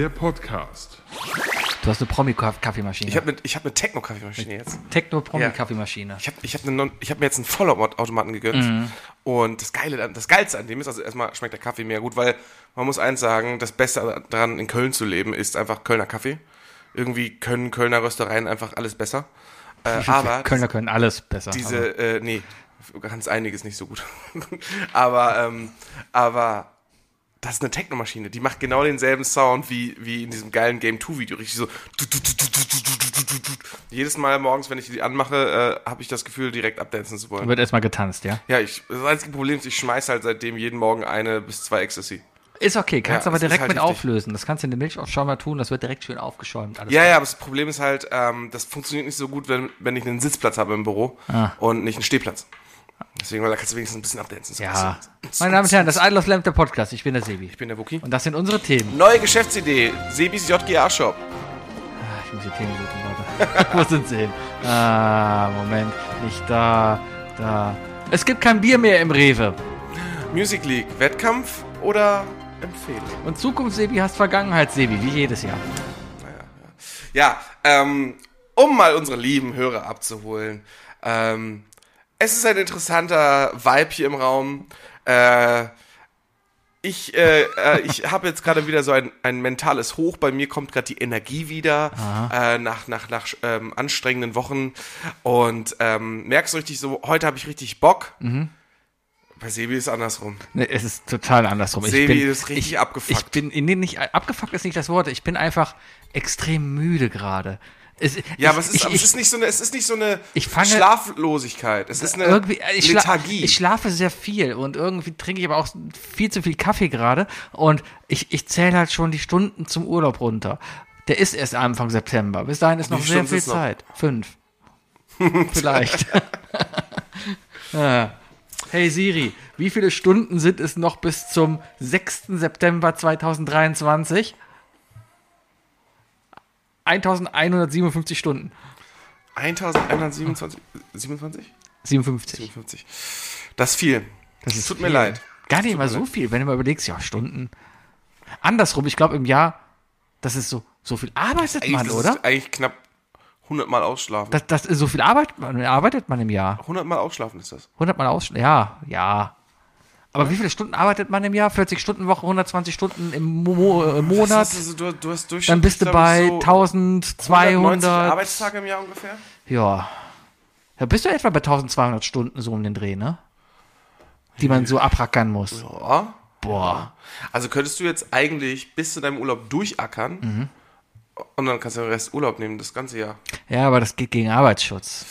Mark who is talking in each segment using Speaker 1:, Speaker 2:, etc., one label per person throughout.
Speaker 1: der Podcast.
Speaker 2: Du hast eine Promi-Kaffeemaschine.
Speaker 3: Ich habe eine ich hab ne Techno-Kaffeemaschine jetzt.
Speaker 2: Techno-Promi-Kaffeemaschine.
Speaker 3: Ich habe ich hab, ne, ich hab mir jetzt einen Vollautomaten gegönnt.
Speaker 2: Mhm.
Speaker 3: Und das Geile, das Geilste an dem ist, also erstmal schmeckt der Kaffee mega gut, weil man muss eins sagen, das Beste daran, in Köln zu leben, ist einfach Kölner Kaffee. Irgendwie können Kölner Röstereien einfach alles besser. Äh, aber
Speaker 2: Kölner können alles besser.
Speaker 3: diese, äh, nee, ganz einiges nicht so gut. aber, ähm, aber das ist eine Technomaschine, die macht genau denselben Sound wie, wie in diesem geilen Game 2 Video. Richtig so. Jedes Mal morgens, wenn ich die anmache, äh, habe ich das Gefühl, direkt abdancen zu wollen.
Speaker 2: wird erstmal getanzt, ja?
Speaker 3: Ja, ich, das einzige Problem ist, ich schmeiß halt seitdem jeden Morgen eine bis zwei Ecstasy.
Speaker 2: Ist okay, kannst
Speaker 3: Ja,
Speaker 2: aber direkt
Speaker 3: halt
Speaker 2: mit
Speaker 3: richtig.
Speaker 2: auflösen. Das kannst du in der Milchaufschäumer tun, das wird direkt schön aufgeschäumt.
Speaker 3: Ja, ja, aber das Problem ist halt, ähm, das funktioniert nicht so gut, wenn, wenn ich einen Sitzplatz habe im Büro und nicht einen Stehplatz. Deswegen, weil da kannst du wenigstens ein bisschen abdancen. So
Speaker 2: Ja.
Speaker 3: bisschen.
Speaker 2: Meine Damen und Herren, das Idle of Lamp, der Podcast. Ich bin der Sebi.
Speaker 3: Ich bin der Wookie.
Speaker 2: Und das sind unsere Themen.
Speaker 3: Neue Geschäftsidee. Sebis JGA Shop.
Speaker 2: Ah, Ich muss die Themen suchen, warte. Wo sind sie hin? Ah, Moment. Nicht da, da. Es gibt kein Bier mehr im Rewe.
Speaker 3: Music League. Wettkampf oder Empfehlung?
Speaker 2: Und Zukunfts-Sebi hast Vergangenheits-Sebi, wie jedes Jahr.
Speaker 3: Ja, ähm, um mal unsere lieben Hörer abzuholen. Ähm, es ist ein interessanter Vibe hier im Raum. Äh, ich äh, äh, ich habe jetzt gerade wieder so ein, ein mentales Hoch. Bei mir kommt gerade die Energie wieder äh, nach, nach, nach ähm, anstrengenden Wochen. Und ähm, merkst du richtig so, heute habe ich richtig Bock. Bei Sebi ist es andersrum.
Speaker 2: Nee, es ist total andersrum. Ich
Speaker 3: Sebi
Speaker 2: bin,
Speaker 3: ist richtig
Speaker 2: ich,
Speaker 3: abgefuckt.
Speaker 2: Ich bin, nee, nicht, abgefuckt ist nicht das Wort. Ich bin einfach extrem müde gerade. Es,
Speaker 3: Ja,
Speaker 2: ich,
Speaker 3: aber es ist,
Speaker 2: ich,
Speaker 3: aber es ist nicht so eine, es ist nicht so eine
Speaker 2: Ich fange-
Speaker 3: Schlaflosigkeit. Es ist eine
Speaker 2: irgendwie, ich, schla
Speaker 3: Lethargie.
Speaker 2: ich schlafe sehr viel und irgendwie trinke ich aber auch viel zu viel Kaffee gerade und ich, ich zähle halt schon die Stunden zum Urlaub runter. Der ist erst Anfang September. Bis dahin ist noch sehr viel Zeit. Fünf. Vielleicht. ja. Hey Siri, wie viele Stunden sind es noch bis zum 6. September 2023? 1157 Stunden.
Speaker 3: 1127, 27?
Speaker 2: 57.
Speaker 3: 57. Das ist viel.
Speaker 2: Das ist
Speaker 3: Tut mir
Speaker 2: viel.
Speaker 3: leid.
Speaker 2: Gar nicht mal so viel, wenn du mal überlegst, ja, Stunden. Andersrum, ich glaube im Jahr, das ist so, so viel arbeitet man,
Speaker 3: das
Speaker 2: oder?
Speaker 3: Ist eigentlich knapp 100 Mal ausschlafen.
Speaker 2: Das, das ist so viel arbeitet man, arbeitet man im Jahr.
Speaker 3: 100 Mal ausschlafen ist das.
Speaker 2: 100 Mal aus, ja, ja. Aber wie viele Stunden arbeitet man im Jahr? 40 Stunden Woche, 120 Stunden im Mo äh, Monat.
Speaker 3: ist also, du, du hast
Speaker 2: Dann bist du bei
Speaker 3: so 190
Speaker 2: 1200.
Speaker 3: Arbeitstage im Jahr ungefähr.
Speaker 2: Ja. Ja, bist du etwa bei 1200 Stunden so um den Dreh, ne? Die man so abrackern muss.
Speaker 3: Ja.
Speaker 2: Boah.
Speaker 3: Also könntest du jetzt eigentlich bis zu deinem Urlaub durchackern
Speaker 2: Mhm.
Speaker 3: und dann kannst du den Rest Urlaub nehmen, das ganze Jahr.
Speaker 2: Ja, aber das geht gegen Arbeitsschutz.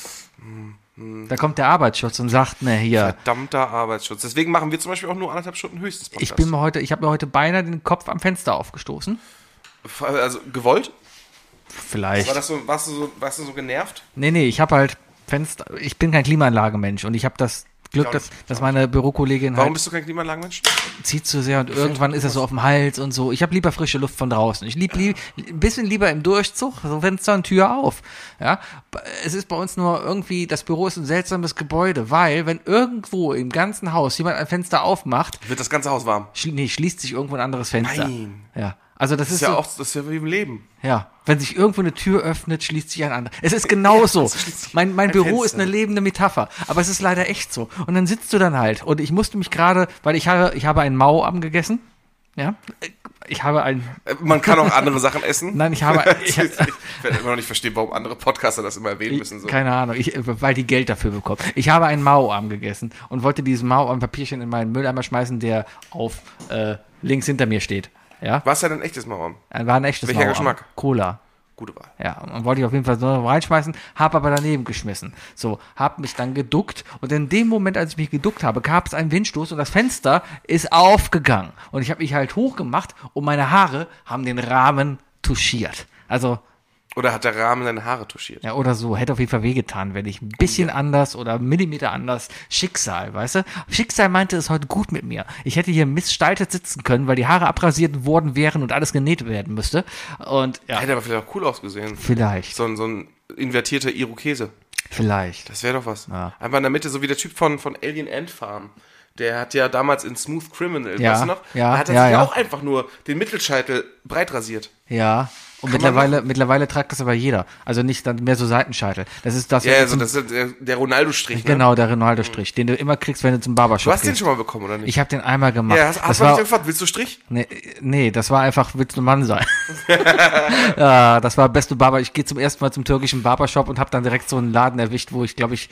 Speaker 2: Da kommt der Arbeitsschutz und sagt, ne, hier,
Speaker 3: Verdammter Arbeitsschutz. Deswegen machen wir zum Beispiel auch nur anderthalb Stunden höchstens
Speaker 2: ich bin mir heute, ich habe mir heute beinahe den Kopf am Fenster aufgestoßen.
Speaker 3: Also gewollt?
Speaker 2: Vielleicht.
Speaker 3: War das so, warst, du so, warst du so genervt?
Speaker 2: Nee, nee, ich habe halt Fenster, ich bin kein Klimaanlagemensch und ich habe das Glück, dass, dass meine Bürokollegin
Speaker 3: Warum
Speaker 2: halt
Speaker 3: bist du kein Klimaanlagenmensch?
Speaker 2: zieht zu sehr und irgendwann ist es so auf dem Hals und so. Ich habe lieber frische Luft von draußen. Ich lieb, lieb ein bisschen lieber im Durchzug, so Fenster und Tür auf. Ja, es ist bei uns nur irgendwie, das Büro ist ein seltsames Gebäude, weil wenn irgendwo im ganzen Haus jemand ein Fenster aufmacht,
Speaker 3: Wird das ganze Haus warm?
Speaker 2: schli nee, schließt sich irgendwo ein anderes Fenster.
Speaker 3: Nein.
Speaker 2: Ja. Also das,
Speaker 3: Das
Speaker 2: ist
Speaker 3: ist ja
Speaker 2: so,
Speaker 3: auch, das ist ja wie im Leben.
Speaker 2: ja, wenn sich irgendwo eine Tür öffnet, schließt sich ein anderer. Es ist
Speaker 3: schließt sich
Speaker 2: mein mein
Speaker 3: ein
Speaker 2: Büro
Speaker 3: Fenster.
Speaker 2: ist eine lebende Metapher, aber es ist leider echt so. Und dann sitzt du dann halt und ich musste mich gerade, weil ich habe ich habe einen Mauam gegessen. Ja? Ich habe ein
Speaker 3: Äh, Man kann auch andere Sachen essen.
Speaker 2: Nein, ich habe ich,
Speaker 3: ich werde immer noch nicht verstehen, warum andere Podcaster das immer erwähnen müssen. So.
Speaker 2: keine Ahnung, ich, weil die Geld dafür bekommen. Ich habe einen Mauam gegessen und wollte dieses Mauam Papierchen in meinen Mülleimer schmeißen, der auf äh, links hinter mir steht. Ja?
Speaker 3: Was ist denn ein echtes Mauern?
Speaker 2: War ein echtes
Speaker 3: Welcher
Speaker 2: Mauam.
Speaker 3: Geschmack?
Speaker 2: Cola.
Speaker 3: Gute Wahl.
Speaker 2: Ja, und wollte ich auf jeden Fall so reinschmeißen, habe aber daneben geschmissen. So, habe mich dann geduckt und in dem Moment, als ich mich geduckt habe, gab es einen Windstoß und das Fenster ist aufgegangen. Und ich habe mich halt hochgemacht und meine Haare haben den Rahmen touchiert. Also,
Speaker 3: Oder hat der Rahmen seine Haare touchiert?
Speaker 2: Ja, oder so. Hätte auf jeden Fall wehgetan, wenn ich ein bisschen anders oder Millimeter anders. Schicksal, weißt du? Schicksal meinte es heute gut mit mir. Ich hätte hier missgestaltet sitzen können, weil die Haare abrasiert worden wären und alles genäht werden müsste. Und ja,
Speaker 3: Hätte aber vielleicht auch cool ausgesehen.
Speaker 2: vielleicht,
Speaker 3: So ein, so ein invertierter Irokese.
Speaker 2: vielleicht.
Speaker 3: Das wäre doch was.
Speaker 2: Ja.
Speaker 3: Einfach in der Mitte, so wie der Typ von, von Alien Ant Farm. Der hat ja damals in Smooth Criminal,
Speaker 2: Ja,
Speaker 3: weißt du noch?
Speaker 2: ja,
Speaker 3: da hat er
Speaker 2: ja,
Speaker 3: sich
Speaker 2: ja.
Speaker 3: auch einfach nur den Mittelscheitel breit rasiert.
Speaker 2: Ja. Und
Speaker 3: Kann
Speaker 2: mittlerweile, mittlerweile tragt das aber jeder. Also nicht dann mehr so Seitenscheitel. Das ist das,
Speaker 3: Ja, also das ist der, der Ronaldo-Strich. Ne?
Speaker 2: genau der Ronaldo-Strich, den du immer kriegst, wenn du zum Barbershop
Speaker 3: Du hast den
Speaker 2: gehst.
Speaker 3: schon mal bekommen, oder nicht?
Speaker 2: Ich habe den einmal gemacht.
Speaker 3: ja, hast,
Speaker 2: das
Speaker 3: hast du
Speaker 2: war,
Speaker 3: nicht gefragt, willst du Strich?
Speaker 2: Nee, nee, das war einfach, willst du Mann sein? ja, das war beste Barber. Ich gehe zum ersten Mal zum türkischen Barbershop und habe dann direkt so einen Laden erwischt, wo ich glaube ich,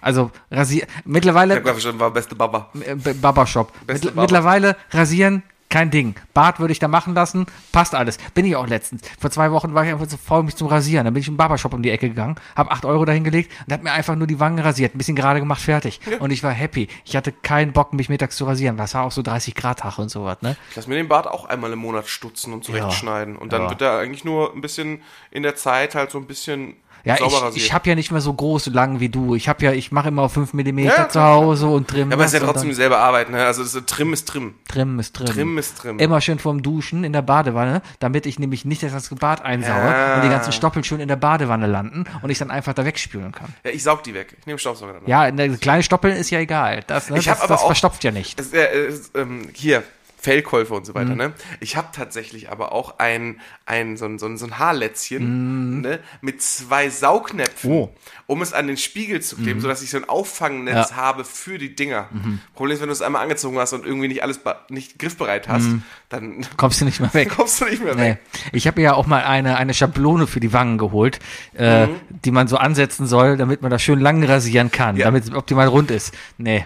Speaker 2: also rasier, mittlerweile,
Speaker 3: Ja, klar, bestimmt war beste Baba.
Speaker 2: äh, B- Barbershop.
Speaker 3: Beste Barber.
Speaker 2: Mittlerweile rasieren, kein Ding. Bart würde ich da machen lassen, passt alles. Bin ich auch letztens. Vor zwei Wochen war ich einfach zu faul, mich zum Rasieren. Dann bin ich im Barbershop um die Ecke gegangen, habe acht Euro dahingelegt und hat mir einfach nur die Wangen rasiert, ein bisschen gerade gemacht, fertig. Und ich war happy. Ich hatte keinen Bock, mich mittags zu rasieren. Das war auch so 30 Grad Tag und sowas, ne?
Speaker 3: Ich lasse mir den Bart auch einmal im Monat stutzen und zurechtschneiden. Und dann
Speaker 2: Ja.
Speaker 3: wird er eigentlich nur ein bisschen in der Zeit halt so ein bisschen
Speaker 2: Ja, ich, ich habe ja nicht mehr so groß lang wie du. Ich habe ja, ich mache immer auf 5 mm
Speaker 3: Ja,
Speaker 2: zu Hause und trim.
Speaker 3: ja, aber es ist ja
Speaker 2: und
Speaker 3: trotzdem
Speaker 2: dann-
Speaker 3: dieselbe Arbeit, ne? Also ist, Trim ist Trim.
Speaker 2: Trim ist Trim.
Speaker 3: Trim ist Trim.
Speaker 2: Immer schön vorm Duschen in der Badewanne, damit ich nämlich nicht das ganze Bad einsauge
Speaker 3: Ja.
Speaker 2: und die ganzen Stoppeln schön in der Badewanne landen und ich dann einfach da wegspülen kann.
Speaker 3: Ja, ich saug die weg. Ich nehme Staubsauger danach.
Speaker 2: Ja, eine kleine Stoppeln ist ja egal. Das, ne,
Speaker 3: Ich
Speaker 2: das,
Speaker 3: hab aber
Speaker 2: das
Speaker 3: auch-
Speaker 2: verstopft ja nicht.
Speaker 3: Es, äh, es, ähm, hier, Fellkäufe und so weiter,
Speaker 2: Mhm.
Speaker 3: ne? Ich habe tatsächlich aber auch ein, ein, so, ein, so, ein, so ein Haarlätzchen ne? mit zwei Saugnäpfen,
Speaker 2: Mhm. Oh. Mhm.
Speaker 3: um es an den Spiegel zu kleben, sodass ich so ein Auffangnetz
Speaker 2: Ja.
Speaker 3: habe für die Dinger.
Speaker 2: Mhm.
Speaker 3: Problem ist, wenn du es einmal angezogen hast und irgendwie nicht alles nicht griffbereit hast, dann
Speaker 2: Kommst du nicht mehr weg.
Speaker 3: kommst du nicht mehr
Speaker 2: Mhm. Nee.
Speaker 3: weg.
Speaker 2: Ich habe ja auch mal eine, eine Schablone für die Wangen geholt, äh,
Speaker 3: Mhm.
Speaker 2: die man so ansetzen soll, damit man das schön lang rasieren kann,
Speaker 3: Ja.
Speaker 2: damit es optimal rund ist. Nee,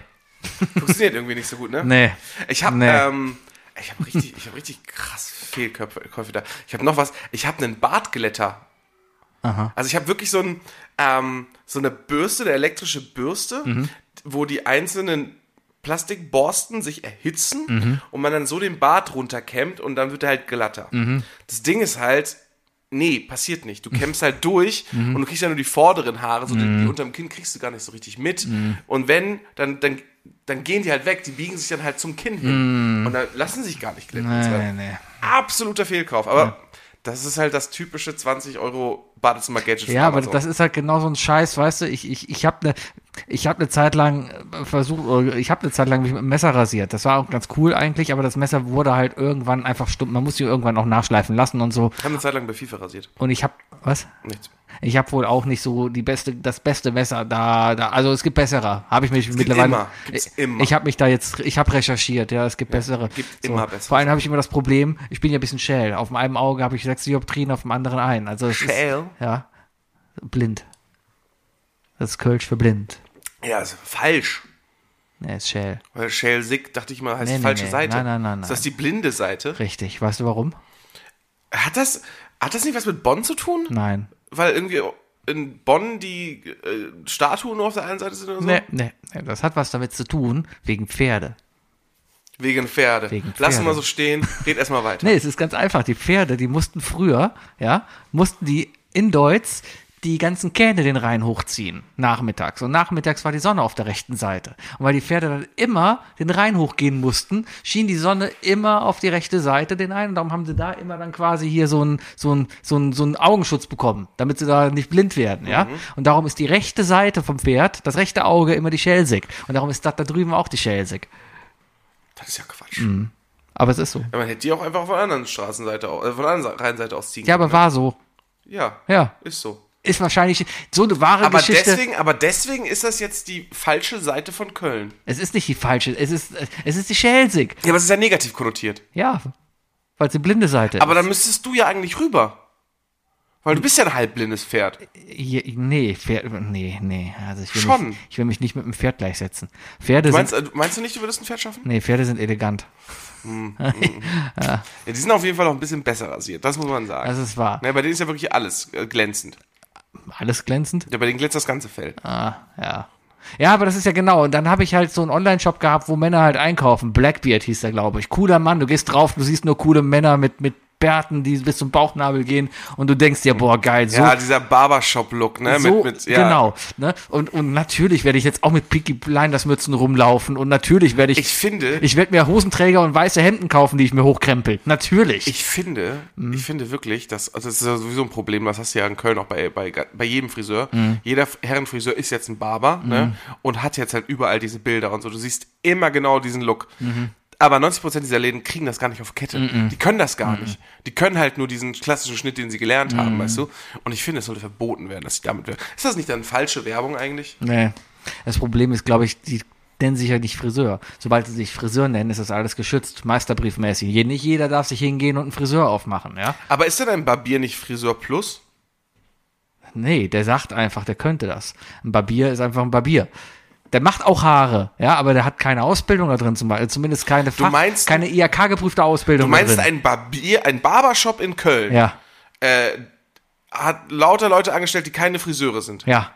Speaker 3: Funktioniert irgendwie nicht so gut, ne?
Speaker 2: nee.
Speaker 3: Ich habe
Speaker 2: Nee.
Speaker 3: ähm, ich habe richtig, ich habe richtig krass Fehlköpfe Käufe da. Ich habe noch was. Ich habe einen Bartglätter.
Speaker 2: Aha.
Speaker 3: Also ich habe wirklich so ein ähm, so eine Bürste, eine elektrische Bürste,
Speaker 2: Mhm.
Speaker 3: wo die einzelnen Plastikborsten sich erhitzen
Speaker 2: Mhm.
Speaker 3: und man dann so den Bart runterkämmt und dann wird er halt glatter.
Speaker 2: Mhm.
Speaker 3: Das Ding ist halt, nee, passiert nicht. Du kämmst halt durch
Speaker 2: Mhm.
Speaker 3: und du kriegst ja nur die vorderen Haare, so die, die unterm Kinn kriegst du gar nicht so richtig mit.
Speaker 2: Mhm.
Speaker 3: Und wenn, dann, dann, dann gehen die halt weg, die biegen sich dann halt zum Kinn hin. Und dann lassen sich gar nicht
Speaker 2: Mhm. Nee, nee.
Speaker 3: Absoluter Fehlkauf. Aber das ist halt das typische 20 Euro Badezimmer-Gadget
Speaker 2: Ja, aber das ist halt genau so ein Scheiß, weißt du, ich, ich, ich habe eine ich habe eine Zeit lang äh, versucht, ich habe eine Zeit lang mich mit dem Messer rasiert. Das war auch ganz cool eigentlich, aber das Messer wurde halt irgendwann einfach stumm. Man muss sie irgendwann auch nachschleifen lassen und so.
Speaker 3: Ich habe eine Zeit lang bei FIFA rasiert.
Speaker 2: Und ich habe was?
Speaker 3: Nichts.
Speaker 2: Ich habe wohl auch nicht so die beste, das beste Messer da, da. Also es gibt bessere. Habe ich mich mittlerweile.
Speaker 3: immer. Gibt's immer.
Speaker 2: ich habe mich da jetzt, ich habe recherchiert. Ja, es gibt bessere.
Speaker 3: gibt immer bessere.
Speaker 2: Vor allem habe ich immer das Problem. Ich bin ja ein bisschen schäl. Auf dem einen Auge habe ich sechs Dioptrien, auf dem anderen ein. Also es
Speaker 3: Schäl?
Speaker 2: Ist, ja, blind. Das ist Kölsch für blind.
Speaker 3: Ja, ist falsch.
Speaker 2: Ne, ist schäl.
Speaker 3: Weil Shale Sick, dachte ich mal, heißt
Speaker 2: Nee,
Speaker 3: die
Speaker 2: nee,
Speaker 3: falsche
Speaker 2: nee.
Speaker 3: Seite.
Speaker 2: Nein, nein, nein,
Speaker 3: Ist das
Speaker 2: nein.
Speaker 3: die blinde Seite?
Speaker 2: Richtig. Weißt du warum?
Speaker 3: Hat das, hat das nicht was mit Bonn zu tun?
Speaker 2: Nein.
Speaker 3: Weil irgendwie in Bonn die äh, Statuen nur auf der einen Seite sind oder so?
Speaker 2: Nee, nee, nee. Das hat was damit zu tun, wegen Pferde.
Speaker 3: Wegen Pferde.
Speaker 2: Wegen
Speaker 3: Lass
Speaker 2: Pferde.
Speaker 3: mal so stehen, red erstmal weiter.
Speaker 2: Nee, es ist ganz einfach. Die Pferde, die mussten früher, ja, mussten die in Deutsch die ganzen Kähne den Rhein hochziehen, nachmittags. Und nachmittags war die Sonne auf der rechten Seite. Und weil die Pferde dann immer den Rhein hochgehen mussten, schien die Sonne immer auf die rechte Seite den einen. Und darum haben sie da immer dann quasi hier so einen so einen so einen so einen Augenschutz bekommen, damit sie da nicht blind werden, ja. Und darum ist die rechte Seite vom Pferd, das rechte Auge immer die Schelsig. Und darum ist das da drüben auch die Schelsig.
Speaker 3: Das ist ja Quatsch.
Speaker 2: Mhm. Aber es ist so.
Speaker 3: Ja, man hätte die auch einfach von der anderen Straßenseite, äh, von der anderen Rheinseite aus ziehen
Speaker 2: Ja, aber
Speaker 3: können.
Speaker 2: war so.
Speaker 3: Ja,
Speaker 2: Ja.
Speaker 3: ist so.
Speaker 2: Ist wahrscheinlich so eine wahre
Speaker 3: Aber
Speaker 2: Geschichte.
Speaker 3: deswegen, aber deswegen ist das jetzt die falsche Seite von Köln.
Speaker 2: es ist nicht die falsche, es ist, es ist die Schelsig.
Speaker 3: Ja, aber es ist ja negativ konnotiert.
Speaker 2: Ja, weil es die blinde Seite
Speaker 3: Aber
Speaker 2: ist.
Speaker 3: dann müsstest du ja eigentlich rüber. Weil du bist ja ein halbblindes Pferd.
Speaker 2: Nee, Pferd, nee, nee. Also ich will,
Speaker 3: Schon.
Speaker 2: Mich, ich will mich nicht mit dem Pferd gleichsetzen. Pferde
Speaker 3: Du meinst,
Speaker 2: sind,
Speaker 3: äh, meinst du nicht, du würdest ein Pferd schaffen?
Speaker 2: nee, Pferde sind elegant.
Speaker 3: Ja, die sind auf jeden Fall auch ein bisschen besser rasiert, das muss man sagen.
Speaker 2: Das ist wahr.
Speaker 3: ja, bei denen ist ja wirklich alles äh, glänzend.
Speaker 2: Alles glänzend.
Speaker 3: Ja, bei denen glänzt das ganze Fell.
Speaker 2: Ah, ja. Ja, aber das ist ja genau. Und dann habe ich halt so einen Online-Shop gehabt, wo Männer halt einkaufen. Blackbeard hieß der, glaube ich. Cooler Mann. Du gehst drauf, du siehst nur coole Männer mit, mit Bärten, die bis zum Bauchnabel gehen und du denkst dir, boah, geil, so,
Speaker 3: Ja, dieser Barbershop-Look, ne?
Speaker 2: so,
Speaker 3: mit, mit, ja.
Speaker 2: genau. Ne? Und, und natürlich werde ich jetzt auch mit Peaky Blinders Mützen rumlaufen und natürlich werde ich,
Speaker 3: Ich finde,
Speaker 2: ich werde mir Hosenträger und weiße Hemden kaufen, die ich mir hochkrempel. Natürlich.
Speaker 3: Ich finde,
Speaker 2: Mhm.
Speaker 3: ich finde wirklich, dass, also das ist ja sowieso ein Problem, das hast du ja in Köln auch bei, bei, bei jedem Friseur.
Speaker 2: Mhm.
Speaker 3: Jeder Herrenfriseur ist jetzt ein Barber, ne? Und hat jetzt halt überall diese Bilder und so. Du siehst immer genau diesen Look. Aber 90% dieser Läden kriegen das gar nicht auf Kette. Die können das gar nicht. Die können halt nur diesen klassischen Schnitt, den sie gelernt haben, weißt du? Und ich finde, es sollte verboten werden, dass sie damit werden. Ist das nicht dann falsche Werbung eigentlich?
Speaker 2: Nee. Das Problem ist, glaube ich, die nennen sich ja nicht Friseur. Sobald sie sich Friseur nennen, ist das alles geschützt, meisterbriefmäßig. Nicht jeder darf sich hingehen und einen Friseur aufmachen, ja?
Speaker 3: Aber ist denn ein Barbier nicht Friseur Plus?
Speaker 2: Nee, der sagt einfach, der könnte das. Ein Barbier ist einfach ein Barbier. Der macht auch Haare, ja, aber der hat keine Ausbildung da drin, zum Beispiel, zumindest keine Fach,
Speaker 3: meinst-
Speaker 2: keine IHK-geprüfte Ausbildung
Speaker 3: Du meinst ein Barbier, ein Barbershop in Köln?
Speaker 2: ja,
Speaker 3: äh, hat lauter Leute angestellt, die keine Friseure sind.
Speaker 2: ja,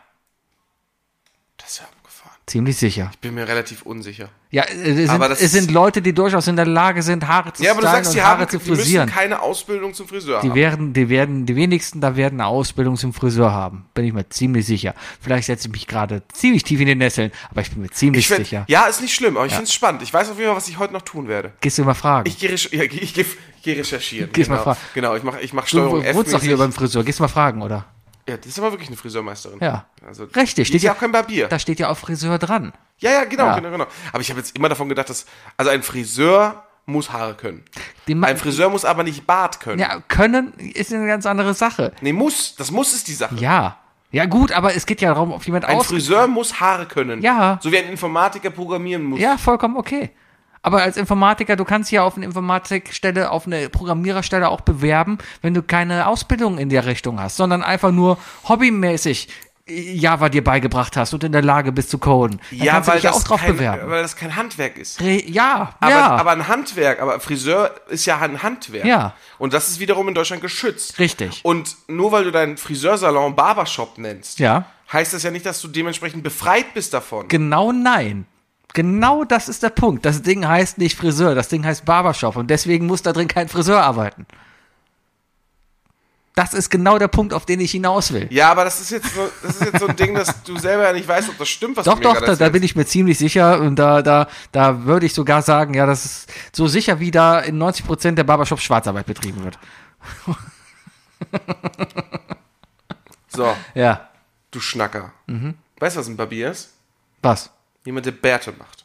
Speaker 3: Das ist ja abgefahren.
Speaker 2: Ziemlich sicher.
Speaker 3: Bin mir relativ unsicher.
Speaker 2: Ja, äh, es sind, es sind Leute, die durchaus in der Lage sind, Haare zu
Speaker 3: Ja, aber du sagst,
Speaker 2: und
Speaker 3: die,
Speaker 2: Haare
Speaker 3: haben,
Speaker 2: zu
Speaker 3: die müssen
Speaker 2: frisieren.
Speaker 3: keine Ausbildung zum Friseur
Speaker 2: Die
Speaker 3: haben.
Speaker 2: werden, die werden, die wenigsten da werden eine Ausbildung zum Friseur haben. Bin ich mir ziemlich sicher. Vielleicht setze ich mich gerade ziemlich tief in den Nesseln, aber ich bin mir ziemlich
Speaker 3: Ich find,
Speaker 2: sicher.
Speaker 3: ja, ist nicht schlimm, aber ich finde es spannend. Ich weiß auf jeden Fall, was ich heute noch tun werde.
Speaker 2: Gehst du mal fragen?
Speaker 3: Ich gehe ja, ich geh, ich geh recherchieren.
Speaker 2: Gehst mal
Speaker 3: genau.
Speaker 2: fragen.
Speaker 3: Genau, ich mache ich mach
Speaker 2: du
Speaker 3: Steuerung F.
Speaker 2: wohnst doch hier beim Friseur. Gehst mal fragen, oder?
Speaker 3: Ja, das ist aber wirklich eine Friseurmeisterin.
Speaker 2: Ja.
Speaker 3: Also,
Speaker 2: Richtig,
Speaker 3: Die
Speaker 2: steht
Speaker 3: ja auch kein Barbier.
Speaker 2: Da steht ja auch Friseur dran.
Speaker 3: Ja, ja, genau,
Speaker 2: Ja.
Speaker 3: genau, genau. Aber ich habe jetzt immer davon gedacht, dass, also ein Friseur muss Haare können.
Speaker 2: Die
Speaker 3: Ein Friseur muss aber nicht Bart können.
Speaker 2: Ja, können ist eine ganz andere Sache.
Speaker 3: Nee, muss. Das muss ist die Sache.
Speaker 2: Ja. Ja, gut, aber es geht ja darum, ob jemand
Speaker 3: Ein. Friseur muss Haare können.
Speaker 2: Ja.
Speaker 3: So wie ein Informatiker programmieren muss.
Speaker 2: Ja, vollkommen okay. Aber als Informatiker, du kannst ja auf eine Informatikstelle, auf eine Programmiererstelle auch bewerben, wenn du keine Ausbildung in der Richtung hast, sondern einfach nur hobbymäßig Java dir beigebracht hast und in der Lage bist zu coden. Dann
Speaker 3: Ja,
Speaker 2: kannst du
Speaker 3: weil
Speaker 2: dich ja auch drauf
Speaker 3: kein,
Speaker 2: bewerben.
Speaker 3: weil das kein Handwerk ist.
Speaker 2: Re ja,
Speaker 3: Aber,
Speaker 2: ja,
Speaker 3: aber ein Handwerk, aber Friseur ist ja ein Handwerk.
Speaker 2: Ja.
Speaker 3: Und das ist wiederum in Deutschland geschützt.
Speaker 2: Richtig.
Speaker 3: Und nur weil du deinen Friseursalon Barbershop nennst,
Speaker 2: ja.
Speaker 3: heißt das ja nicht, dass du dementsprechend befreit bist davon.
Speaker 2: Genau nein. Genau das ist der Punkt. Das Ding heißt nicht Friseur, das Ding heißt Barbershop und deswegen muss da drin kein Friseur arbeiten. Das ist genau der Punkt, auf den ich hinaus will.
Speaker 3: ja, aber das ist jetzt so, das ist jetzt so ein Ding, dass du selber ja nicht weißt, ob das stimmt, was
Speaker 2: Doch,
Speaker 3: du mir
Speaker 2: doch,
Speaker 3: gerade
Speaker 2: da, da bin ich mir ziemlich sicher und da, da, da würde ich sogar sagen, ja, das ist so sicher, wie da in 90 Prozent der Barbershops Schwarzarbeit betrieben wird.
Speaker 3: So,
Speaker 2: Ja.
Speaker 3: du Schnacker.
Speaker 2: Mhm.
Speaker 3: Weißt du, was ein Barbier ist?
Speaker 2: Was?
Speaker 3: Jemand, der Bärte macht.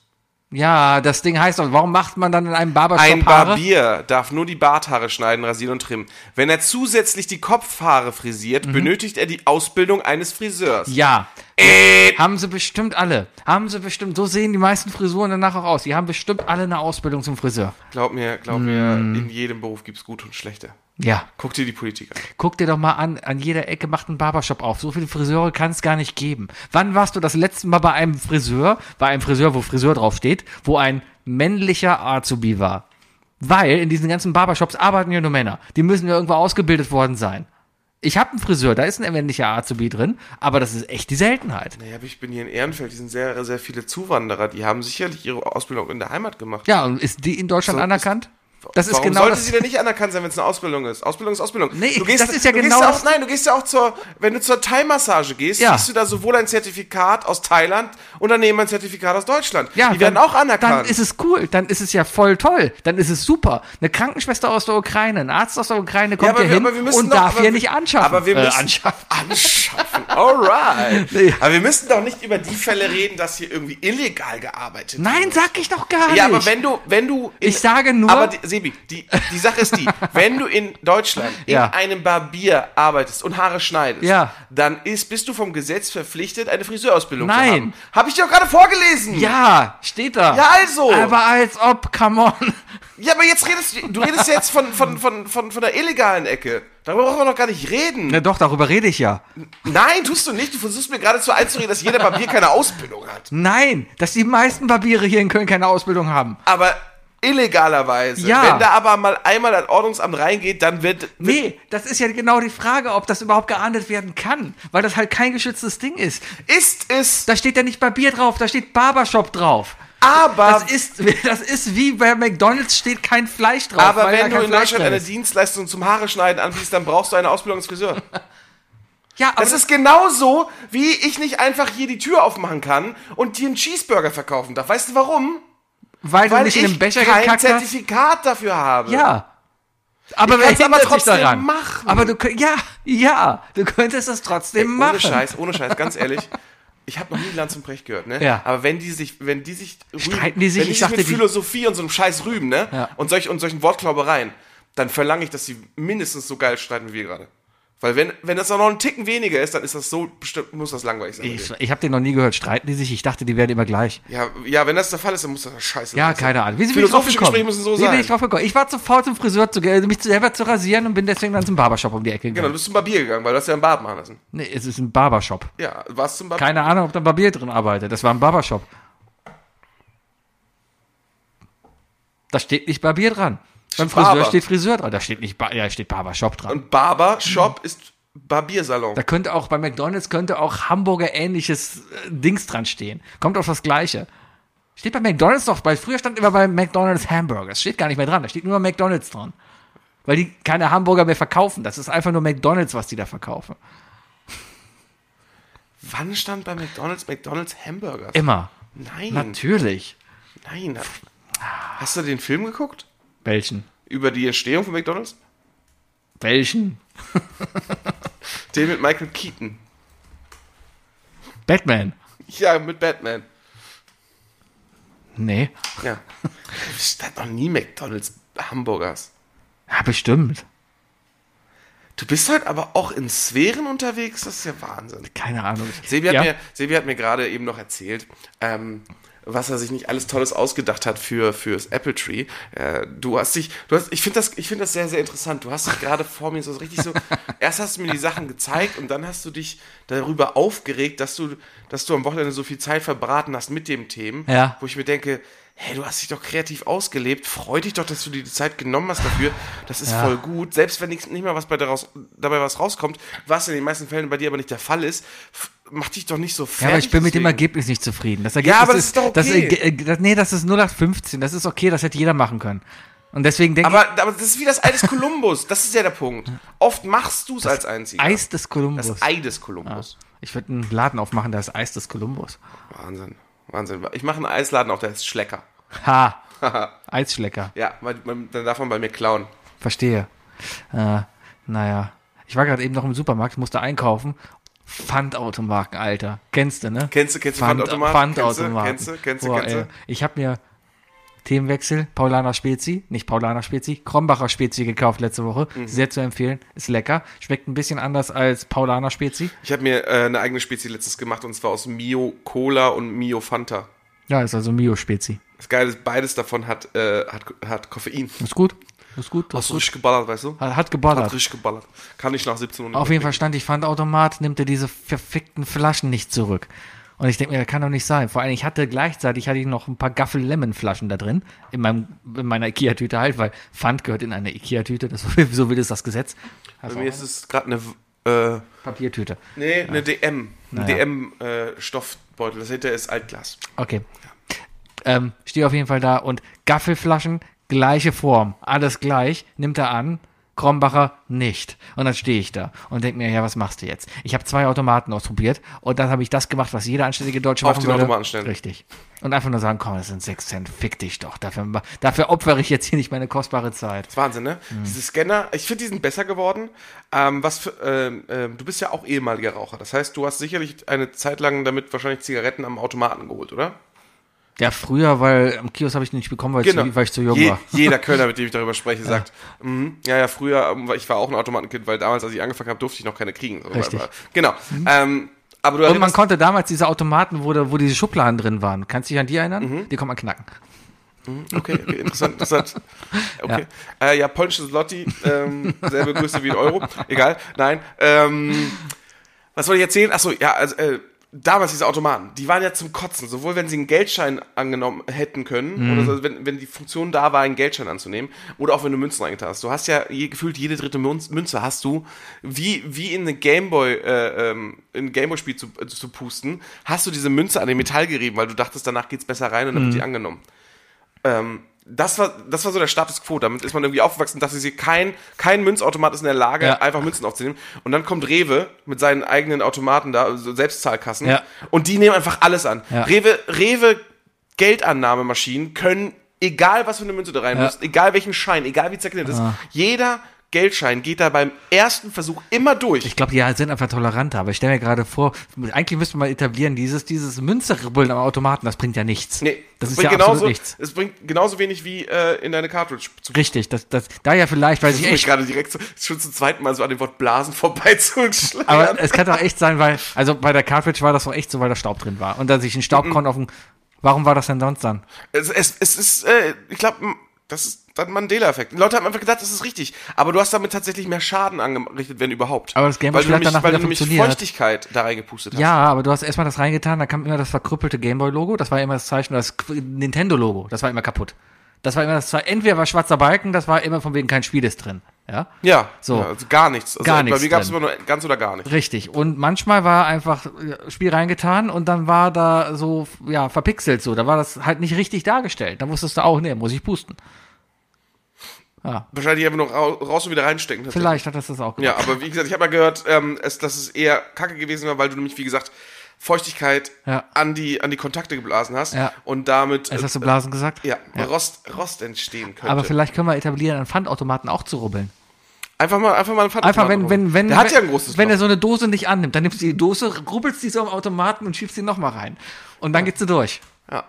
Speaker 2: Ja, das Ding heißt doch, warum macht man dann in einem Barbershop
Speaker 3: Ein
Speaker 2: Haare?
Speaker 3: Barbier darf nur die Barthaare schneiden, rasieren und trimmen. Wenn er zusätzlich die Kopfhaare frisiert, benötigt er die Ausbildung eines Friseurs.
Speaker 2: Mhm. Ja.
Speaker 3: Äh,
Speaker 2: Haben sie bestimmt alle. Haben sie bestimmt. So sehen die meisten Frisuren danach auch aus. Die haben bestimmt alle eine Ausbildung zum Friseur.
Speaker 3: glaub mir, glaub mir, in jedem Beruf gibt's gute und schlechte.
Speaker 2: Ja.
Speaker 3: Guck dir die Politik an.
Speaker 2: Guck dir doch mal an, an jeder Ecke macht ein Barbershop auf. So viele Friseure kann es gar nicht geben. Wann warst du das letzte Mal bei einem Friseur, bei einem Friseur, wo Friseur draufsteht, wo ein männlicher Azubi war? Weil in diesen ganzen Barbershops arbeiten ja nur Männer. Die müssen ja irgendwo ausgebildet worden sein. Ich habe einen Friseur, da ist ein männlicher Azubi drin, aber das ist echt die Seltenheit.
Speaker 3: Naja, aber ich bin hier in Ehrenfeld, die sind sehr, sehr viele Zuwanderer, die haben sicherlich ihre Ausbildung in der Heimat gemacht.
Speaker 2: Ja, und ist die in Deutschland
Speaker 3: So,
Speaker 2: anerkannt? Das ist
Speaker 3: Warum
Speaker 2: genau
Speaker 3: sollte
Speaker 2: das.
Speaker 3: sie denn nicht anerkannt sein, wenn es eine Ausbildung ist? Ausbildung ist Ausbildung.
Speaker 2: Nee,
Speaker 3: du gehst,
Speaker 2: das ist ja genau
Speaker 3: ja auch, Nein, du gehst ja auch zur, wenn du zur Thai-Massage gehst,
Speaker 2: Ja.
Speaker 3: siehst du da sowohl ein Zertifikat aus Thailand und daneben ein Zertifikat aus Deutschland.
Speaker 2: Ja,
Speaker 3: die werden
Speaker 2: dann-
Speaker 3: auch anerkannt.
Speaker 2: Dann ist es cool, dann ist es ja voll toll, dann ist es super. Eine Krankenschwester aus der Ukraine, ein Arzt aus der Ukraine kommt
Speaker 3: aber
Speaker 2: hier
Speaker 3: wir-
Speaker 2: hin
Speaker 3: wir
Speaker 2: und
Speaker 3: doch-
Speaker 2: darf hier
Speaker 3: wir-
Speaker 2: nicht anschaffen.
Speaker 3: aber wir
Speaker 2: Äh,
Speaker 3: müssen-
Speaker 2: anschaffen.
Speaker 3: Anschaffen. Alright.
Speaker 2: Nee.
Speaker 3: Aber wir müssen doch nicht über die Fälle reden, dass hier irgendwie illegal gearbeitet
Speaker 2: Nein,
Speaker 3: wird.
Speaker 2: sag ich doch gar nicht.
Speaker 3: Ja, aber wenn du, wenn du. In,
Speaker 2: Ich sage nur-
Speaker 3: Aber die, Sebi, die, die Sache ist die, wenn du in Deutschland in
Speaker 2: Ja.
Speaker 3: einem Barbier arbeitest und Haare schneidest,
Speaker 2: Ja.
Speaker 3: dann ist, bist du vom Gesetz verpflichtet, eine Friseurausbildung zu
Speaker 2: Nein.
Speaker 3: haben. Habe ich dir doch gerade vorgelesen.
Speaker 2: ja, steht da.
Speaker 3: Ja, also.
Speaker 2: Aber als ob, come on.
Speaker 3: Ja, aber jetzt redest du, du redest jetzt von, von, von, von, von der illegalen Ecke. Darüber brauchen wir noch gar nicht reden.
Speaker 2: Na doch, darüber rede ich ja.
Speaker 3: Nein, tust du nicht. Du versuchst mir geradezu einzureden, dass jeder Barbier keine Ausbildung hat.
Speaker 2: Nein, dass die meisten Barbiere hier in Köln keine Ausbildung haben.
Speaker 3: Aber illegalerweise.
Speaker 2: Ja.
Speaker 3: Wenn da aber mal einmal ein Ordnungsamt reingeht, dann wird, wird
Speaker 2: Nee, das ist ja genau die Frage, ob das überhaupt geahndet werden kann, weil das halt kein geschütztes Ding ist.
Speaker 3: ist es
Speaker 2: Da steht ja nicht Barbier drauf, da steht Barbershop drauf.
Speaker 3: Aber,
Speaker 2: Das ist, das ist wie bei McDonalds steht kein Fleisch drauf.
Speaker 3: aber wenn du in
Speaker 2: Fleisch
Speaker 3: Deutschland eine
Speaker 2: ist.
Speaker 3: Dienstleistung zum Haare schneiden anbietest, dann brauchst du eine Ausbildung als Friseur.
Speaker 2: Ja, aber
Speaker 3: Das ist genauso, wie ich nicht einfach hier die Tür aufmachen kann und dir einen Cheeseburger verkaufen darf. Weißt du warum?
Speaker 2: Weil du
Speaker 3: Weil
Speaker 2: nicht in
Speaker 3: ich
Speaker 2: den Becher
Speaker 3: kein
Speaker 2: gekackt hast.
Speaker 3: Zertifikat dafür habe.
Speaker 2: Ja. Aber
Speaker 3: Ich
Speaker 2: wer
Speaker 3: kann's aber
Speaker 2: hindert dich
Speaker 3: trotzdem
Speaker 2: daran?
Speaker 3: machen.
Speaker 2: Aber du ja, ja, du könntest es trotzdem
Speaker 3: Ey,
Speaker 2: machen.
Speaker 3: ohne Scheiß, ohne Scheiß, ganz ehrlich. Ich habe noch nie Lanz und Brecht gehört, ne?
Speaker 2: Ja.
Speaker 3: Aber wenn die sich, wenn die sich rühmen,
Speaker 2: Streiten die sich?
Speaker 3: wenn die
Speaker 2: Ich
Speaker 3: sich
Speaker 2: dachte,
Speaker 3: mit Philosophie und so einem Scheiß rühmen, ne?
Speaker 2: Ja.
Speaker 3: Und, solch, und solchen Wortklaubereien, dann verlange ich, dass sie mindestens so geil streiten wie wir gerade. Weil wenn, wenn das auch noch einen Ticken weniger ist, dann ist das so, bestimmt muss das langweilig sein.
Speaker 2: Ich, ich habe den noch nie gehört. Streiten die sich? Ich dachte, die werden immer gleich.
Speaker 3: ja, ja, wenn das der Fall ist, dann muss das scheiße
Speaker 2: Ja,
Speaker 3: sein.
Speaker 2: keine Ahnung. Wie sind
Speaker 3: Philosophische? Gespräche müssen so
Speaker 2: Wie bin
Speaker 3: sein.
Speaker 2: ich drauf gekommen? Ich war zu faul zum Friseur, zu, äh, mich selber zu rasieren und bin deswegen dann zum Barbershop um die Ecke
Speaker 3: Genau, du
Speaker 2: gegangen.
Speaker 3: bist zum Barbier gegangen, weil du hast ja einen Bart machen lassen.
Speaker 2: Nee, es ist ein Barbershop.
Speaker 3: Ja, warst zum Barbier.
Speaker 2: Keine Ahnung, ob da ein Barbier drin arbeitet. Das war ein Barbershop. Da steht nicht Barbier dran. Beim Friseur
Speaker 3: Barber.
Speaker 2: steht Friseur dran. Da steht nicht, ba ja, steht Barbershop dran.
Speaker 3: Und Barber Shop ist Barbiersalon.
Speaker 2: Da könnte auch bei McDonalds könnte auch Hamburger ähnliches äh, Dings dran stehen. Kommt auf das Gleiche. Steht bei McDonalds doch, weil früher stand immer bei McDonalds Hamburgers. Steht gar nicht mehr dran. Da steht nur McDonalds dran. Weil die keine Hamburger mehr verkaufen. Das ist einfach nur McDonalds, was die da verkaufen.
Speaker 3: Wann stand bei McDonalds McDonalds Hamburgers?
Speaker 2: Immer.
Speaker 3: Nein,
Speaker 2: Natürlich.
Speaker 3: nein. Hast du den Film geguckt?
Speaker 2: Welchen?
Speaker 3: Über die Entstehung von McDonalds?
Speaker 2: Welchen?
Speaker 3: Den mit Michael Keaton.
Speaker 2: Batman.
Speaker 3: Ja, mit Batman.
Speaker 2: Nee.
Speaker 3: Ja. Ich hatte noch nie McDonalds Hamburgers.
Speaker 2: Ja, bestimmt.
Speaker 3: Du bist halt aber auch in Sphären unterwegs, das ist ja Wahnsinn.
Speaker 2: Keine Ahnung.
Speaker 3: Sebi hat
Speaker 2: ja?
Speaker 3: mir, Sebi hat mir gerade eben noch erzählt, ähm, was er sich nicht alles Tolles ausgedacht hat für fürs Apple Tree. Äh, du hast dich, du hast, ich finde das, ich finde das sehr, sehr interessant. Du hast dich gerade vor mir so richtig so. erst hast du mir die Sachen gezeigt und dann hast du dich darüber aufgeregt, dass du, dass du am Wochenende so viel Zeit verbraten hast mit dem Themen,
Speaker 2: Ja.
Speaker 3: wo ich mir denke. Hey, du hast dich doch kreativ ausgelebt. Freu dich doch, dass du dir die Zeit genommen hast dafür. Das ist
Speaker 2: Ja.
Speaker 3: voll gut. Selbst wenn nicht, nicht mal was bei daraus, dabei was rauskommt, was in den meisten Fällen bei dir aber nicht der Fall ist, mach dich doch nicht so fertig.
Speaker 2: Ja, aber ich bin mit dem. Ergebnis nicht zufrieden. Das Ergebnis
Speaker 3: aber das ist doch
Speaker 2: Das,
Speaker 3: okay.
Speaker 2: Erge- äh, das, nee, das ist 0815. Das ist okay, das hätte jeder machen können. Und deswegen denke
Speaker 3: Aber, aber das ist wie das Ei des Kolumbus. Das ist ja der Punkt. Oft machst du es als
Speaker 2: ich,
Speaker 3: einziger.
Speaker 2: Eis des Kolumbus.
Speaker 3: das Ei des Kolumbus.
Speaker 2: Ich würde einen Laden aufmachen, da ist Eis des Kolumbus.
Speaker 3: Wahnsinn. Wahnsinn. Ich mache einen Eisladen auf, der ist Schlecker.
Speaker 2: Ha. Eisschlecker.
Speaker 3: Ja, dann darf man bei mir klauen.
Speaker 2: Verstehe. Äh, naja. Ich war gerade eben noch im Supermarkt, musste einkaufen. Pfandautomaten, Alter. Kennst du, ne?
Speaker 3: Kennst du, kennst du
Speaker 2: Pfand-
Speaker 3: Pfandautomaten?
Speaker 2: Pfandautomaten.
Speaker 3: Kennst du, kennst du,
Speaker 2: Boah,
Speaker 3: kennst du?
Speaker 2: ey. Ich habe mir Themenwechsel, Paulaner Spezi, nicht Paulaner Spezi, Krombacher Spezi gekauft letzte Woche.
Speaker 3: Mhm.
Speaker 2: Sehr zu empfehlen. Ist lecker. Schmeckt ein bisschen anders als Paulaner Spezi.
Speaker 3: Ich habe mir äh, eine eigene Spezie letztens gemacht und zwar aus Mio Cola und Mio Fanta.
Speaker 2: Ja, ist also Mio Spezi.
Speaker 3: Das Geile ist, beides davon hat, äh, hat, hat Koffein.
Speaker 2: Ist gut. Ist gut.
Speaker 3: Hast richtig geballert, weißt du?
Speaker 2: Hat, hat
Speaker 3: Hat
Speaker 2: geballert.
Speaker 3: richtig geballert. Kann ich nach 17 Uhr
Speaker 2: Auf jeden Fall stand ich Pfandautomat, nimmt er diese verfickten Flaschen nicht zurück. Und ich denke mir, das kann doch nicht sein. Vor allem, ich hatte gleichzeitig hatte ich noch ein paar Gaffel Lemon Flaschen da drin, in, meinem, in meiner Ikea-Tüte halt, weil Pfand gehört in eine Ikea-Tüte, das, so will es das Gesetz.
Speaker 3: Bei
Speaker 2: Also
Speaker 3: mir ist es gerade eine, äh,
Speaker 2: Papiertüte.
Speaker 3: nee, eine DM. Ein
Speaker 2: Naja.
Speaker 3: DM-Stoffbeutel. das hinter ist Altglas.
Speaker 2: Okay. Ähm, stehe auf jeden Fall da und Gaffelflaschen, gleiche Form, alles gleich, nimmt er an, Krombacher nicht. Und dann stehe ich da und denke mir, ja, was machst du jetzt? Ich habe zwei Automaten ausprobiert und dann habe ich das gemacht, was jeder anständige Deutsche
Speaker 3: Auf
Speaker 2: machen
Speaker 3: den
Speaker 2: würde.
Speaker 3: Automaten stellen.
Speaker 2: Richtig. Und einfach nur sagen, komm, das sind sechs Cent, fick dich doch. Dafür, dafür opfere ich jetzt hier nicht meine kostbare Zeit.
Speaker 3: Das ist Wahnsinn, ne?
Speaker 2: Mhm.
Speaker 3: Diese Scanner, ich finde, die sind besser geworden. Ähm, was für, ähm, ähm, du bist ja auch ehemaliger Raucher. Das heißt, du hast sicherlich eine Zeit lang damit wahrscheinlich Zigaretten am Automaten geholt, oder?
Speaker 2: Ja, früher, weil am Kiosk habe ich nicht bekommen, weil, ich zu, weil ich zu jung
Speaker 3: Genau. Je,
Speaker 2: war.
Speaker 3: Jeder Kölner, mit dem ich darüber spreche, sagt, mhm, ja, ja, früher, ähm, ich war auch ein Automatenkind, weil damals, als ich angefangen habe, durfte ich noch keine kriegen.
Speaker 2: Richtig. Mhm.
Speaker 3: Genau. Ähm, aber du
Speaker 2: Und man konnte damals diese Automaten, wo, da, wo diese Schubladen drin waren, kannst du dich an die erinnern?
Speaker 3: Mhm.
Speaker 2: Die kann man knacken.
Speaker 3: Okay, okay, interessant, interessant. Okay. Ja, äh, ja polnisches Lotti, ähm, selbe Größe wie ein Euro. Egal, nein. Ähm, was soll ich erzählen? Achso, ja, also, äh, damals diese Automaten, die waren ja zum Kotzen, sowohl wenn sie einen Geldschein angenommen hätten können, oder so, wenn, wenn die Funktion da war, einen Geldschein anzunehmen, oder auch wenn du Münzen reingetan hast. Du hast ja je, gefühlt jede dritte Münz- Münze hast du, wie, wie in eine Gameboy, äh, ähm, in ein Gameboy-Spiel zu, äh, zu pusten, hast du diese Münze an den Metall gerieben, weil du dachtest, danach geht's besser rein und dann wird die angenommen. Ähm, das war, das war so der Status quo. Damit ist man irgendwie aufgewachsen, dass sie kein, kein Münzautomat ist in der Lage,
Speaker 2: Ja.
Speaker 3: einfach Münzen aufzunehmen. Und dann kommt Rewe mit seinen eigenen Automaten da, so Selbstzahlkassen.
Speaker 2: Ja.
Speaker 3: Und die nehmen einfach alles an.
Speaker 2: Ja.
Speaker 3: Rewe, Rewe Geldannahmemaschinen können, egal was für eine Münze da rein muss, egal welchen Schein, egal wie zerknittert ist, jeder Geldschein geht da beim ersten Versuch immer durch.
Speaker 2: Ich glaube, die sind einfach toleranter, aber ich stelle mir gerade vor, eigentlich müsste man mal etablieren, dieses, dieses Münzeribbeln am Automaten, das bringt ja nichts.
Speaker 3: nee,
Speaker 2: das
Speaker 3: es
Speaker 2: ist ja
Speaker 3: bringt
Speaker 2: absolut
Speaker 3: genauso,
Speaker 2: nichts.
Speaker 3: Es bringt genauso wenig wie äh, in deine Cartridge zu
Speaker 2: Richtig, das, das, da ja vielleicht, weil
Speaker 3: Ich
Speaker 2: echt,
Speaker 3: gerade direkt so, schon zum zweiten Mal so an dem Wort Blasen vorbeizuschlagen.
Speaker 2: aber es kann doch echt sein, weil, also bei der Cartridge war das doch echt so, weil da Staub drin war und da sich ein Staubkorn auf dem, warum war das denn sonst dann?
Speaker 3: es, es, es ist, äh, ich glaube, das ist dann Mandela-Effekt. Leute haben einfach gedacht, das ist richtig. Aber du hast damit tatsächlich mehr Schaden angerichtet, wenn überhaupt.
Speaker 2: Aber das Gameboy-Spiel hat danach
Speaker 3: weil
Speaker 2: wieder
Speaker 3: du nämlich. Feuchtigkeit da reingepustet hast.
Speaker 2: Ja, aber du hast erstmal das reingetan, da kam immer das verkrüppelte Gameboy-Logo, das war immer das Zeichen, das Nintendo-Logo, das war immer kaputt. Das war immer das, entweder war schwarzer Balken, das war immer von wegen kein Spiel ist drin, ja?
Speaker 3: Ja,
Speaker 2: So.
Speaker 3: ja, also gar nichts. Also
Speaker 2: Gar
Speaker 3: Bei
Speaker 2: nichts
Speaker 3: mir gab es immer nur ganz oder gar nicht.
Speaker 2: Richtig. Und manchmal war einfach äh, Spiel reingetan und dann war da so, ja, verpixelt so. Da war das halt nicht richtig dargestellt. Da wusstest du auch, nee, muss ich pusten. Ja,
Speaker 3: Wahrscheinlich einfach noch rau- raus und wieder reinstecken. tatsächlich.
Speaker 2: vielleicht hat das das auch
Speaker 3: Ja, aber wie gesagt, ich habe mal gehört, ähm, es, dass es eher kacke gewesen war, weil du nämlich, wie gesagt, Feuchtigkeit
Speaker 2: Ja.
Speaker 3: an, die, an die Kontakte geblasen hast
Speaker 2: Ja.
Speaker 3: und damit
Speaker 2: Jetzt
Speaker 3: äh,
Speaker 2: hast du Blasen gesagt?
Speaker 3: ja, Rost, Rost entstehen könnte.
Speaker 2: Aber vielleicht können wir etablieren, an Pfandautomaten auch zu rubbeln.
Speaker 3: einfach mal, einfach mal einen
Speaker 2: Einfach, wenn,
Speaker 3: Pfandautomaten
Speaker 2: wenn, wenn,
Speaker 3: Der hat
Speaker 2: wenn,
Speaker 3: ja ein großes
Speaker 2: wenn
Speaker 3: Loch.
Speaker 2: er so eine Dose nicht annimmt, dann nimmst du die Dose, rubbelst die so im Automaten und schiebst sie nochmal rein. Und dann geht's du durch.
Speaker 3: Ja.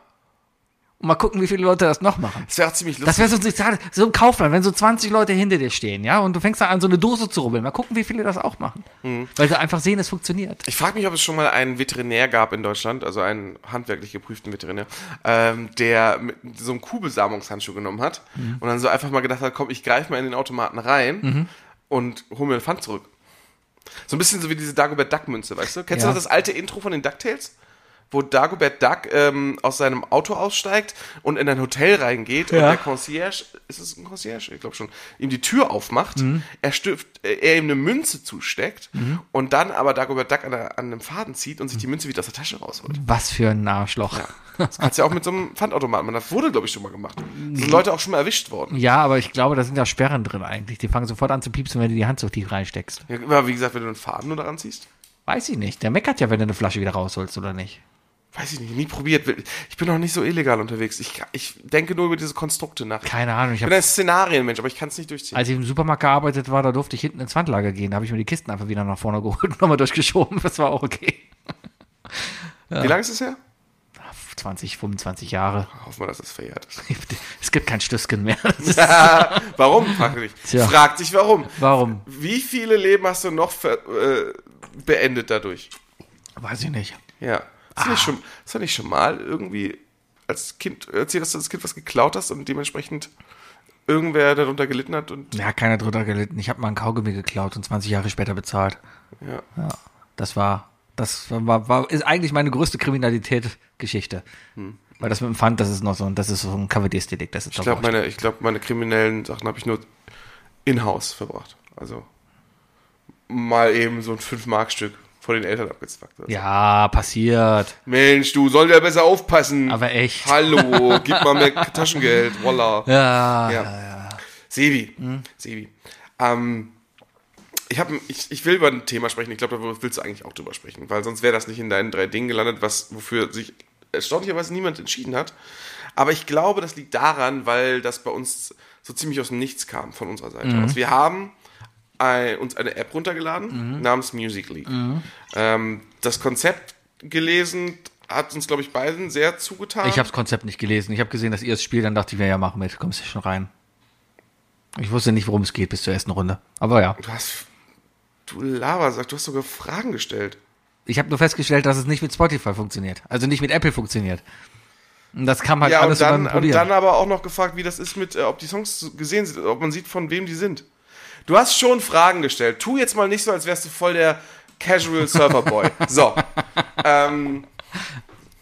Speaker 2: Und mal gucken, wie viele Leute das noch machen.
Speaker 3: Das wäre auch ziemlich
Speaker 2: Das
Speaker 3: lustig.
Speaker 2: wäre so, so im Kaufland, wenn so 20 Leute hinter dir stehen, ja, und du fängst dann an, so eine Dose zu rubbeln. Mal gucken, wie viele das auch machen.
Speaker 3: Mhm.
Speaker 2: Weil sie einfach sehen, es funktioniert.
Speaker 3: Ich frage mich, ob es schon mal einen Veterinär gab in Deutschland, also einen handwerklich geprüften Veterinär, ähm, der mit so einem Kuhbesamungshandschuh genommen hat
Speaker 2: Mhm.
Speaker 3: und dann so einfach mal gedacht hat, komm, ich greife mal in den Automaten rein
Speaker 2: Mhm.
Speaker 3: und hol mir den Pfand zurück. So ein bisschen so wie diese Dagobert Duck Münze, weißt du? Kennst
Speaker 2: Ja.
Speaker 3: du das alte Intro von den DuckTales? Wo Dagobert Duck ähm, aus seinem Auto aussteigt und in ein Hotel reingeht und
Speaker 2: Ja.
Speaker 3: der Concierge, ist es ein Concierge? Ich glaube schon, ihm die Tür aufmacht,
Speaker 2: Mhm.
Speaker 3: er, stifft, äh, er ihm eine Münze zusteckt und dann aber Dagobert Duck an, der, an einem Faden zieht und sich die Münze wieder aus der Tasche rausholt.
Speaker 2: Was für ein Arschloch. Ja.
Speaker 3: Das kannst du ja auch mit so einem Pfandautomaten machen. Das wurde, glaube ich, schon mal gemacht. Da sind Leute auch schon mal erwischt worden.
Speaker 2: aber ich glaube, da sind ja Sperren drin eigentlich. Die fangen sofort an zu piepsen, wenn du die Hand so tief reinsteckst.
Speaker 3: Ja, aber wie gesagt, wenn du einen Faden nur daran ziehst.
Speaker 2: Weiß ich nicht. Der meckert ja, wenn du eine Flasche wieder rausholst, oder nicht?
Speaker 3: Weiß ich nicht, nie probiert. Ich bin noch nicht so illegal unterwegs. Ich, ich denke nur über diese Konstrukte nach.
Speaker 2: Keine Ahnung. Ich
Speaker 3: bin ein Szenarienmensch, aber ich kann es nicht durchziehen.
Speaker 2: als ich im Supermarkt gearbeitet war, da durfte ich hinten ins Pfandlager gehen. Da habe ich mir die Kisten einfach wieder nach vorne geholt und nochmal durchgeschoben. Das war auch okay.
Speaker 3: Wie lange ist es her?
Speaker 2: 20, 25 Jahre.
Speaker 3: Hoffen wir, dass das verjährt ist.
Speaker 2: Es gibt kein Stößchen mehr. Ist,
Speaker 3: warum? Fragt dich.
Speaker 2: Tja.
Speaker 3: Fragt sich warum.
Speaker 2: warum?
Speaker 3: Wie viele Leben hast du noch äh, beendet dadurch?
Speaker 2: Weiß ich nicht.
Speaker 3: Ja. Hast du, nicht schon, hast du nicht schon mal irgendwie als Kind erzählt, dass du als Kind was geklaut hast und dementsprechend irgendwer darunter gelitten hat und
Speaker 2: Ja, keiner drunter gelitten. Ich habe mal ein Kaugummi geklaut und 20 Jahre später bezahlt.
Speaker 3: ja.
Speaker 2: Ja, das war, das war, war ist eigentlich meine größte Kriminalität-Geschichte. Weil das mit dem Pfand, das ist noch so, ein- das ist so ein Kavaliersdelikt. Das ist
Speaker 3: Ich glaube, meine, ich glaub, meine kriminellen Sachen habe ich nur in-house verbracht. Also mal eben so ein 5-Mark-Stück vor den Eltern abgezwackt. Also.
Speaker 2: ja, passiert.
Speaker 3: Mensch, du sollst ja besser aufpassen.
Speaker 2: Aber echt.
Speaker 3: Hallo, gib mal mehr Taschengeld. Voila.
Speaker 2: Ja,
Speaker 3: Ja. Sebi,
Speaker 2: Hm?
Speaker 3: Sebi. Ähm, ich, hab, ich, ich will über ein Thema sprechen. Ich glaube, da willst du eigentlich auch drüber sprechen, weil sonst wäre das nicht in deinen drei Dingen gelandet, was, wofür sich erstaunlicherweise niemand entschieden hat. Aber ich glaube, das liegt daran, weil das bei uns so ziemlich aus dem Nichts kam von unserer Seite
Speaker 2: Mhm.
Speaker 3: aus. Wir haben ein, uns eine App runtergeladen
Speaker 2: Mhm.
Speaker 3: namens Musically. Ähm, das Konzept gelesen hat uns, glaube ich, beiden sehr zugetan.
Speaker 2: ich habe das Konzept nicht gelesen. Ich habe gesehen, dass ihr es spielt, dann dachte ich mir, ja, mach mit, kommst du schon rein. Ich wusste nicht, worum es geht bis zur ersten Runde. Aber ja.
Speaker 3: Du hast, du laberst, du hast sogar Fragen gestellt.
Speaker 2: Ich habe nur festgestellt, dass es nicht mit Spotify funktioniert. Also nicht mit Apple funktioniert. Und das kam halt
Speaker 3: Ja,
Speaker 2: alles
Speaker 3: und dann, und dann aber auch noch gefragt, wie das ist mit, äh, ob die Songs gesehen sind, ob man sieht, von wem die sind. Du hast schon Fragen gestellt. Tu jetzt mal nicht so, als wärst du voll der Casual Surfer Boy. So. ähm,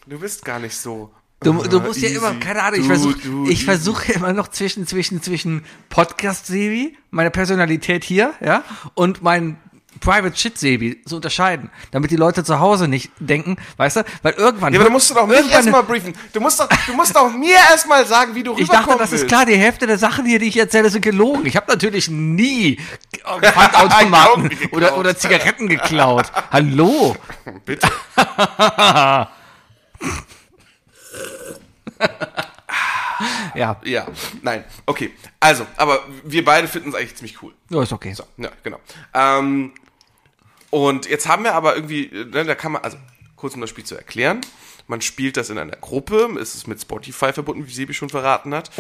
Speaker 3: du bist gar nicht so.
Speaker 2: Du, du
Speaker 3: Ah,
Speaker 2: musst ja
Speaker 3: easy.
Speaker 2: immer, keine Ahnung, ich versuche ich versuche immer noch zwischen, zwischen, zwischen Podcast-Sebi, meine Personalität hier, ja, und mein Private Shit Sebi zu unterscheiden, damit die Leute zu Hause nicht denken, weißt du, weil irgendwann.
Speaker 3: Ja, aber da musst du doch mich erstmal briefen. Du musst doch, du musst doch mir erstmal sagen, wie du
Speaker 2: Ich
Speaker 3: rüberkommen
Speaker 2: dachte, das
Speaker 3: willst.
Speaker 2: ist klar, die Hälfte der Sachen hier, die ich erzähle, sind gelogen. Ich habe natürlich nie Pfandautomaten
Speaker 3: Augen geklaut.
Speaker 2: oder, oder Zigaretten geklaut. Hallo.
Speaker 3: Bitte.
Speaker 2: Ja,
Speaker 3: Ja, nein. Okay. Also, aber wir beide finden es eigentlich ziemlich cool.
Speaker 2: ja ist okay.
Speaker 3: So, ja, genau. Ähm, und jetzt haben wir aber irgendwie, ne, da kann man, also kurz um das Spiel zu erklären, man spielt das in einer Gruppe, es ist mit Spotify verbunden, wie Sebi schon verraten hat.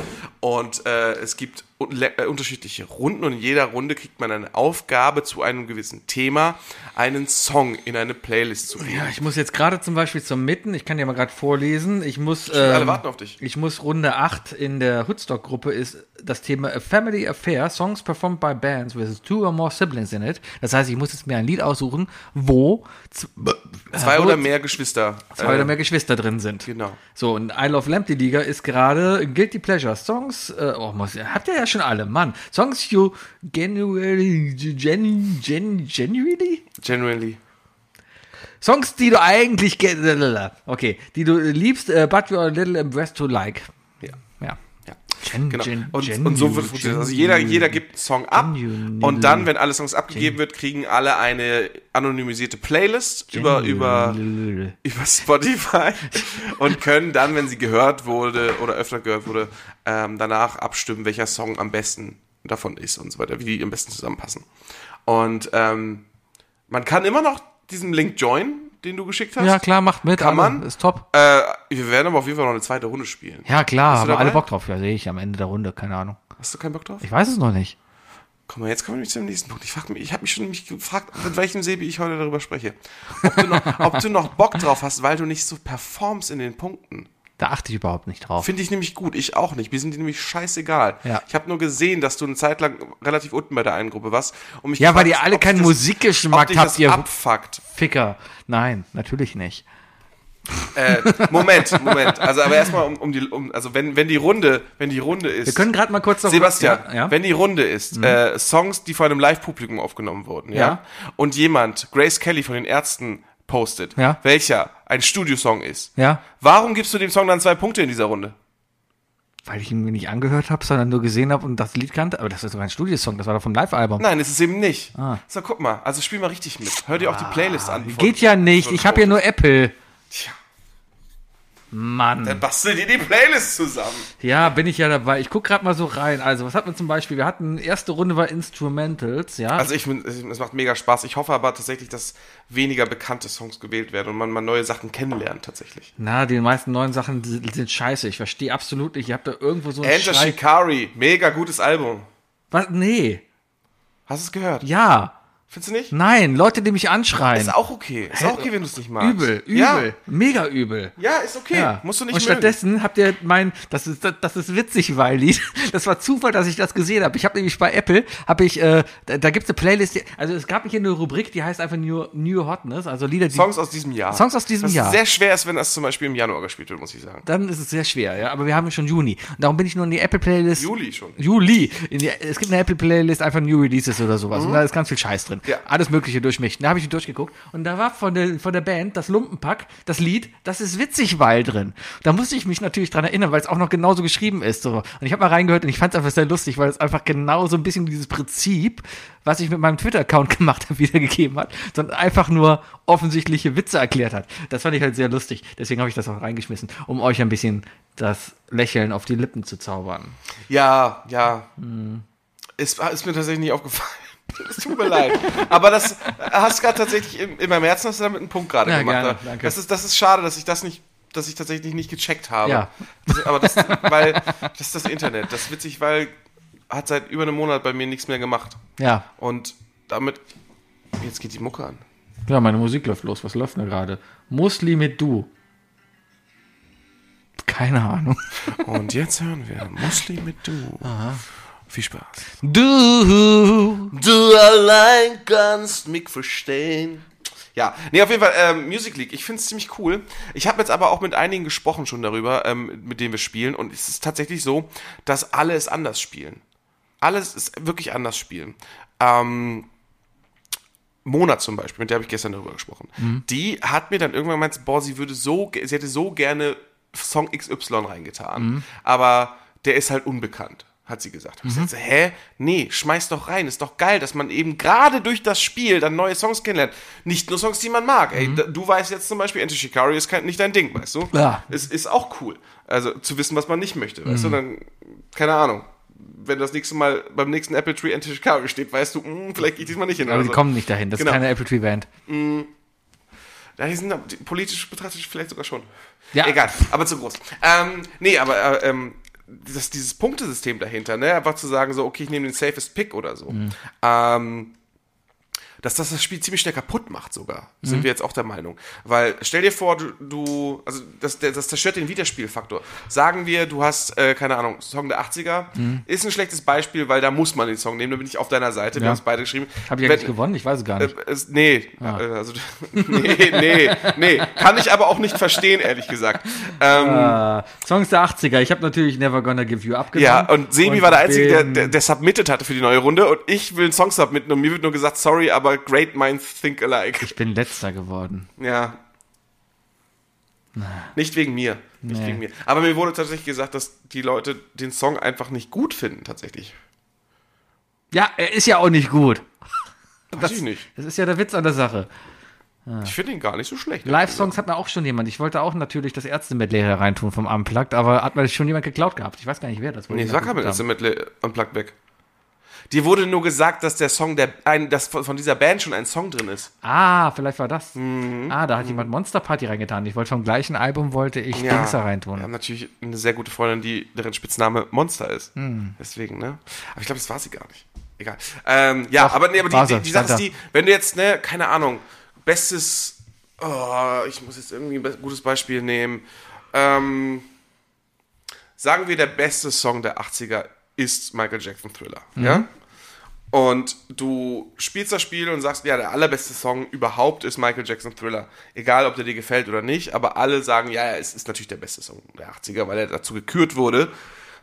Speaker 3: Und äh, es gibt unterschiedliche Runden und in jeder Runde kriegt man eine Aufgabe zu einem gewissen Thema, einen Song in eine Playlist zu legen.
Speaker 2: Ja, ich muss jetzt gerade zum Beispiel zum Mitten, ich kann dir mal gerade vorlesen, ich muss,
Speaker 3: alle
Speaker 2: ähm,
Speaker 3: warten auf dich.
Speaker 2: ich muss Runde 8 in der Hoodstock-Gruppe ist das Thema A Family Affair, Songs performed by bands with two or more siblings in it. Das heißt, ich muss jetzt mir ein Lied aussuchen, wo z-
Speaker 3: Zwei
Speaker 2: äh,
Speaker 3: oder
Speaker 2: wo
Speaker 3: mehr Geschwister.
Speaker 2: zwei
Speaker 3: äh,
Speaker 2: oder mehr Geschwister drin sind.
Speaker 3: Genau.
Speaker 2: So, und I Love Lamp, die Liga, ist gerade Guilty Pleasure Songs, äh, oh, muss, habt ihr ja schon alle, Mann. Songs you genuinely, gen, gen, genuinely?
Speaker 3: Generally.
Speaker 2: Songs, die du eigentlich, ge- okay, die du liebst, äh, but you're a little impressed to like.
Speaker 3: Ja.
Speaker 2: Ja.
Speaker 3: Ja.
Speaker 2: Gen,
Speaker 3: Genau.
Speaker 2: gen,
Speaker 3: und,
Speaker 2: gen,
Speaker 3: und so wird es funktionieren. Also jeder, jeder gibt einen Song ab und dann, wenn alle Songs abgegeben wird, kriegen alle eine anonymisierte Playlist über, über, über Spotify und können dann, wenn sie gehört wurde oder öfter gehört wurde, ähm, danach abstimmen, welcher Song am besten davon ist und so weiter, wie die am besten zusammenpassen. Und ähm, man kann immer noch diesen Link joinen, den du geschickt hast.
Speaker 2: Ja, klar, macht mit.
Speaker 3: Kann
Speaker 2: alle,
Speaker 3: man?
Speaker 2: Ist top.
Speaker 3: Äh, wir werden aber auf jeden Fall noch eine zweite Runde spielen.
Speaker 2: Ja, klar, haben alle Bock drauf. Ja, sehe ich am Ende der Runde, keine Ahnung.
Speaker 3: Hast du keinen Bock drauf?
Speaker 2: Ich weiß es noch nicht.
Speaker 3: Guck mal, jetzt kommen wir nämlich zum nächsten Punkt. Ich, frag mich- ich habe mich schon nämlich gefragt, mit welchem Sebi ich heute darüber spreche. Ob du, noch, ob du noch Bock drauf hast, weil du nicht so performst in den Punkten.
Speaker 2: Da achte ich überhaupt nicht drauf.
Speaker 3: Finde ich nämlich gut. Ich auch nicht. Mir sind die nämlich scheißegal.
Speaker 2: Ja.
Speaker 3: Ich habe nur gesehen, dass du eine Zeit lang relativ unten bei der einen Gruppe warst. Und mich
Speaker 2: Ja, weil
Speaker 3: gefragt,
Speaker 2: ihr alle keinen
Speaker 3: das-
Speaker 2: Musikgeschmack habt, ihr
Speaker 3: abfuckt.
Speaker 2: Ficker. Nein, natürlich nicht.
Speaker 3: Äh, Moment, Moment. Also aber erstmal um, um die, um, also wenn, wenn die Runde, wenn die Runde ist.
Speaker 2: Wir können gerade mal kurz noch...
Speaker 3: Sebastian,
Speaker 2: ja, ja?
Speaker 3: wenn die Runde ist, äh, Songs, die von einem Live-Publikum aufgenommen wurden, ja?
Speaker 2: Ja.
Speaker 3: und jemand, Grace Kelly von den Ärzten, postet,
Speaker 2: Ja.
Speaker 3: welcher ein Studiosong ist,
Speaker 2: ja,
Speaker 3: warum gibst du dem Song dann zwei Punkte in dieser Runde?
Speaker 2: weil ich ihn mir nicht angehört habe, sondern nur gesehen habe und das Lied kannte. Aber das ist doch kein Studiosong, das war doch vom Live-Album.
Speaker 3: Nein, ist es eben nicht.
Speaker 2: Ah.
Speaker 3: So, guck mal, also spiel mal richtig mit. Hör dir auch die Playlist an.
Speaker 2: Geht ja nicht, ich habe ja nur Apple.
Speaker 3: Tja,
Speaker 2: Mann.
Speaker 3: dann bastel dir die Playlist zusammen.
Speaker 2: Ja, bin ich ja dabei. Ich guck gerade mal so rein. Also, was hatten wir zum Beispiel? Wir hatten, erste Runde war Instrumentals, ja.
Speaker 3: Also ich, es macht mega Spaß. Ich hoffe aber tatsächlich, dass weniger bekannte Songs gewählt werden und man mal neue Sachen kennenlernt tatsächlich.
Speaker 2: Na, die meisten neuen Sachen sind, sind scheiße. Ich verstehe absolut nicht. Ihr habt da irgendwo so einen
Speaker 3: Enter. Shikari, mega gutes Album.
Speaker 2: Was? Nee.
Speaker 3: Hast du es gehört?
Speaker 2: Ja.
Speaker 3: Findest du nicht?
Speaker 2: Nein. Leute, die mich anschreien.
Speaker 3: Ist auch okay. Ist auch okay, wenn du es nicht magst.
Speaker 2: übel, übel.
Speaker 3: Ja,
Speaker 2: Mega übel.
Speaker 3: ja ist okay.
Speaker 2: Ja.
Speaker 3: Musst du nicht
Speaker 2: Und
Speaker 3: mögen.
Speaker 2: stattdessen habt ihr mein, das ist das ist witzig, weil. Das war Zufall, dass ich das gesehen habe. Ich habe nämlich bei Apple habe ich äh, da, da gibt's eine Playlist, die, also es gab hier eine Rubrik, die heißt einfach New New Hotness, also Lieder, die
Speaker 3: Songs aus diesem Jahr.
Speaker 2: Songs aus diesem
Speaker 3: das
Speaker 2: Jahr.
Speaker 3: sehr schwer ist, wenn das zum Beispiel im Januar gespielt wird, muss ich sagen.
Speaker 2: dann ist es sehr schwer, ja, aber wir haben schon Juni. Und darum bin ich nur in die Apple Playlist
Speaker 3: Juli schon.
Speaker 2: Juli. Die, es gibt eine Apple Playlist einfach New Releases oder sowas und da ist ganz viel Scheiß drin.
Speaker 3: Ja.
Speaker 2: Alles mögliche durch mich. Da habe ich durchgeguckt und da war von der von der Band das Lumpenpack, das Lied, das ist witzig weil drin. Da musste ich mich natürlich dran erinnern, weil es auch noch genauso geschrieben ist so. Und ich habe mal reingehört und ich fand es einfach sehr lustig, weil es einfach genau so ein bisschen dieses Prinzip, was ich mit meinem Twitter Account gemacht habe, wiedergegeben hat, sondern einfach nur offensichtliche Witze erklärt hat. Das fand ich halt sehr lustig. Deswegen habe ich das auch reingeschmissen, um euch ein bisschen das Lächeln auf die Lippen zu zaubern.
Speaker 3: Ja, ja. Ist, ist mir tatsächlich nicht aufgefallen. Es tut mir leid. Aber das hast gerade tatsächlich in, in meinem Herzen hast du damit einen Punkt gerade
Speaker 2: Ja,
Speaker 3: gemacht.
Speaker 2: gerne,
Speaker 3: Da-
Speaker 2: danke.
Speaker 3: Das ist, das ist schade, dass ich das nicht, dass ich tatsächlich nicht gecheckt habe.
Speaker 2: Ja.
Speaker 3: Das, aber das, weil, das ist das Internet. Das ist witzig, weil hat seit über einem Monat bei mir nichts mehr gemacht.
Speaker 2: Ja.
Speaker 3: Und damit, jetzt geht die Mucke an.
Speaker 2: Ja, meine Musik läuft los. Was läuft denn gerade? Musli mit Du. Keine Ahnung.
Speaker 3: Und jetzt hören wir Muslim mit Du. Viel Spaß.
Speaker 2: Du.
Speaker 3: Du allein kannst mich verstehen. Ja, nee, auf jeden Fall, ähm, Music League, ich finde es ziemlich cool. Ich habe jetzt aber auch mit einigen gesprochen schon darüber, ähm, mit denen wir spielen. Und es ist tatsächlich so, dass alle es anders spielen. Alles ist wirklich anders spielen. Ähm, Mona zum Beispiel, mit der habe ich gestern darüber gesprochen. Die hat mir dann irgendwann gemeint, boah, sie würde so, sie hätte so gerne Song XY reingetan, aber der ist halt unbekannt, hat sie gesagt. Ich sagte, hä? Nee, schmeiß doch rein, ist doch geil, dass man eben gerade durch das Spiel dann neue Songs kennenlernt. Nicht nur Songs, die man mag. Ey, da- du weißt jetzt zum Beispiel, Enter Shikari ist kein, nicht dein Ding, weißt du?
Speaker 2: Ja.
Speaker 3: Es ist auch cool. Also zu wissen, was man nicht möchte, weißt du? Dann, keine Ahnung. Wenn das nächste Mal beim nächsten Apple Tree Enter Shikari steht, weißt du, mh, vielleicht gehe ich diesmal nicht hin.
Speaker 2: Aber
Speaker 3: oder
Speaker 2: die kommen nicht dahin. Das
Speaker 3: Genau.
Speaker 2: ist keine Apple Tree Band.
Speaker 3: Ja, die sind politisch betrachtet vielleicht sogar schon.
Speaker 2: Ja.
Speaker 3: Egal, aber zu groß. Ähm, nee, aber äh, ähm, das, dieses Punktesystem dahinter, ne, einfach zu sagen, so, okay, ich nehme den safest Pick oder so. Ähm, dass das das Spiel ziemlich schnell kaputt macht sogar, sind wir jetzt auch der Meinung. Weil stell dir vor, du, du also das, das, zerstört den Wiederspielfaktor. Sagen wir, du hast, äh, keine Ahnung, Song der 80er, ist ein schlechtes Beispiel, weil da muss man den Song nehmen, da bin ich auf deiner Seite, wir
Speaker 2: Ja.
Speaker 3: haben es beide geschrieben.
Speaker 2: Habe ich
Speaker 3: Wenn-
Speaker 2: eigentlich gewonnen? Ich weiß es gar
Speaker 3: äh,
Speaker 2: nicht.
Speaker 3: es, nee, äh, also nee, nee, nee, kann ich aber auch nicht verstehen, ehrlich gesagt. Ähm,
Speaker 2: Äh, Songs der 80er. Ich habe natürlich Never Gonna Give You Up gewonnen.
Speaker 3: ja, und Sebi war der Einzige, der, der, der submitted hatte für die neue Runde und ich will einen Song submitten und mir wird nur gesagt, sorry, aber great minds think alike.
Speaker 2: Ich bin letzter geworden.
Speaker 3: Ja. Nicht wegen mir. Nicht
Speaker 2: Nee.
Speaker 3: wegen mir. Aber mir wurde tatsächlich gesagt, dass die Leute den Song einfach nicht gut finden, tatsächlich.
Speaker 2: Ja, er ist ja auch nicht gut.
Speaker 3: Weiß ich nicht.
Speaker 2: Das ist ja der Witz an der Sache.
Speaker 3: Ich finde ihn gar nicht so schlecht.
Speaker 2: Live-Songs hat mir auch schon jemand. Ich wollte auch natürlich das Ärzte-Medley hereintun vom Unplugged, aber hat mir schon jemand geklaut gehabt. Ich weiß gar nicht, wer das wollte
Speaker 3: Nee,
Speaker 2: ich
Speaker 3: sag das ist mit Unplugged weg. Dir wurde nur gesagt, dass der Song der ein, dass von dieser Band schon ein Song drin ist.
Speaker 2: Ah, vielleicht war das.
Speaker 3: Mhm.
Speaker 2: Ah, da hat jemand Monster Party reingetan. Ich wollte vom gleichen Album wollte ich Dings da reintun.
Speaker 3: Wir haben natürlich eine sehr gute Freundin, die deren Spitzname Monster ist.
Speaker 2: Hm.
Speaker 3: Deswegen, ne? Aber ich glaube, das war sie gar nicht. Egal. Ähm, ja, aber, nee, aber die, die, die Sache ist die, wenn du jetzt, ne, keine Ahnung, bestes, oh, ich muss jetzt irgendwie ein gutes Beispiel nehmen. Ähm, sagen wir, der beste Song der 80er ist Michael Jackson Thriller.
Speaker 2: Mhm.
Speaker 3: Ja? Und du spielst das Spiel und sagst, ja, der allerbeste Song überhaupt ist Michael Jackson Thriller. Egal, ob der dir gefällt oder nicht, aber alle sagen, ja, es ist natürlich der beste Song der 80er, weil er dazu gekürt wurde.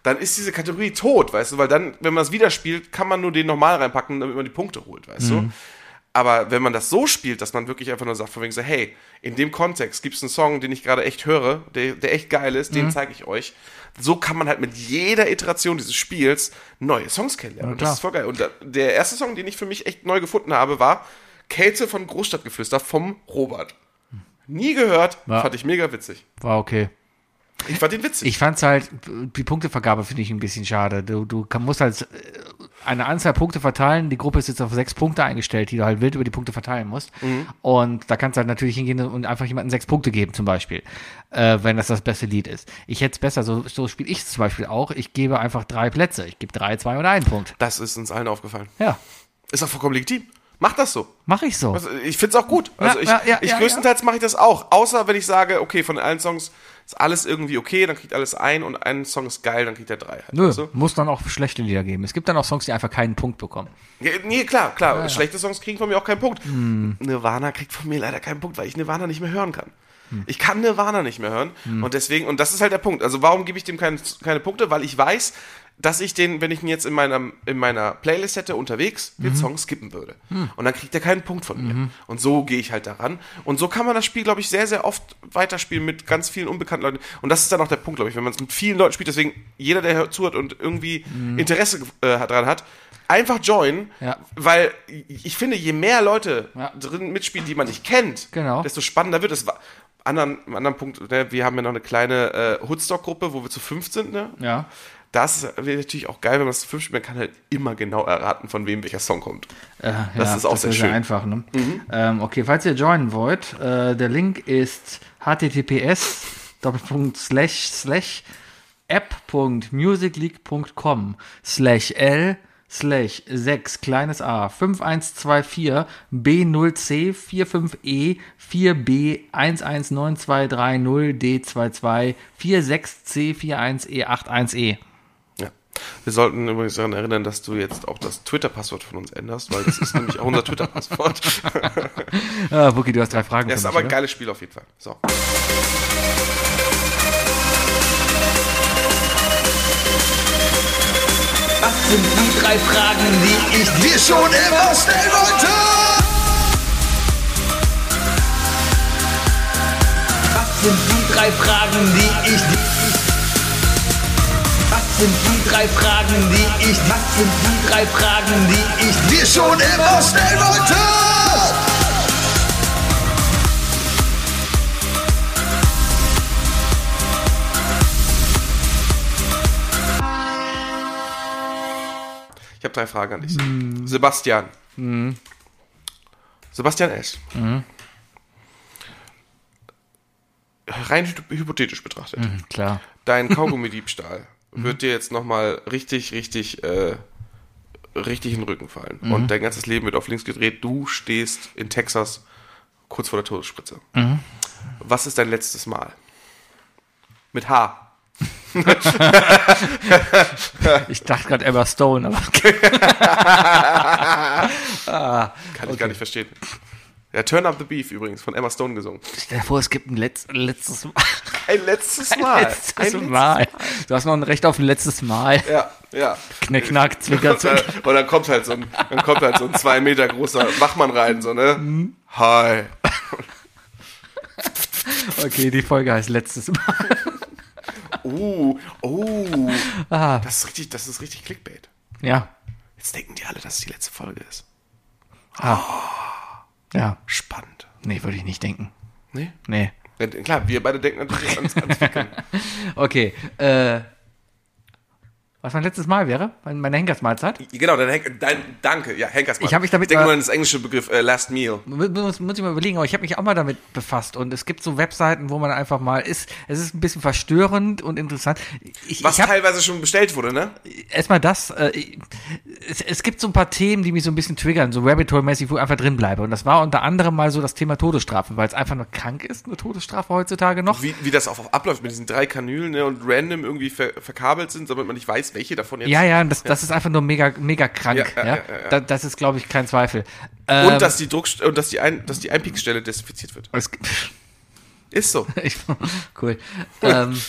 Speaker 3: Dann ist diese Kategorie tot, weißt du, weil dann, wenn man es wieder spielt, kann man nur den normal reinpacken, damit man die Punkte holt, weißt du. Aber wenn man das so spielt, dass man wirklich einfach nur sagt, von wegen so, hey, in dem Kontext gibt es einen Song, den ich gerade echt höre, der, der echt geil ist, den zeige ich euch. So kann man halt mit jeder Iteration dieses Spiels neue Songs kennenlernen. Und das ist voll geil. Und der erste Song, den ich für mich echt neu gefunden habe, war Kälte von Großstadtgeflüster vom Robert. Nie gehört,
Speaker 2: Ja.
Speaker 3: fand ich mega witzig.
Speaker 2: War okay.
Speaker 3: Ich fand den witzig.
Speaker 2: Ich fand's halt, die Punktevergabe finde ich ein bisschen schade. Du, du musst halt eine Anzahl Punkte verteilen. Die Gruppe ist jetzt auf sechs Punkte eingestellt, die du halt wild über die Punkte verteilen musst.
Speaker 3: Mhm.
Speaker 2: Und da kannst du halt natürlich hingehen und einfach jemandem sechs Punkte geben, zum Beispiel, äh, wenn das das beste Lied ist. Ich hätte es besser, so, so spiele ich es zum Beispiel auch. Ich gebe einfach drei Plätze. Ich gebe drei, zwei und einen Punkt.
Speaker 3: das ist uns allen aufgefallen.
Speaker 2: Ja,
Speaker 3: Ist auch vollkommen legitim. Macht das so.
Speaker 2: mache ich so.
Speaker 3: Also ich finde es auch gut. Also ich,
Speaker 2: ja, ja,
Speaker 3: ich
Speaker 2: ja,
Speaker 3: größtenteils mache ich das auch. Außer wenn ich sage, okay, von allen Songs ist alles irgendwie okay, dann kriegt alles ein und ein Song ist geil, dann kriegt er drei. Halt,
Speaker 2: Nö,
Speaker 3: weißt du?
Speaker 2: muss dann auch schlechte Lieder geben. Es gibt dann auch Songs, die einfach keinen Punkt bekommen.
Speaker 3: ja, nee, klar, klar. Schlechte Songs kriegen von mir auch keinen Punkt.
Speaker 2: Hm.
Speaker 3: Nirvana kriegt von mir leider keinen Punkt, weil ich Nirvana nicht mehr hören kann.
Speaker 2: Hm.
Speaker 3: Ich kann Nirvana nicht mehr hören. Und deswegen, und das ist halt der Punkt. Also warum gebe ich dem keine, keine Punkte? Weil ich weiß, dass ich den, wenn ich ihn jetzt in meiner, in meiner Playlist hätte unterwegs, den
Speaker 2: Mhm.
Speaker 3: Song skippen würde.
Speaker 2: Hm.
Speaker 3: Und dann kriegt er keinen Punkt von mir. Und so gehe ich halt daran. Und so kann man das Spiel, glaube ich, sehr, sehr oft weiterspielen mit ganz vielen unbekannten Leuten. Und das ist dann auch der Punkt, glaube ich, wenn man es mit vielen Leuten spielt. Deswegen, jeder, der hört- zuhört und irgendwie Interesse äh, hat- dran hat, einfach joinen.
Speaker 2: Mhm. Ja.
Speaker 3: Weil ich finde, je mehr Leute
Speaker 2: Ja.
Speaker 3: drin mitspielen, die man nicht kennt,
Speaker 2: Genau.
Speaker 3: desto spannender wird es. Anderen, anderen Punkt, ne, wir haben ja noch eine kleine äh, Hoodstock-Gruppe, wo wir zu fünf sind. Ne?
Speaker 2: Ja.
Speaker 3: Das wäre natürlich auch geil, wenn man das zu fünf spielt. Man kann halt immer genau erraten, von wem welcher Song kommt.
Speaker 2: Äh,
Speaker 3: Das
Speaker 2: ja,
Speaker 3: ist auch sehr
Speaker 2: wäre
Speaker 3: schön. Mhm.
Speaker 2: einfach. Ne? Ähm, okay, falls ihr joinen wollt, äh, der Link ist https Doppelpunkt slash slash app.musicleague.com slash l slash 6 kleines a 5124 b0c 45e 4b 119230 d22 46c 41e 81e
Speaker 3: Ja. Wir sollten übrigens daran erinnern, dass du jetzt auch das Twitter-Passwort von uns änderst, weil das ist nämlich auch unser Twitter-Passwort.
Speaker 2: Ah, Wookie, du hast drei Fragen.
Speaker 3: Das ist
Speaker 2: für
Speaker 3: aber
Speaker 2: mich,
Speaker 3: ein geiles Spiel auf jeden Fall. So.
Speaker 4: Was sind die drei Fragen, die ich dir schon immer stellen wollte? Was sind die drei Fragen, die ich dir... Was sind die drei Fragen, die ich... Was sind die drei Fragen, die ich dir schon immer stellen wollte?
Speaker 3: Ich habe drei Fragen an dich. Sebastian. Sebastian S. Rein hy- hypothetisch betrachtet.
Speaker 2: oder? Klar.
Speaker 3: Dein Kaugummi-Diebstahl wird dir jetzt nochmal richtig, richtig, äh, richtig in den Rücken fallen. Und dein ganzes Leben wird auf links gedreht. Du stehst in Texas kurz vor der Todesspritze. Was ist dein letztes Mal? Mit H.
Speaker 2: Ich dachte gerade Emma Stone, aber
Speaker 3: Kann ich gar nicht verstehen. Ja, Turn Up the Beef übrigens, von Emma Stone gesungen.
Speaker 2: stell dir vor, es gibt ein letz letztes Mal.
Speaker 3: Ein letztes Mal.
Speaker 2: letztes
Speaker 3: ein letztes
Speaker 2: Mal. Du hast noch ein Recht auf ein letztes Mal.
Speaker 3: Ja, ja.
Speaker 2: Knick, knack, zwinker, zwinker.
Speaker 3: Und dann kommt halt so ein, dann kommt halt so ein zwei Meter großer Wachmann rein, so, ne? Hi.
Speaker 2: Okay, die Folge heißt letztes Mal.
Speaker 3: Uh, oh.
Speaker 2: Ah,
Speaker 3: Das ist richtig, das ist richtig Clickbait.
Speaker 2: ja.
Speaker 3: Jetzt denken die alle, dass es die letzte Folge ist.
Speaker 2: Ja.
Speaker 3: Spannend.
Speaker 2: Nee, würde ich nicht denken.
Speaker 3: Nee?
Speaker 2: Nee.
Speaker 3: Klar, wir beide denken natürlich ans, ans Wickeln.
Speaker 2: Okay, äh. Was mein letztes Mal wäre? Meine Henkersmahlzeit?
Speaker 3: Genau, dein, Henk, dein Danke, ja, Henkers
Speaker 2: Ich hab mich damit
Speaker 3: Denk
Speaker 2: mal-
Speaker 3: an das englische Begriff äh, Last Meal.
Speaker 2: Mu- Muss, muss ich mal überlegen, aber ich habe mich auch mal damit befasst und es gibt so Webseiten, wo man einfach mal ist, es ist ein bisschen verstörend und interessant. Ich,
Speaker 3: Was
Speaker 2: ich hab,
Speaker 3: teilweise schon bestellt wurde, ne?
Speaker 2: erstmal das, äh, es, es gibt so ein paar Themen, die mich so ein bisschen triggern, so Rabbit Hole-mäßig, wo ich einfach drin bleibe. Und das war unter anderem mal so das Thema Todesstrafe, weil es einfach nur krank ist, eine Todesstrafe heutzutage noch.
Speaker 3: Wie, wie das auch abläuft mit diesen drei Kanülen ne, und random irgendwie ver verkabelt sind, damit man nicht weiß, welche davon jetzt.
Speaker 2: Ja, ja, das, das ist einfach nur mega, mega krank.
Speaker 3: Ja,
Speaker 2: Ja,
Speaker 3: ja.
Speaker 2: Da, das ist, glaube ich, kein Zweifel. Ähm,
Speaker 3: Und dass die Druck und dass die, Ein dass die Einpiekstelle desinfiziert wird.
Speaker 2: es,
Speaker 3: Ist so.
Speaker 2: ich, cool. ähm,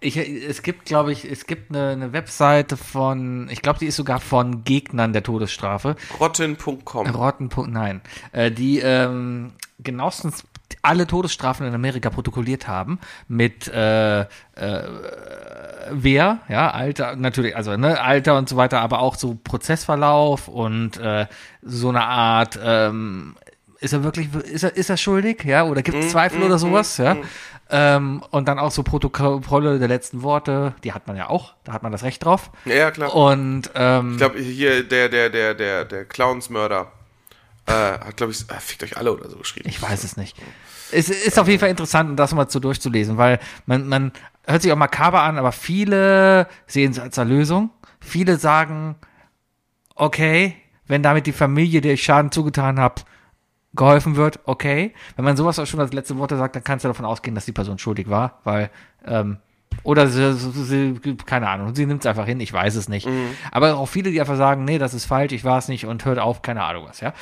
Speaker 2: ich, es gibt, glaube ich, es gibt eine, eine Webseite von, ich glaube, die ist sogar von Gegnern der Todesstrafe.
Speaker 3: Rotten.com.
Speaker 2: Rotten. Nein. Äh, die ähm, genauestens alle Todesstrafen in Amerika protokolliert haben mit äh, äh, wer, ja, Alter, natürlich, also ne, Alter und so weiter, aber auch so Prozessverlauf und äh, so eine Art, ähm, ist er wirklich, ist er, ist er schuldig, ja, oder gibt es Zweifel oder sowas, ja. Ähm, und dann auch so Protokolle der letzten Worte, die hat man ja auch, da hat man das Recht drauf.
Speaker 3: Ja, ja, klar.
Speaker 2: Und ähm,
Speaker 3: Ich glaube, hier der, der, der, der, der Clownsmörder äh, hat, glaube ich, äh, fickt euch alle oder so geschrieben.
Speaker 2: Ich weiß es nicht. Es ist auf jeden Fall interessant, das mal so durchzulesen, weil man, man hört sich auch makaber an, aber viele sehen es als Erlösung. Viele sagen, okay, wenn damit die Familie, der ich Schaden zugetan habe, geholfen wird, okay. Wenn man sowas auch schon als letzte Worte sagt, dann kannst du davon ausgehen, dass die Person schuldig war, weil, ähm, oder sie, sie, keine Ahnung, sie nimmt es einfach hin, ich weiß es nicht. Aber auch viele, die einfach sagen, nee, das ist falsch, ich war es nicht und hört auf, keine Ahnung was, ja.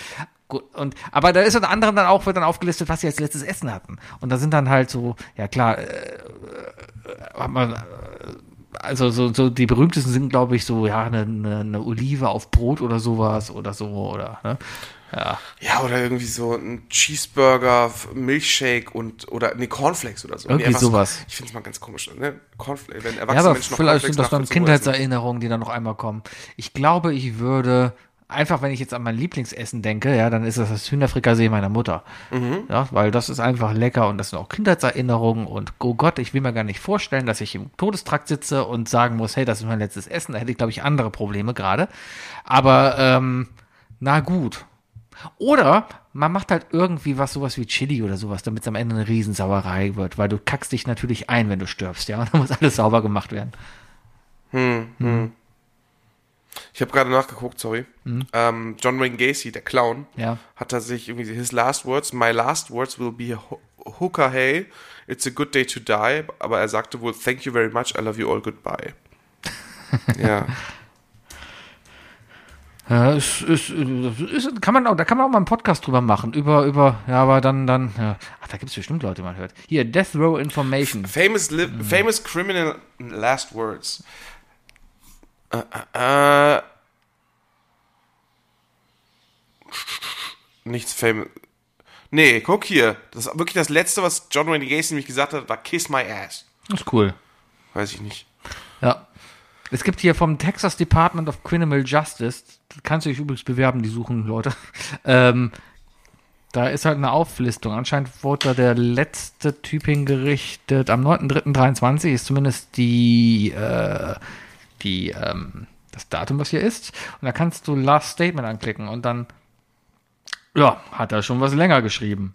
Speaker 2: Gut, und, aber da ist unter anderem dann auch, wird dann aufgelistet, was sie als letztes Essen hatten. Und da sind dann halt so, ja klar, äh, äh, hat man, äh, also so, so die berühmtesten sind, glaube ich, so, ja, eine, eine, eine Olive auf Brot oder sowas oder so, oder, ne? Ja.
Speaker 3: Ja, oder irgendwie so ein Cheeseburger, Milchshake und oder nee, Cornflakes oder so.
Speaker 2: Irgendwie
Speaker 3: nee,
Speaker 2: sowas.
Speaker 3: Ich finde es mal ganz komisch, ne? Cornflakes, wenn
Speaker 2: Ja,
Speaker 3: erwachsene
Speaker 2: aber
Speaker 3: Menschen noch
Speaker 2: vielleicht sind das dann
Speaker 3: nach 14 Uhr essen.
Speaker 2: Kindheitserinnerungen, die dann noch einmal kommen. Ich glaube, ich würde, einfach wenn ich jetzt an mein Lieblingsessen denke, ja, dann ist das das Hühnerfrikassee meiner Mutter. Ja, weil das ist einfach lecker und das sind auch Kindheitserinnerungen und oh Gott, ich will mir gar nicht vorstellen, dass ich im Todestrakt sitze und sagen muss, hey, das ist mein letztes Essen. Da hätte ich, glaube ich, andere Probleme gerade. Aber, ähm, na gut. Oder man macht halt irgendwie was, sowas wie Chili oder sowas, damit es am Ende eine Riesensauerei wird, weil du kackst dich natürlich ein, wenn du stirbst, ja, und dann muss alles sauber gemacht werden.
Speaker 3: Ich habe gerade nachgeguckt, sorry. Ähm, John Wayne Gacy, der Clown,
Speaker 2: Ja.
Speaker 3: hat tatsächlich irgendwie his last words, my last words will be ho- hooker hey, it's a good day to die, aber er sagte wohl thank you very much, I love you all, goodbye. Ja.
Speaker 2: Ja, ist, ist, ist, kann man auch, da kann man auch mal einen Podcast drüber machen. Über, über, ja, aber dann, dann, ja. Ach, da gibt es bestimmt Leute, die man hört. Hier, Death Row Information.
Speaker 3: Famous, li famous criminal last words. Äh, äh, äh. Nichts famous. Nee, guck hier. Das ist wirklich das letzte, was John Wayne Gacy nämlich gesagt hat, war Kiss My Ass.
Speaker 2: Das ist cool.
Speaker 3: Weiß ich nicht.
Speaker 2: Ja. Es gibt hier vom Texas Department of Criminal Justice, kannst du dich übrigens bewerben, die suchen Leute. Ähm, da ist halt eine Auflistung. Anscheinend wurde da der letzte Typ hingerichtet. Am 9.3.23 ist zumindest die, äh, die, ähm, das Datum, was hier ist. Und da kannst du Last Statement anklicken und dann, ja, hat er schon was länger geschrieben.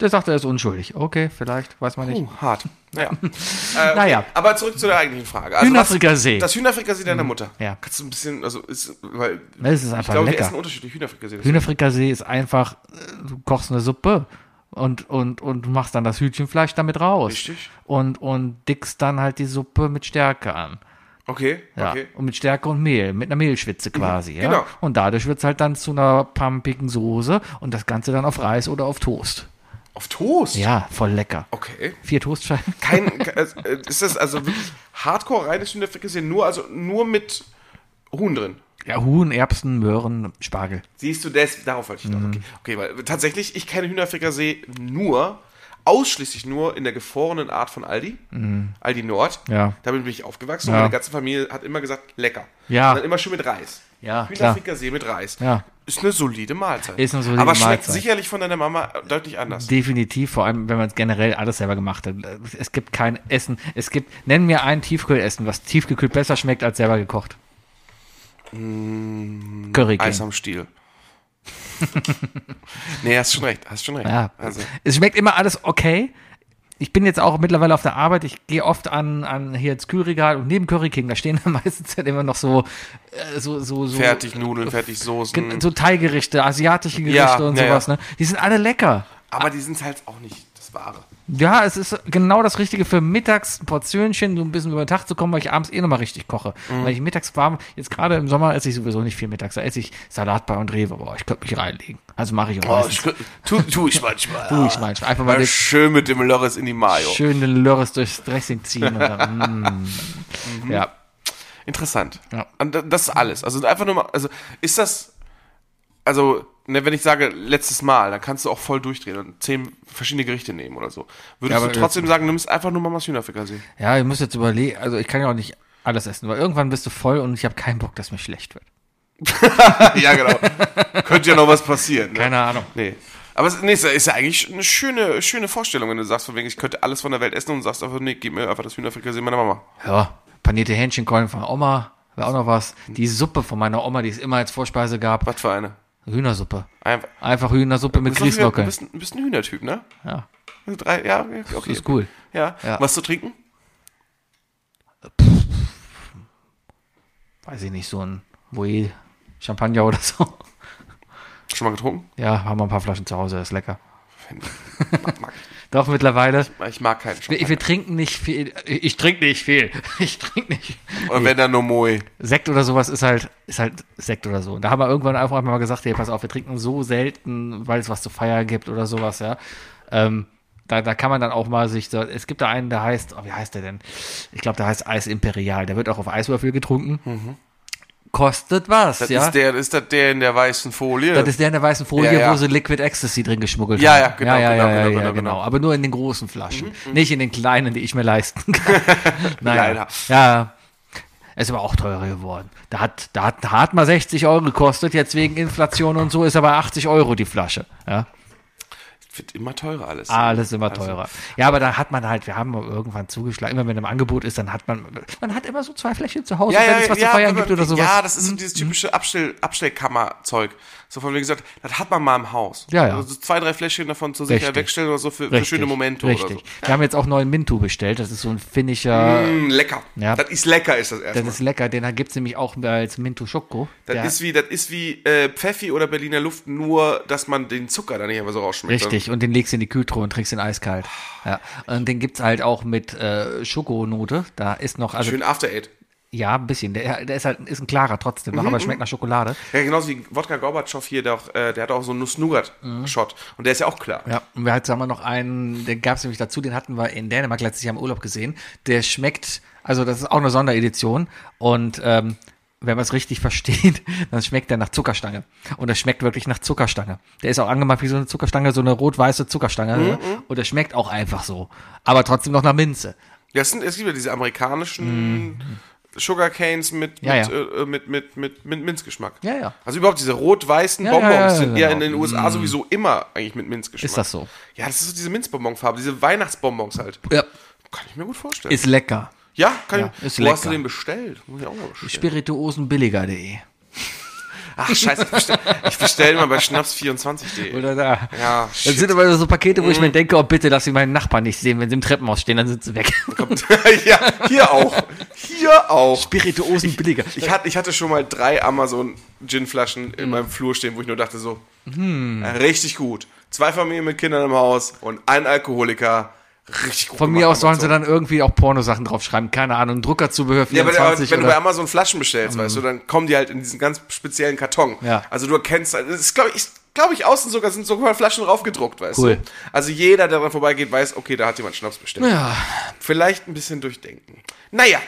Speaker 2: Der sagt, er ist unschuldig. Okay, vielleicht, weiß man nicht.
Speaker 3: Uh, hart. Naja. äh.
Speaker 2: Naja.
Speaker 3: Aber zurück zu der eigentlichen Frage. Also
Speaker 2: Hühnerfrikassee.
Speaker 3: Das Hühnerfrikassee deiner Mutter.
Speaker 2: Ja.
Speaker 3: Kannst du ein bisschen, also ist, weil
Speaker 2: Es ist
Speaker 3: ich
Speaker 2: einfach
Speaker 3: glaube, die
Speaker 2: lecker.
Speaker 3: essen unterschiedlich Hühnerfrikassee.
Speaker 2: Hühnerfrikassee ist einfach, äh, du kochst eine Suppe und, und, und du machst dann das Hühnchenfleisch damit raus.
Speaker 3: Richtig.
Speaker 2: Und, und dickst dann halt die Suppe mit Stärke an.
Speaker 3: Okay,
Speaker 2: Ja.
Speaker 3: okay.
Speaker 2: Und mit Stärke und Mehl, mit einer Mehlschwitze quasi. ja.
Speaker 3: genau.
Speaker 2: Und dadurch wird es halt dann zu einer pumpigen Soße und das Ganze dann auf Reis oder auf Toast.
Speaker 3: Auf Toast?
Speaker 2: Ja, voll lecker.
Speaker 3: Okay.
Speaker 2: Vier Toastscheiben.
Speaker 3: Kein, ist das also wirklich hardcore reines Hühnerfrikassee, nur, also nur mit Huhn drin?
Speaker 2: Ja, Huhn, Erbsen, Möhren, Spargel.
Speaker 3: Siehst du das? Darauf wollte ich
Speaker 2: Mhm.
Speaker 3: noch. Okay. okay, weil tatsächlich, ich kenne Hühnerfrikassee nur, ausschließlich nur in der gefrorenen Art von Aldi. Aldi Nord.
Speaker 2: Mhm. Ja.
Speaker 3: Damit bin ich aufgewachsen
Speaker 2: Ja.
Speaker 3: und meine ganze Familie hat immer gesagt, lecker.
Speaker 2: Ja.
Speaker 3: Und dann immer schön mit Reis.
Speaker 2: Ja.
Speaker 3: Hühnerfrikassee mit Reis.
Speaker 2: Ja.
Speaker 3: Ist eine solide Mahlzeit.
Speaker 2: Ist eine solide
Speaker 3: Aber schmeckt
Speaker 2: Mahlzeit.
Speaker 3: sicherlich von deiner Mama deutlich anders.
Speaker 2: Definitiv, vor allem, wenn man es generell alles selber gemacht hat. Es gibt kein Essen. Es gibt, nenn mir ein Tiefkühlessen, was tiefgekühlt besser schmeckt als selber gekocht. Curry
Speaker 3: Eis
Speaker 2: King.
Speaker 3: am Stiel. nee, hast schon recht, hast schon recht.
Speaker 2: Ja.
Speaker 3: Also,
Speaker 2: Es schmeckt immer alles okay. Ich bin jetzt auch mittlerweile auf der Arbeit. Ich gehe oft an, an hier ins Kühlregal und neben Curry King, da stehen dann meistens halt immer noch so, äh, so, so, so.
Speaker 3: fertig Nudeln, fertig Soßen.
Speaker 2: So Thai-Gerichte, asiatische Gerichte
Speaker 3: Ja,
Speaker 2: und sowas,
Speaker 3: ja.
Speaker 2: ne? Die sind alle lecker.
Speaker 3: aber die sind halt auch nicht das Wahre.
Speaker 2: Ja, es ist genau das Richtige für mittags ein Portionchen, so ein bisschen über den Tag zu kommen, weil ich abends eh nochmal richtig koche.
Speaker 3: Mhm.
Speaker 2: Weil ich mittags warm, jetzt gerade im Sommer esse ich sowieso nicht viel mittags, da esse ich Salat bei und Rewe, boah, ich könnte mich reinlegen. Also mache ich auch
Speaker 3: Oh, ich, tu, tu ich manchmal.
Speaker 2: Tu ich manchmal. Einfach mal den
Speaker 3: schön mit dem Lörres in die Mayo.
Speaker 2: schönen Lörres durchs Dressing ziehen und dann, mm. Ja.
Speaker 3: Interessant.
Speaker 2: Ja.
Speaker 3: Und da- das ist alles. Also einfach nur mal, also ist das, also, ne, wenn ich sage letztes Mal, dann kannst du auch voll durchdrehen und zehn verschiedene Gerichte nehmen oder so. Würdest
Speaker 2: Ja, aber
Speaker 3: du trotzdem sagen, nimmst einfach nur Mamas Hühnerfrikassee?
Speaker 2: Ja, ich muss jetzt überlegen, also ich kann ja auch nicht alles essen, weil irgendwann bist du voll und ich habe keinen Bock, dass mir schlecht wird.
Speaker 3: ja, genau. Könnte ja noch was passieren. Ne?
Speaker 2: Keine Ahnung.
Speaker 3: Nee. Aber es nee, es ist ja eigentlich eine schöne, schöne Vorstellung, wenn du sagst, von wegen, ich könnte alles von der Welt essen und sagst einfach, nee, gib mir einfach das Hühnerfrikassee meiner Mama.
Speaker 2: Ja, panierte Hähnchenkeulen von Oma, wäre auch noch was. Die Suppe von meiner Oma, die es immer als Vorspeise gab,
Speaker 3: Was für eine.
Speaker 2: Hühnersuppe.
Speaker 3: Einfach.
Speaker 2: Einfach Hühnersuppe mit
Speaker 3: Hühner- du bist, ein- bist ein Hühnertyp, ne?
Speaker 2: Ja,
Speaker 3: Drei, ja, okay.
Speaker 2: das ist cool.
Speaker 3: Ja.
Speaker 2: Ja.
Speaker 3: Was zu trinken?
Speaker 2: Weiß ich nicht, so ein Voe Champagner oder so.
Speaker 3: Schon mal getrunken?
Speaker 2: Ja, haben wir ein paar Flaschen zu Hause, ist lecker.
Speaker 3: Mag, mag.
Speaker 2: Doch, mittlerweile.
Speaker 3: Ich mag keinen Champagner.
Speaker 2: wir trinken nicht viel. Ich trinke nicht viel. Ich trinke nicht.
Speaker 3: Oder wenn dann nur Moe.
Speaker 2: Sekt oder sowas ist halt, ist halt Sekt oder so. Und da haben wir irgendwann einfach mal gesagt, hey, pass auf, wir trinken so selten, weil es was zu feiern gibt oder sowas, ja. Ähm, da, da kann man dann auch mal sich so, es gibt da einen, der heißt, oh, wie heißt der denn? Ich glaube, der heißt Eis Imperial. Der wird auch auf Eiswürfel getrunken. Kostet was,
Speaker 3: Mhm. Das
Speaker 2: ja.
Speaker 3: ist der, ist das der in der weißen Folie?
Speaker 2: das ist der in der weißen Folie,
Speaker 3: Ja, ja.
Speaker 2: wo sie Liquid Ecstasy drin geschmuggelt
Speaker 3: Ja,
Speaker 2: haben.
Speaker 3: ja, genau,
Speaker 2: ja,
Speaker 3: genau, genau, genau,
Speaker 2: genau,
Speaker 3: genau.
Speaker 2: Aber nur in den großen Flaschen. Nicht in den kleinen, die ich mir leisten kann. naja.
Speaker 3: Leider.
Speaker 2: Ja, ist aber auch teurer geworden. Da hat, da hat, da hat mal 60 Euro gekostet, jetzt wegen Inflation und so ist aber 80 Euro die Flasche. Ja,
Speaker 3: Wird immer teurer alles.
Speaker 2: alles immer
Speaker 3: Also-
Speaker 2: teurer. Ja, aber da hat man halt, wir haben irgendwann zugeschlagen, immer wenn im Angebot ist, dann hat man, man hat immer so zwei Fläschchen zu Hause,
Speaker 3: Ja,
Speaker 2: wenn
Speaker 3: ja,
Speaker 2: es was
Speaker 3: ja,
Speaker 2: zu feiern
Speaker 3: man-
Speaker 2: gibt oder sowas.
Speaker 3: Ja, das ist so dieses typische Abstell, Abstellkammerzeug. So von wie gesagt, das hat man mal im Haus.
Speaker 2: Ja, ja.
Speaker 3: Also so zwei, drei Fläschchen davon zur Sicherheit
Speaker 2: Richtig.
Speaker 3: wegstellen oder so für, für schöne Momente
Speaker 2: Richtig.
Speaker 3: oder so.
Speaker 2: Wir haben jetzt auch neuen Mintu bestellt. Das ist so ein finnischer,
Speaker 3: Mm, lecker.
Speaker 2: Ja.
Speaker 3: Das ist lecker, ist das
Speaker 2: das
Speaker 3: erstmal.
Speaker 2: ist lecker. Den gibt es nämlich auch als Mintu Schoko.
Speaker 3: Das
Speaker 2: Der-
Speaker 3: ist wie, das ist wie äh, Pfeffi oder Berliner Luft, nur dass man den Zucker da nicht einfach so rausschmeckt.
Speaker 2: Richtig, Richtig, und den legst du in die Kühltruhe und trinkst den eiskalt. Ja. Und den gibt's halt auch mit äh, Schokonote. Da ist noch, also
Speaker 3: Schön After Eight.
Speaker 2: Ja, ein bisschen. Der, der ist halt ist ein klarer trotzdem
Speaker 3: Mhm,
Speaker 2: noch, aber schmeckt nach Schokolade.
Speaker 3: Ja, genauso wie Wodka Gorbatschow hier, der, auch, äh, der hat auch so einen Nuss-Nougat-Shot. Und der ist ja auch klar.
Speaker 2: Ja, und wir halt, haben wir noch einen, den gab's nämlich dazu, den hatten wir in Dänemark letztes Jahr im Urlaub gesehen. Der schmeckt, also das ist auch eine Sonderedition und ähm, wenn man es richtig versteht, dann schmeckt der nach Zuckerstange. Und er schmeckt wirklich nach Zuckerstange. Der ist auch angemacht wie so eine Zuckerstange, so eine rot-weiße Zuckerstange.
Speaker 3: Mhm,
Speaker 2: ne? Und der schmeckt auch einfach so. Aber trotzdem noch nach Minze.
Speaker 3: Ja, es, sind, es gibt ja diese amerikanischen Sugar Canes mit.
Speaker 2: Ja,
Speaker 3: mit,
Speaker 2: ja.
Speaker 3: Äh, mit, mit, mit, mit Minzgeschmack.
Speaker 2: Ja, ja.
Speaker 3: Also überhaupt diese rot-weißen Bonbons
Speaker 2: ja,
Speaker 3: sind ja in
Speaker 2: genau.
Speaker 3: den USA sowieso immer eigentlich mit Minzgeschmack.
Speaker 2: Ist das so?
Speaker 3: Ja, das ist so diese Minzbonbonfarbe, diese Weihnachtsbonbons halt.
Speaker 2: Ja.
Speaker 3: Kann ich mir gut vorstellen.
Speaker 2: Ist lecker.
Speaker 3: ja, kann ich.
Speaker 2: ist
Speaker 3: Wo hast du
Speaker 2: lecker.
Speaker 3: den bestellt? Muss ich auch mal bestellen.
Speaker 2: Spirituosenbilliger.de.
Speaker 3: Ach, scheiße, ich bestell, ich bestell mal bei schnaps24.de.
Speaker 2: Oder da.
Speaker 3: Ja,
Speaker 2: Das
Speaker 3: shit.
Speaker 2: sind aber so Pakete, wo ich mir denke, oh bitte, dass sie meinen Nachbarn nicht sehen, wenn sie im Treppenhaus stehen, dann sind sie weg.
Speaker 3: Ja, hier auch. Hier auch.
Speaker 2: Spirituosenbilliger.
Speaker 3: Ich hatte, ich hatte schon mal drei Amazon-Gin-Flaschen in meinem Flur stehen, wo ich nur dachte so, äh, richtig gut. Zwei Familien mit Kindern im Haus und ein Alkoholiker. Richtig gut
Speaker 2: Von mir aus sollen sie dann irgendwie auch Pornosachen draufschreiben. Keine Ahnung, Druckerzubehör
Speaker 3: Ja, aber
Speaker 2: 24
Speaker 3: wenn du bei
Speaker 2: oder...
Speaker 3: Amazon Flaschen bestellst, weißt du, dann kommen die halt in diesen ganz speziellen Karton.
Speaker 2: Ja.
Speaker 3: Also du erkennst, das ist glaube ich, glaube ich, außen sogar sind sogar Flaschen draufgedruckt, weißt
Speaker 2: Cool.
Speaker 3: du. Also jeder, der dran vorbeigeht, weiß, okay, da hat jemand Schnaps bestellt.
Speaker 2: Ja,
Speaker 3: Vielleicht ein bisschen durchdenken. Naja,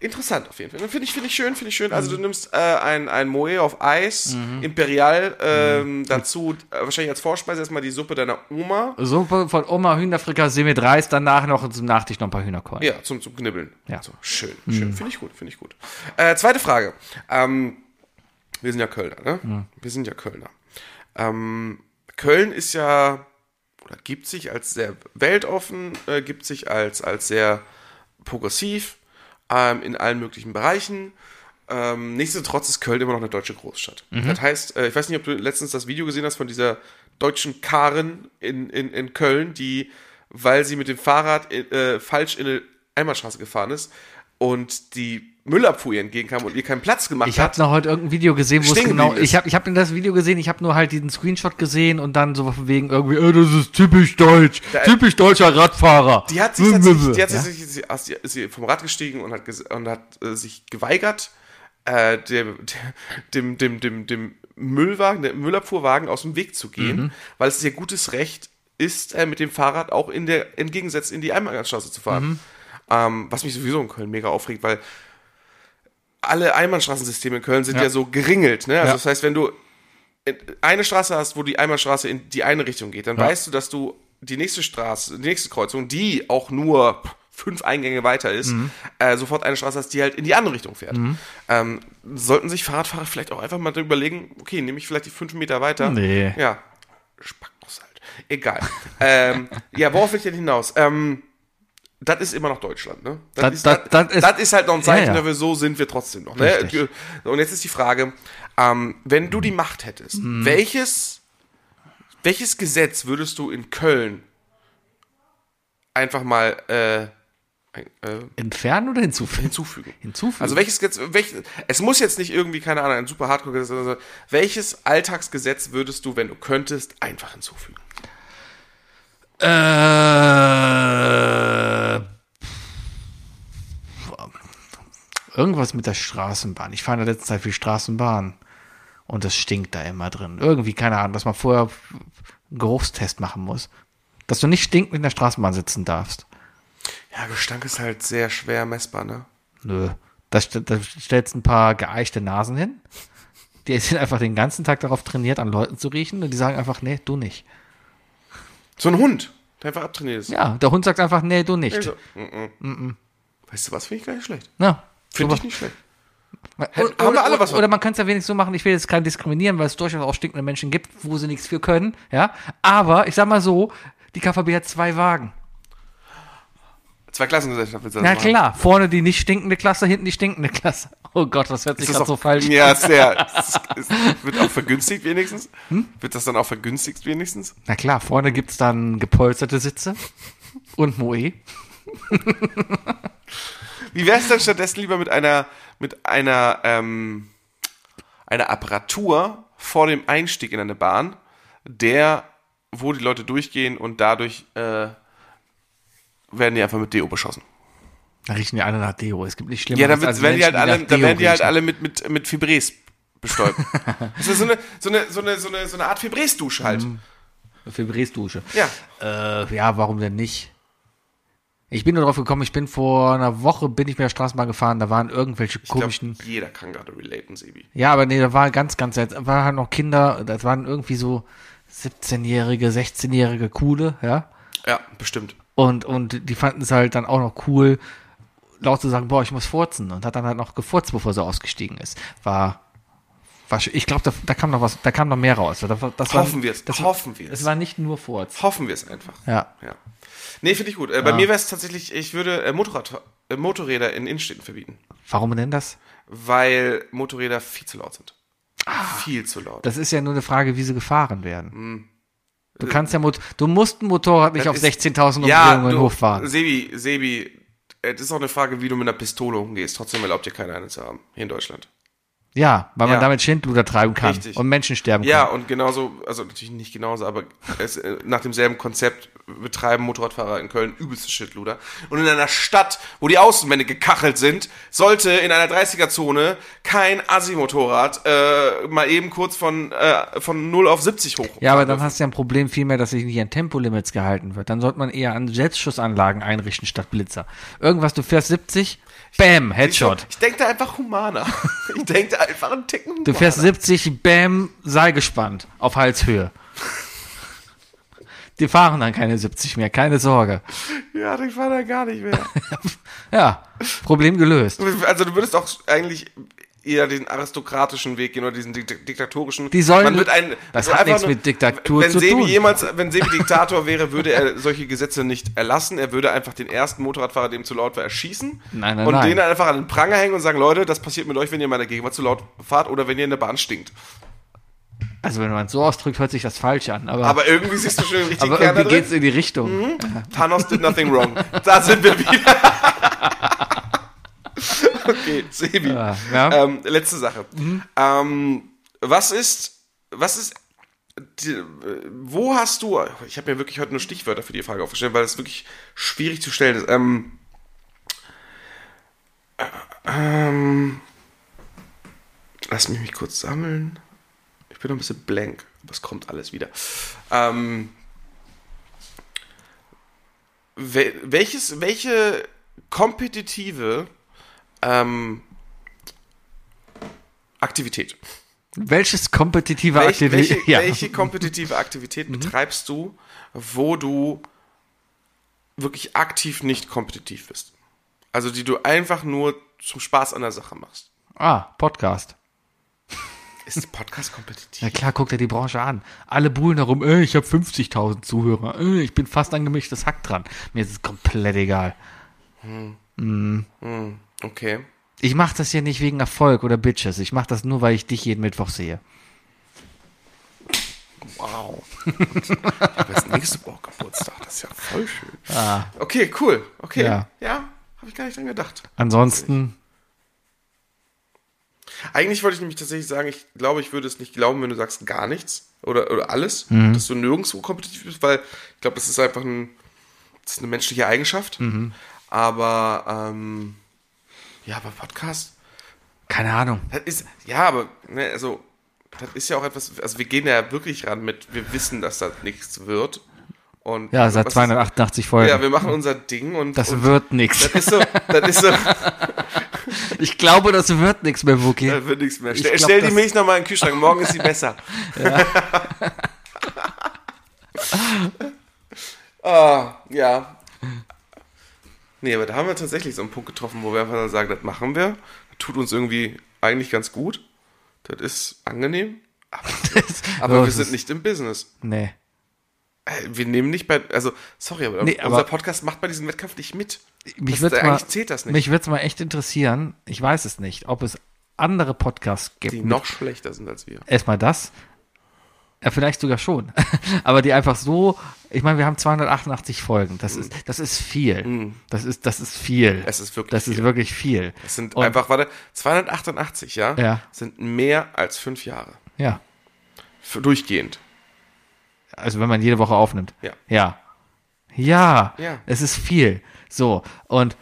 Speaker 3: interessant auf jeden Fall. Finde ich, finde ich schön, finde ich schön. Also du nimmst äh, ein, ein Moe auf Eis, Imperial, ähm, dazu äh, wahrscheinlich als Vorspeise erstmal die Suppe deiner Oma.
Speaker 2: Suppe von Oma Hühnerfrikassee Semi Reis, danach noch zum Nachtisch noch ein paar Hühnerkeulen.
Speaker 3: Ja, zum, zum Knibbeln.
Speaker 2: Ja.
Speaker 3: So, schön, schön. Finde ich gut, finde ich gut. Äh, zweite Frage. Ähm, wir sind ja Kölner, ne? Wir sind ja Kölner. Ähm, Köln ist ja, oder gibt sich als sehr weltoffen, äh, gibt sich als, als sehr progressiv ähm, in allen möglichen Bereichen. Ähm, nichtsdestotrotz ist Köln immer noch eine deutsche Großstadt. Das heißt, äh, ich weiß nicht, ob du letztens das Video gesehen hast von dieser deutschen Karin in, in, in Köln, die, weil sie mit dem Fahrrad äh, falsch in eine Einbahnstraße gefahren ist und die Müllabfuhr ihr entgegenkam und ihr keinen Platz gemacht
Speaker 2: Ich
Speaker 3: hat.
Speaker 2: habe noch heute irgendein Video gesehen, wo es genau.
Speaker 3: ist.
Speaker 2: Ich habe ich hab das Video gesehen, ich habe nur halt diesen Screenshot gesehen und dann so von wegen irgendwie, äh, das ist typisch deutsch, typisch deutscher Radfahrer.
Speaker 3: Die hat sich tatsächlich, die hat
Speaker 2: Ja?
Speaker 3: sich, sie, sie vom Rad gestiegen und hat, und hat äh, sich geweigert, äh, dem, dem, dem, dem, dem Müllwagen, dem Müllabfuhrwagen aus dem Weg zu gehen,
Speaker 2: Mhm.
Speaker 3: weil es ihr gutes Recht ist, äh, mit dem Fahrrad auch in der entgegengesetzt in die Einbahnstraße zu fahren.
Speaker 2: Mhm.
Speaker 3: Ähm, was mich sowieso in Köln mega aufregt, weil alle Einbahnstraßensysteme in Köln sind ja,
Speaker 2: Ja.
Speaker 3: so geringelt. Ne? Also
Speaker 2: Ja.
Speaker 3: das heißt, wenn du eine Straße hast, wo die Einbahnstraße in die eine Richtung geht, dann
Speaker 2: Ja.
Speaker 3: weißt du, dass du die nächste Straße, die nächste Kreuzung, die auch nur fünf Eingänge weiter ist,
Speaker 2: Mhm.
Speaker 3: äh, sofort eine Straße hast, die halt in die andere Richtung fährt. Ähm, sollten sich Fahrradfahrer vielleicht auch einfach mal überlegen, okay, nehme ich vielleicht die fünf Meter weiter?
Speaker 2: Nee.
Speaker 3: Ja, Spackos halt. Egal. ähm, ja, worauf will ich denn hinaus? Ähm, das ist immer noch Deutschland, ne?
Speaker 2: Das-
Speaker 3: ist,
Speaker 2: das- das ist-
Speaker 3: das ist halt noch ein Zeichen
Speaker 2: Ja, ja.
Speaker 3: dafür, so sind wir trotzdem noch. Ne? Und jetzt ist die Frage, ähm, wenn du die Macht hättest,
Speaker 2: Mhm.
Speaker 3: welches, welches Gesetz würdest du in Köln einfach mal äh, äh,
Speaker 2: Entfernen oder hinzufügen?
Speaker 3: hinzufügen?
Speaker 2: Hinzufügen.
Speaker 3: Also welches Gesetz, welch, es muss jetzt nicht irgendwie, keine Ahnung, ein super Hardcore-Gesetz oder so. Welches Alltagsgesetz würdest du, wenn du könntest, einfach hinzufügen?
Speaker 2: Äh, irgendwas mit der Straßenbahn. Ich fahre in der letzten Zeit viel Straßenbahn. Und es stinkt da immer drin. Irgendwie, keine Ahnung, dass man vorher einen Geruchstest machen muss. Dass du nicht stinkend in der Straßenbahn sitzen darfst.
Speaker 3: Ja, Gestank ist halt sehr schwer messbar, ne?
Speaker 2: Nö. Da, da stellst ein paar geeichte Nasen hin. Die sind einfach den ganzen Tag darauf trainiert, an Leuten zu riechen. Und die sagen einfach, nee, du nicht.
Speaker 3: So ein Hund, der einfach abtrainiert ist.
Speaker 2: Ja, der Hund sagt einfach, nee, du nicht.
Speaker 3: Also, mm, mm. Weißt du was, finde ich gar nicht schlecht.
Speaker 2: Ja.
Speaker 3: Finde ich nicht schlecht.
Speaker 2: Oder,
Speaker 3: haben wir alle was von.
Speaker 2: oder man könnte es ja wenigstens so machen, ich will jetzt keinen diskriminieren, weil es durchaus auch stinkende Menschen gibt, wo sie nichts für können, ja. Aber ich sag mal so, die KVB hat zwei Wagen.
Speaker 3: Zwei Klassengesellschaft willst du
Speaker 2: Na
Speaker 3: machen?
Speaker 2: klar, vorne die nicht stinkende Klasse, hinten die stinkende Klasse. Oh Gott, das hört sich
Speaker 3: Ist
Speaker 2: gerade
Speaker 3: auch,
Speaker 2: so falsch
Speaker 3: Ja,
Speaker 2: an.
Speaker 3: sehr. Es ist, wird auch vergünstigt wenigstens?
Speaker 2: Hm?
Speaker 3: Wird das dann auch vergünstigt wenigstens?
Speaker 2: Na klar, vorne gibt's dann gepolsterte Sitze und Moe.
Speaker 3: Wie wäre es dann stattdessen lieber mit einer, mit einer, ähm, einer Apparatur vor dem Einstieg in eine Bahn, der wo die Leute durchgehen und dadurch äh, werden die einfach mit Deo beschossen.
Speaker 2: Da riechen die alle nach Deo. Es gibt nicht schlimmer
Speaker 3: Ja, dann,
Speaker 2: als
Speaker 3: werden die halt alle, dann werden die halt alle mit, mit, mit Fibres bestäubt. das ist so eine, so eine, so eine, so eine, so eine Art Fibres-Dusche halt.
Speaker 2: Mhm. Fibres-Dusche.
Speaker 3: Ja.
Speaker 2: Äh, ja, warum denn nicht? Ich bin nur drauf gekommen, ich bin vor einer Woche, bin ich mit der Straßenbahn gefahren, da waren irgendwelche
Speaker 3: Ich
Speaker 2: komischen...
Speaker 3: jeder kann gerade relaten, Sebi.
Speaker 2: Ja, aber nee, da war ganz, ganz seltsam. Waren noch Kinder, das waren irgendwie so 17-jährige, 16-jährige Coole, ja.
Speaker 3: Ja, bestimmt.
Speaker 2: Und, und die fanden es halt dann auch noch cool, laut zu sagen, boah, ich muss furzen. Und hat dann halt noch gefurzt, bevor sie ausgestiegen ist. War, war ich glaube, da, da kam noch was, da kam noch mehr raus. Das, das
Speaker 3: Hoffen wir es,
Speaker 2: das-
Speaker 3: hoffen wir
Speaker 2: Es
Speaker 3: es.
Speaker 2: war nicht nur Furz.
Speaker 3: Hoffen wir es einfach.
Speaker 2: Ja.
Speaker 3: Ja. Nee, finde ich gut. Äh, bei mir wäre es tatsächlich, ich würde äh, Motorrad, äh, Motorräder in Innenstädten verbieten.
Speaker 2: Warum denn das?
Speaker 3: Weil Motorräder viel zu laut sind. Viel zu laut.
Speaker 2: Das ist ja nur eine Frage, wie sie gefahren werden. Du kannst ja, du musst ein Motorrad nicht auf
Speaker 3: ist-
Speaker 2: 16.000
Speaker 3: ja,
Speaker 2: Umdrehungen
Speaker 3: du,
Speaker 2: hochfahren.
Speaker 3: Sebi, Sebi, äh, das ist auch eine Frage, wie du mit einer Pistole umgehst. Trotzdem erlaubt dir keiner eine zu haben. Hier in Deutschland.
Speaker 2: Ja, weil man
Speaker 3: Ja.
Speaker 2: damit Schindluder treiben kann
Speaker 3: Richtig.
Speaker 2: und Menschen sterben
Speaker 3: Ja,
Speaker 2: kann.
Speaker 3: und genauso, also natürlich nicht genauso, aber es, äh, nach demselben Konzept betreiben Motorradfahrer in Köln übelste Shitluder. Und in einer Stadt, wo die Außenwände gekachelt sind, sollte in einer 30er-Zone kein Assi-Motorrad äh, mal eben kurz von, äh, von 0 auf 70 hoch.
Speaker 2: Ja, aber dann hast du ja ein Problem vielmehr, dass sich nicht an Tempolimits gehalten wird. Dann sollte man eher an Selbstschussanlagen einrichten statt Blitzer. Irgendwas, du fährst 70, bam, Headshot.
Speaker 3: Ich denke da einfach humaner. Ich denke da einfach einen Ticken humaner.
Speaker 2: Du fährst 70, bam, Seilgespannt auf Halshöhe. Die fahren dann keine 70 mehr, keine Sorge.
Speaker 3: Ja, ich war da gar nicht mehr.
Speaker 2: Ja, Problem gelöst.
Speaker 3: Also du würdest auch eigentlich eher den aristokratischen Weg gehen oder diesen dik diktatorischen.
Speaker 2: Die sollen-
Speaker 3: Man wird ein,
Speaker 2: Das hat nichts mit Diktatur
Speaker 3: wenn
Speaker 2: zu
Speaker 3: Sebi
Speaker 2: tun.
Speaker 3: Jemals, wenn Sebi Diktator wäre, würde er solche Gesetze nicht erlassen. Er würde einfach den ersten Motorradfahrer, dem zu laut war, erschießen.
Speaker 2: Nein, nein,
Speaker 3: und
Speaker 2: nein.
Speaker 3: den einfach an den Pranger hängen und sagen, Leute, das passiert mit euch, wenn ihr in meiner Gegenwart zu laut fahrt oder wenn ihr in der Bahn stinkt.
Speaker 2: Also wenn man es so ausdrückt, hört sich das falsch an. Aber,
Speaker 3: Aber irgendwie siehst du schon den richtigen
Speaker 2: aber
Speaker 3: Kern
Speaker 2: irgendwie
Speaker 3: drin.
Speaker 2: geht's in die Richtung.
Speaker 3: Thanos did nothing wrong. Da sind wir wieder. okay, Sebi.
Speaker 2: Ja, ja.
Speaker 3: Ähm, letzte Sache. Ähm, was ist, was ist, die, wo hast du, ich habe mir wirklich heute nur Stichwörter für die Frage aufgestellt, weil es wirklich schwierig zu stellen ist. Ähm, äh, ähm, lass mich mich kurz sammeln. Ich bin noch ein bisschen blank, aber es kommt alles wieder. Ähm, wel- welches, welche kompetitive ähm, Aktivität?
Speaker 2: Welches kompetitive
Speaker 3: Welch,
Speaker 2: Aktivität?
Speaker 3: welche,
Speaker 2: ja.
Speaker 3: welche kompetitive Aktivität betreibst du, wo du wirklich aktiv nicht kompetitiv bist? Also die du einfach nur zum Spaß an der Sache machst.
Speaker 2: Ah, Podcast.
Speaker 3: Ist Podcast kompetitiv?
Speaker 2: Ja klar, guck dir die Branche an. Alle buhlen darum, ey, ich habe 50.000 Zuhörer, ey, ich bin fast an gemischtes Hack dran. Mir ist es komplett egal.
Speaker 3: Okay.
Speaker 2: Ich mache das ja nicht wegen Erfolg oder Bitches. Ich mache das nur, weil ich dich jeden Mittwoch sehe.
Speaker 3: Wow. ich habe jetzt nächste Woche Geburtstag. Das ist ja voll schön. Okay, cool. Okay.
Speaker 2: Ja.
Speaker 3: Ja, habe ich gar nicht dran gedacht.
Speaker 2: Ansonsten,
Speaker 3: Eigentlich wollte ich nämlich tatsächlich sagen, ich glaube, ich würde es nicht glauben, wenn du sagst gar nichts oder, oder alles,
Speaker 2: Mhm.
Speaker 3: dass du nirgendwo kompetitiv bist, weil ich glaube, das ist einfach ein, das ist eine menschliche Eigenschaft.
Speaker 2: Mhm.
Speaker 3: Aber ähm, ja, aber Podcast,
Speaker 2: keine Ahnung.
Speaker 3: das ist, ja, aber, ne, also, das ist ja auch etwas, also wir gehen ja wirklich ran mit, wir wissen, dass das nichts wird. Und
Speaker 2: Ja, seit
Speaker 3: was ist-
Speaker 2: 288 Folgen.
Speaker 3: Ja, wir machen unser Ding und
Speaker 2: das
Speaker 3: und
Speaker 2: wird nix.
Speaker 3: das ist so, das ist so,
Speaker 2: Ich glaube, das wird nix mehr, Wookie.
Speaker 3: da wird nichts mehr. Stell,
Speaker 2: glaub,
Speaker 3: stell die
Speaker 2: das-
Speaker 3: Milch nochmal in den Kühlschrank, morgen ist sie besser. ah, ja. Nee, aber da haben wir tatsächlich so einen Punkt getroffen, wo wir einfach sagen, das machen wir. Das tut uns irgendwie eigentlich ganz gut. Das ist angenehm. Aber, aber
Speaker 2: Oh,
Speaker 3: wir
Speaker 2: das
Speaker 3: sind nicht im Business.
Speaker 2: Nee.
Speaker 3: Äh, Wir nehmen nicht bei, also, sorry, aber,
Speaker 2: Nee,
Speaker 3: unser
Speaker 2: aber-
Speaker 3: Podcast macht bei diesem Wettkampf nicht mit.
Speaker 2: Mich
Speaker 3: Das-
Speaker 2: mal,
Speaker 3: zählt das nicht.
Speaker 2: Mich würde es mal echt interessieren, ich weiß es nicht, ob es andere Podcasts gibt.
Speaker 3: Die noch schlechter sind als wir.
Speaker 2: Erstmal das. Ja, vielleicht sogar schon. Aber die einfach so, ich meine, wir haben 288 Folgen. Das ist, das ist viel. Das ist, das ist viel.
Speaker 3: Mhm. Es ist wirklich
Speaker 2: Das ist
Speaker 3: viel.
Speaker 2: wirklich viel.
Speaker 3: Das sind
Speaker 2: Und-
Speaker 3: einfach, warte, 288, ja?
Speaker 2: Ja.
Speaker 3: Sind mehr als fünf Jahre.
Speaker 2: Ja.
Speaker 3: Für, durchgehend.
Speaker 2: Also wenn man jede Woche aufnimmt.
Speaker 3: Ja.
Speaker 2: Ja. Ja.
Speaker 3: Ja.
Speaker 2: Es ist viel. So. Und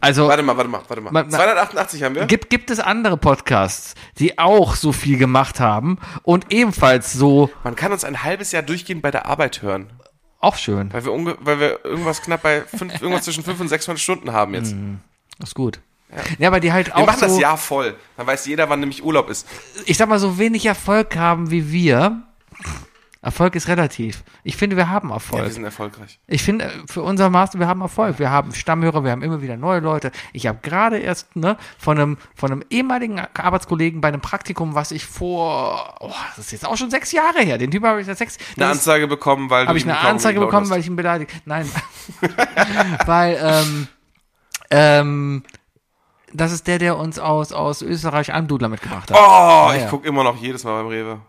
Speaker 2: also
Speaker 3: Warte mal, warte mal, warte mal.
Speaker 2: Ma- ma-
Speaker 3: 288 haben wir.
Speaker 2: gibt, gibt es andere Podcasts, die auch so viel gemacht haben und ebenfalls so
Speaker 3: Man kann uns ein halbes Jahr durchgehend bei der Arbeit hören,
Speaker 2: auch schön.
Speaker 3: weil wir, unge weil wir irgendwas knapp bei fünf, irgendwas zwischen 500 und 600 Stunden haben jetzt.
Speaker 2: Ist gut. Ja. aber die halt
Speaker 3: Wir
Speaker 2: auch
Speaker 3: machen
Speaker 2: so,
Speaker 3: das Jahr voll. Dann weiß jeder, wann nämlich Urlaub ist.
Speaker 2: ich sag mal, so wenig Erfolg haben wie wir. Erfolg ist relativ. Ich finde, wir haben
Speaker 3: Ja,
Speaker 2: Erfolg.
Speaker 3: wir sind erfolgreich.
Speaker 2: Ich finde, äh, für unser Maß, wir haben Erfolg. Wir haben Stammhörer, wir haben immer wieder neue Leute. Ich habe gerade erst ne, von, einem, von einem ehemaligen Arbeitskollegen bei einem Praktikum, was ich vor, oh, das ist jetzt auch schon sechs Jahre her, den Typ habe ich seit sechs,
Speaker 3: Eine
Speaker 2: das ist-
Speaker 3: Anzeige bekommen, weil du
Speaker 2: habe ich eine Anzeige bekommen,
Speaker 3: hast.
Speaker 2: weil ich ihn beleidigt. Nein. weil, ähm, ähm, das ist der, der uns aus, aus Österreich Almdudler mitgebracht hat.
Speaker 3: Oh,
Speaker 2: Ja,
Speaker 3: ich
Speaker 2: ja.
Speaker 3: gucke immer noch jedes Mal beim Rewe.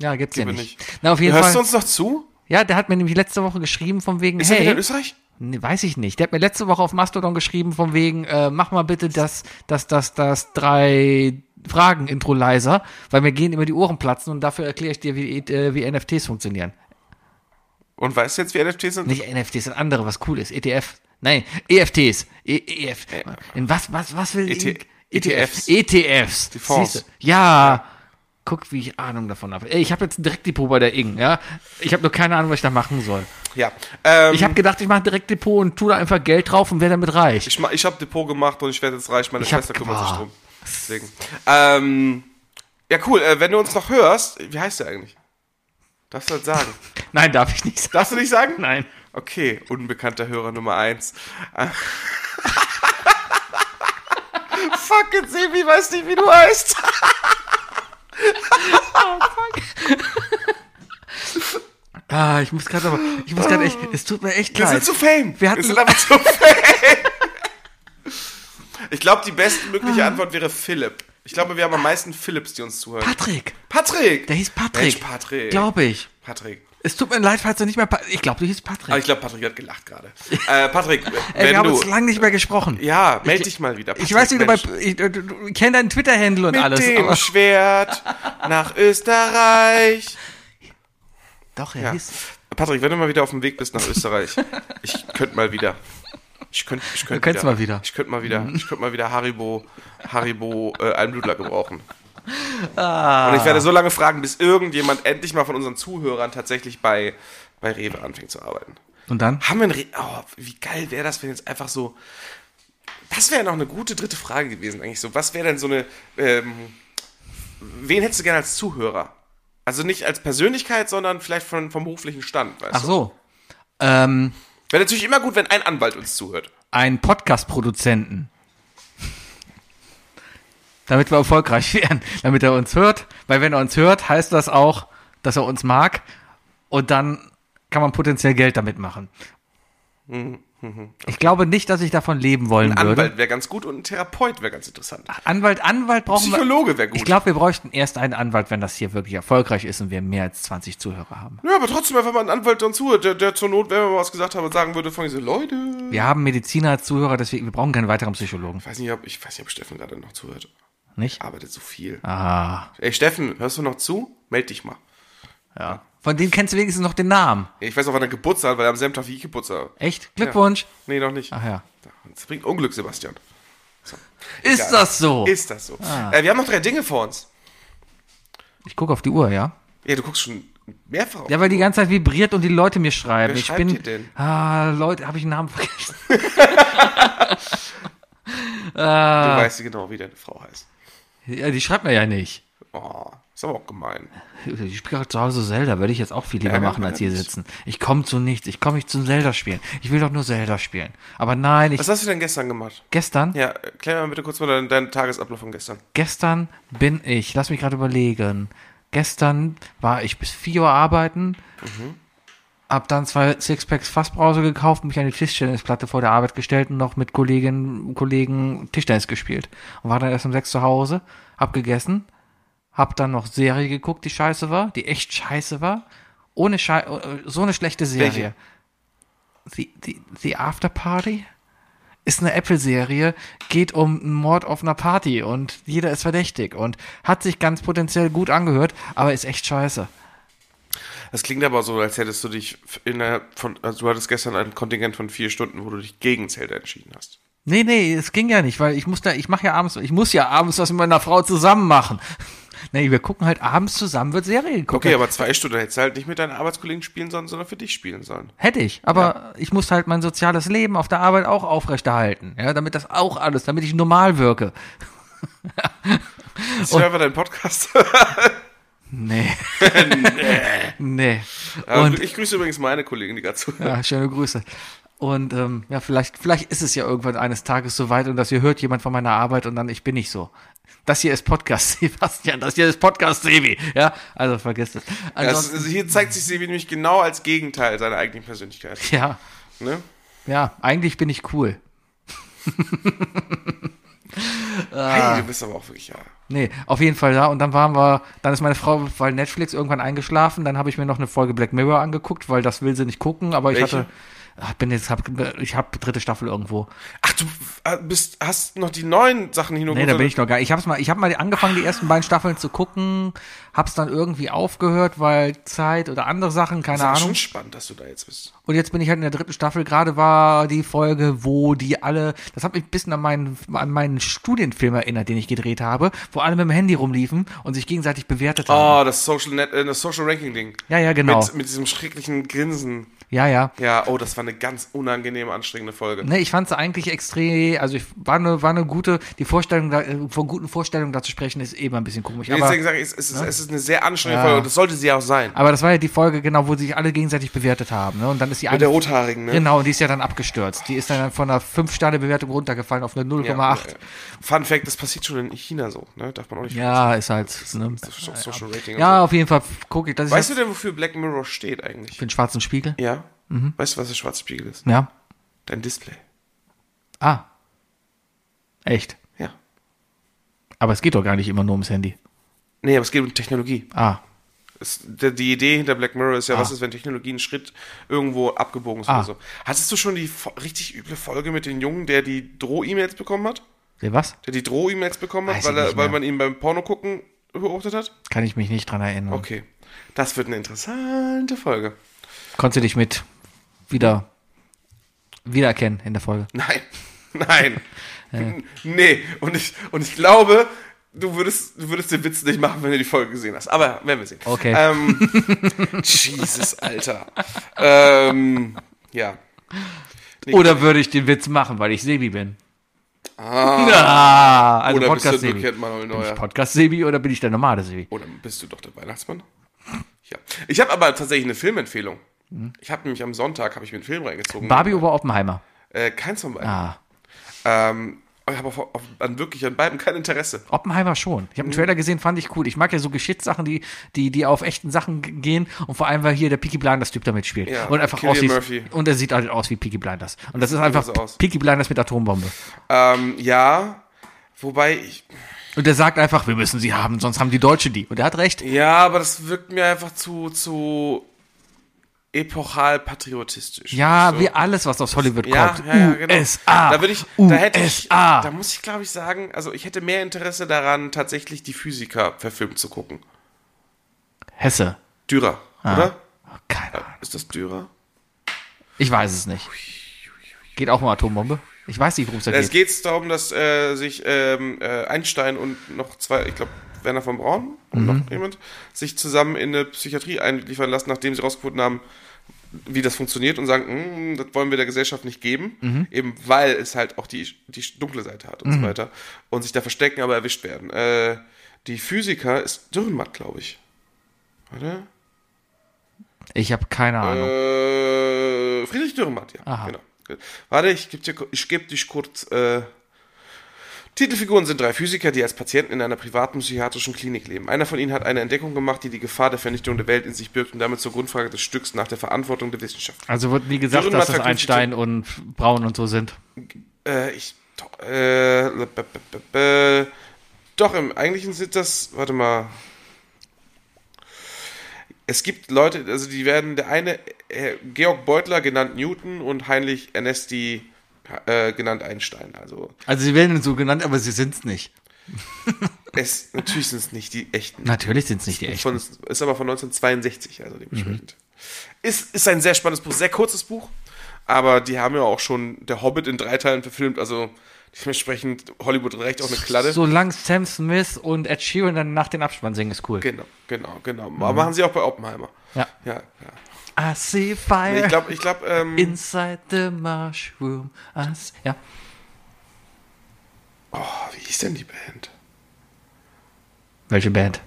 Speaker 2: Ja, gibt's ja
Speaker 3: Gebe
Speaker 2: nicht.
Speaker 3: nicht.
Speaker 2: Na, auf jeden
Speaker 3: Hörst
Speaker 2: Fall.
Speaker 3: du uns noch zu?
Speaker 2: ja, der hat mir nämlich letzte Woche geschrieben von wegen,
Speaker 3: Ist er wieder
Speaker 2: hey,
Speaker 3: in Österreich?
Speaker 2: Nee, weiß ich nicht. Der hat mir letzte Woche auf Mastodon geschrieben, von wegen, äh, mach mal bitte das, das, das, das drei Fragen-Intro leiser, weil mir gehen immer die Ohren platzen und dafür erkläre ich dir, wie, äh, wie NFTs funktionieren.
Speaker 3: Und weißt du jetzt, wie NFTs sind?
Speaker 2: Nicht NFTs, das andere, was cool ist. ETF. Nein, EFTs. E EF. In was, was, was will
Speaker 3: ET? ETFs.
Speaker 2: ETFs.
Speaker 3: Die Fonds.
Speaker 2: Ja. Guck, wie ich Ahnung davon habe. Ey, Ich habe jetzt ein Direktdepot bei der Ing, ja. Ich habe nur keine Ahnung, was ich da machen soll.
Speaker 3: Ja. Ähm,
Speaker 2: Ich habe gedacht, ich mache ein Direktdepot und tu da einfach Geld drauf und werde damit reich.
Speaker 3: Ich, ich habe Depot gemacht und ich werde jetzt reich. Meine
Speaker 2: Ich hab-
Speaker 3: Schwester kümmert sich drum. Deswegen. Ähm, ja, cool. Äh, wenn du uns noch hörst, wie heißt der eigentlich? Darfst du das sagen?
Speaker 2: Nein, darf ich nicht sagen.
Speaker 3: Darfst du nicht sagen?
Speaker 2: Nein.
Speaker 3: Okay, unbekannter Hörer Nummer eins. Äh. Fucking Sebi weiß nicht, wie du heißt.
Speaker 2: Ah, ich muss gerade aber, ich muss gerade echt, es tut mir echt
Speaker 3: Wir
Speaker 2: leid.
Speaker 3: sind zu fame.
Speaker 2: Wir hatten-
Speaker 3: sind einfach zu fame. Ich glaube, die bestmögliche Antwort wäre Philipp. Ich glaube, wir haben am meisten Philips, die uns zuhören.
Speaker 2: Patrick.
Speaker 3: Patrick!
Speaker 2: Der hieß Patrick.
Speaker 3: Mensch, Patrick.
Speaker 2: Glaube ich.
Speaker 3: Patrick.
Speaker 2: Es tut mir leid, falls du nicht mehr, Pa- ich glaube, du hieß Patrick.
Speaker 3: Aber ich glaube, Patrick hat gelacht gerade. Äh, Patrick,
Speaker 2: Ey, wir haben uns lange nicht mehr gesprochen.
Speaker 3: Ja, melde dich mal wieder.
Speaker 2: ich
Speaker 3: Patrick,
Speaker 2: weiß, wie du bei, ich, du, du kenne deinen Twitter-Handle und
Speaker 3: Mit
Speaker 2: alles.
Speaker 3: dem
Speaker 2: Aber,
Speaker 3: Schwert nach Österreich.
Speaker 2: doch, er
Speaker 3: Ja.
Speaker 2: hieß,
Speaker 3: Patrick, wenn du mal wieder auf dem Weg bist nach Österreich, ich könnte mal wieder. Ich könnte ich könnt
Speaker 2: Du könntest mal wieder.
Speaker 3: Ich könnte mal wieder. Ich könnte mal wieder Haribo, Haribo äh, Almdudler gebrauchen.
Speaker 2: Ah.
Speaker 3: Und ich werde so lange fragen, bis irgendjemand endlich mal von unseren Zuhörern tatsächlich bei, bei Rewe anfängt zu arbeiten.
Speaker 2: und dann?
Speaker 3: Haben wir ein oh, wie geil wäre das, wenn jetzt einfach so. Das wäre noch eine gute dritte Frage gewesen, eigentlich so. Was wäre denn so eine. Ähm, wen hättest du gerne als Zuhörer? Also nicht als Persönlichkeit, sondern vielleicht von, vom beruflichen Stand, weißt
Speaker 2: Ach
Speaker 3: du?
Speaker 2: so. Ähm,
Speaker 3: Wäre natürlich immer gut, wenn ein Anwalt uns zuhört.
Speaker 2: einen Podcast-Produzenten. Damit wir erfolgreich werden, damit er uns hört. Weil wenn er uns hört, heißt das auch, dass er uns mag. Und dann kann man potenziell Geld damit machen. Ich glaube nicht, dass ich davon leben wollen
Speaker 3: Ein
Speaker 2: würde.
Speaker 3: Anwalt wäre ganz gut und ein Therapeut wäre ganz interessant.
Speaker 2: Anwalt, Anwalt brauchen wir.
Speaker 3: Psychologe wäre gut.
Speaker 2: Ich glaube, wir bräuchten erst einen Anwalt, wenn das hier wirklich erfolgreich ist und wir mehr als 20 Zuhörer haben.
Speaker 3: Ja, aber trotzdem einfach mal ein Anwalt der uns zuhört, der, der zur Not, wenn wir mal was gesagt haben, sagen würde von diese Leute.
Speaker 2: Wir haben Mediziner als Zuhörer, deswegen wir brauchen keinen weiteren Psychologen.
Speaker 3: Ich weiß nicht, ob, ich weiß nicht, ob Steffen gerade noch zuhört.
Speaker 2: Nicht?
Speaker 3: Arbeitet so viel.
Speaker 2: Ah,
Speaker 3: Ey, Steffen, hörst du noch zu? Meld dich mal.
Speaker 2: ja. Von dem kennst du wenigstens noch den Namen.
Speaker 3: Ja, Ich weiß auch, wann er Geburtstag hat, weil er am selben Tag wie ich Geburtstag habe.
Speaker 2: Echt? Glückwunsch.
Speaker 3: Nee, noch nicht.
Speaker 2: Ach ja.
Speaker 3: Das bringt Unglück, Sebastian.
Speaker 2: Ist
Speaker 3: Egal.
Speaker 2: das so?
Speaker 3: Ist das so?
Speaker 2: Ah.
Speaker 3: Äh, wir haben noch drei Dinge vor uns.
Speaker 2: Ich gucke auf die Uhr, ja?
Speaker 3: Ja, du guckst schon mehrfach auf.
Speaker 2: Ja, weil die ganze Zeit vibriert und die Leute mir schreiben.
Speaker 3: Wer
Speaker 2: ich bin.
Speaker 3: dir denn?
Speaker 2: Ah, Leute, habe ich einen Namen vergessen?
Speaker 3: du weißt genau, wie deine Frau heißt.
Speaker 2: Ja, die schreibt mir ja nicht.
Speaker 3: Oh, ist aber auch gemein.
Speaker 2: Ich spiele gerade zu Hause Zelda, würde ich jetzt auch viel lieber
Speaker 3: Ja,
Speaker 2: machen, als hier
Speaker 3: nicht.
Speaker 2: sitzen. Ich komme zu nichts. Ich komme nicht zum Zelda spielen. Ich will doch nur Zelda spielen. Aber nein, ich
Speaker 3: Was hast du denn gestern gemacht?
Speaker 2: gestern,
Speaker 3: Ja, erklär mir bitte kurz mal deinen, deinen Tagesablauf von gestern.
Speaker 2: gestern bin ich, lass mich gerade überlegen. Gestern war ich bis 4 Uhr arbeiten, hab dann zwei Sixpacks Fassbrause gekauft, mich an die Tischtennisplatte vor der Arbeit gestellt und noch mit Kolleginnen und Kollegen Tischtennis gespielt. Und war dann erst um 6 zu Hause, hab gegessen, hab dann noch Serie geguckt, die scheiße war, die echt scheiße war. Ohne Schei so eine schlechte Serie. The, the, the After Party? Ist eine Apple-Serie, geht um einen Mord auf einer Party und jeder ist verdächtig und hat sich ganz potenziell gut angehört, aber ist echt scheiße.
Speaker 3: Das klingt aber so, als hättest du dich innerhalb von, also du hattest gestern ein Kontingent von vier Stunden, wo du dich gegen Zelda entschieden hast.
Speaker 2: Nee, nee, es ging ja nicht, weil ich muss da, ich mache ja abends, ich muss ja abends was mit meiner Frau zusammen machen. Nee, wir gucken halt abends zusammen, wird Serie geguckt.
Speaker 3: Okay, aber zwei Stunden hättest du halt nicht mit deinen Arbeitskollegen spielen sollen, sondern für dich spielen sollen.
Speaker 2: Hätte ich, aber ich muss halt mein soziales Leben auf der Arbeit auch aufrechterhalten, ja, damit das auch alles, damit ich normal wirke.
Speaker 3: Ich höre einfach deinen Podcast.
Speaker 2: Nee. nee.
Speaker 3: Ja,
Speaker 2: Und
Speaker 3: ich grüße übrigens meine Kollegin, die gerade zuhört.
Speaker 2: Ja, schöne Grüße. Und ähm, ja, vielleicht, vielleicht ist es ja irgendwann eines Tages soweit und das hier hört jemand von meiner Arbeit und dann ich bin nicht so. Das hier ist Podcast Sebastian, das hier ist Podcast Sebi. Ja, also vergesst es. Ansonsten,
Speaker 3: also hier zeigt sich Sebi nämlich genau als Gegenteil seiner eigenen Persönlichkeit.
Speaker 2: ja,
Speaker 3: Ne?
Speaker 2: ja, eigentlich bin ich cool.
Speaker 3: Hey, du bist aber auch wirklich, ja.
Speaker 2: Nee, auf jeden Fall da. Und dann waren wir, dann ist meine Frau, weil Netflix irgendwann eingeschlafen, dann habe ich mir noch eine Folge Black Mirror angeguckt, weil das will sie nicht gucken, aber ich
Speaker 3: Welche?
Speaker 2: hatte, ach, bin jetzt, hab, ich habe dritte Staffel irgendwo.
Speaker 3: Ach, du äh, bist, hast noch die neuen Sachen hier nur
Speaker 2: Nee, da bin ich noch gar Ich hab's mal, ich habe mal angefangen, die ersten beiden Staffeln zu gucken, hab's dann irgendwie aufgehört, weil Zeit oder andere Sachen, keine
Speaker 3: Das ist
Speaker 2: Ahnung.
Speaker 3: schon spannend, dass du da jetzt bist.
Speaker 2: Und jetzt bin ich halt in der dritten Staffel. Gerade war die Folge, wo die alle, das hat mich ein bisschen an meinen, an meinen Studienfilm erinnert, den ich gedreht habe, wo alle mit dem Handy rumliefen und sich gegenseitig bewertet haben.
Speaker 3: Oh, das Social Net, äh, das Social Ranking Ding.
Speaker 2: Ja, ja, genau.
Speaker 3: Mit, mit diesem schrecklichen Grinsen.
Speaker 2: Ja, ja.
Speaker 3: Ja, oh, das war eine ganz unangenehme, anstrengende Folge.
Speaker 2: Ne, ich fand sie eigentlich extrem, also ich war eine, war eine gute, die Vorstellung, da, äh, von guten Vorstellungen da zu sprechen, ist eben ein bisschen komisch. Aber,
Speaker 3: Deswegen sage ich, es ist, es ist eine sehr anstrengende
Speaker 2: Ja.
Speaker 3: Folge und das sollte sie auch sein.
Speaker 2: aber das war ja die Folge, genau, wo sich alle gegenseitig bewertet haben. Ne? Und dann ist die
Speaker 3: Mit
Speaker 2: eine
Speaker 3: der Rothaarigen, ne?
Speaker 2: Genau, und die ist ja dann abgestürzt. Die ist dann von einer 5-Sterne-Bewertung runtergefallen auf eine 0,8.
Speaker 3: Ja. Fun Fact, das passiert schon in China so, ne? Darf man auch nicht
Speaker 2: Ja, ist halt. Ne?
Speaker 3: Social Rating.
Speaker 2: Ja,
Speaker 3: so.
Speaker 2: auf jeden Fall gucke ich. Das ist
Speaker 3: Weißt du
Speaker 2: jetzt
Speaker 3: denn, wofür Black Mirror steht eigentlich?
Speaker 2: für den schwarzen Spiegel.
Speaker 3: Ja?
Speaker 2: Mhm.
Speaker 3: Weißt du, was der schwarze Spiegel ist?
Speaker 2: Ja.
Speaker 3: Dein Display.
Speaker 2: Ah. Echt.
Speaker 3: Ja.
Speaker 2: Aber es geht doch gar nicht immer nur ums Handy.
Speaker 3: Nee, aber es geht um Technologie.
Speaker 2: Ah.
Speaker 3: Es, der, die Idee hinter Black Mirror ist ja,
Speaker 2: Ah.
Speaker 3: was ist, wenn Technologie einen Schritt irgendwo abgebogen ist
Speaker 2: Ah.
Speaker 3: oder so. Hattest du schon die richtig üble Folge mit dem Jungen, der die Droh-E-Mails bekommen hat?
Speaker 2: Der was?
Speaker 3: Der die Droh-E-Mails bekommen hat,
Speaker 2: Weiß
Speaker 3: weil, er, weil man ihn beim Porno gucken beobachtet hat?
Speaker 2: Kann ich mich nicht dran erinnern.
Speaker 3: Okay. Das wird eine interessante Folge.
Speaker 2: Konntest du dich mit wieder wiedererkennen in der Folge?
Speaker 3: Nein. Nein. Nee. Und ich, und ich glaube, du würdest, du würdest den Witz nicht machen, wenn du die Folge gesehen hast. Aber werden wir sehen.
Speaker 2: Okay.
Speaker 3: Ähm, Jesus, Alter. Ähm, ja. Nee,
Speaker 2: Oder würde ich den Witz machen, weil ich Sebi bin? Ah, also
Speaker 3: Oder bist du
Speaker 2: Podcast Sebi.
Speaker 3: Manuel
Speaker 2: Bin ich
Speaker 3: Neuer?
Speaker 2: Podcast Sebi oder bin ich der normale Sebi?
Speaker 3: Oder bist du doch der Weihnachtsmann? Ja. Ich habe aber tatsächlich eine Filmempfehlung. Ich habe nämlich am Sonntag habe ich mir einen Film reingezogen.
Speaker 2: Barbie oder Oppenheimer?
Speaker 3: Äh, keins von beiden.
Speaker 2: Ah,
Speaker 3: Ähm, ich habe an wirklich an beiden kein Interesse.
Speaker 2: Oppenheimer schon. Ich habe einen
Speaker 3: Mhm.
Speaker 2: Trailer gesehen, fand ich cool. Ich mag ja so Geschichtssachen, die, die, die auf echten Sachen gehen. Und vor allem, weil hier der Peaky Blinders Typ damit spielt.
Speaker 3: Ja,
Speaker 2: und einfach aussieht.
Speaker 3: Murphy.
Speaker 2: Und er sieht halt aus wie Peaky Blinders. Und das ist einfach
Speaker 3: so aus.
Speaker 2: Peaky Blinders mit Atombombe.
Speaker 3: Ähm, ja, wobei ich,
Speaker 2: Und er sagt einfach, wir müssen sie haben, sonst haben die Deutsche die. Und er hat recht.
Speaker 3: ja, aber das wirkt mir einfach zu, zu epochal patriotistisch.
Speaker 2: Ja,
Speaker 3: so.
Speaker 2: wie alles, was aus Hollywood kommt.
Speaker 3: ja, ja, genau.
Speaker 2: USA.
Speaker 3: Da würde ich, da hätte ich, da muss ich glaube ich sagen, also ich hätte mehr Interesse daran, tatsächlich die Physiker verfilmt zu gucken.
Speaker 2: Hesse.
Speaker 3: Dürer,
Speaker 2: Ah.
Speaker 3: oder?
Speaker 2: Keine Ahnung.
Speaker 3: Ist das Dürer?
Speaker 2: Ich weiß es nicht. Geht auch um Atombombe? Ich weiß nicht, worum es da
Speaker 3: Es
Speaker 2: geht.
Speaker 3: geht darum, dass äh, sich ähm, äh, Einstein und noch zwei, ich glaube, Werner von Braun und
Speaker 2: Mhm.
Speaker 3: noch jemand, sich zusammen in eine Psychiatrie einliefern lassen, nachdem sie rausgefunden haben, wie das funktioniert und sagen, "Hm, das wollen wir der Gesellschaft nicht geben,
Speaker 2: Mhm.
Speaker 3: eben weil es halt auch die, die dunkle Seite hat und so weiter und sich da verstecken, aber erwischt werden. Äh, die Physiker ist Dürrenmatt, glaube ich. Oder?
Speaker 2: Ich habe keine Ahnung.
Speaker 3: Äh, Friedrich Dürrenmatt, ja.
Speaker 2: Aha.
Speaker 3: Genau. Warte, ich gebe dir, ich geb dich kurz. Äh, Titelfiguren sind drei Physiker, die als Patienten in einer privaten psychiatrischen Klinik leben. Einer von ihnen hat eine Entdeckung gemacht, die die Gefahr der Vernichtung der Welt in sich birgt und damit zur Grundfrage des Stücks nach der Verantwortung der Wissenschaft.
Speaker 2: Also wird nie gesagt,
Speaker 3: Dürrenmatt
Speaker 2: dass das Einstein und Braun und so sind.
Speaker 3: Äh, ich. Doch, äh, doch, im Eigentlichen sind das. Warte mal. Es gibt Leute, also die werden, der eine, äh, Georg Beutler, genannt Newton, und Heinrich Ernesti, äh, genannt Einstein. Also,
Speaker 2: Also sie werden so genannt, aber sie sind's nicht.
Speaker 3: es, natürlich sind es nicht die echten.
Speaker 2: Natürlich sind es nicht die echten.
Speaker 3: Von, ist aber von 1962, also dementsprechend. Ist, ist ein sehr spannendes Buch, sehr kurzes Buch, aber die haben ja auch schon Der Hobbit in drei Teilen verfilmt, also dementsprechend Hollywood recht auch eine Kladde.
Speaker 2: Solange Sam Smith und Ed Sheeran dann nach den Abspann singen, ist cool.
Speaker 3: Genau, genau, genau. Aber machen sie auch bei Oppenheimer.
Speaker 2: Ja.
Speaker 3: Ja, ja.
Speaker 2: I see fire
Speaker 3: Nee, ich glaube, ich glaube, ähm,
Speaker 2: inside the mushroom. I see, ja.
Speaker 3: oh, wie hieß denn die Band?
Speaker 2: Welche Band?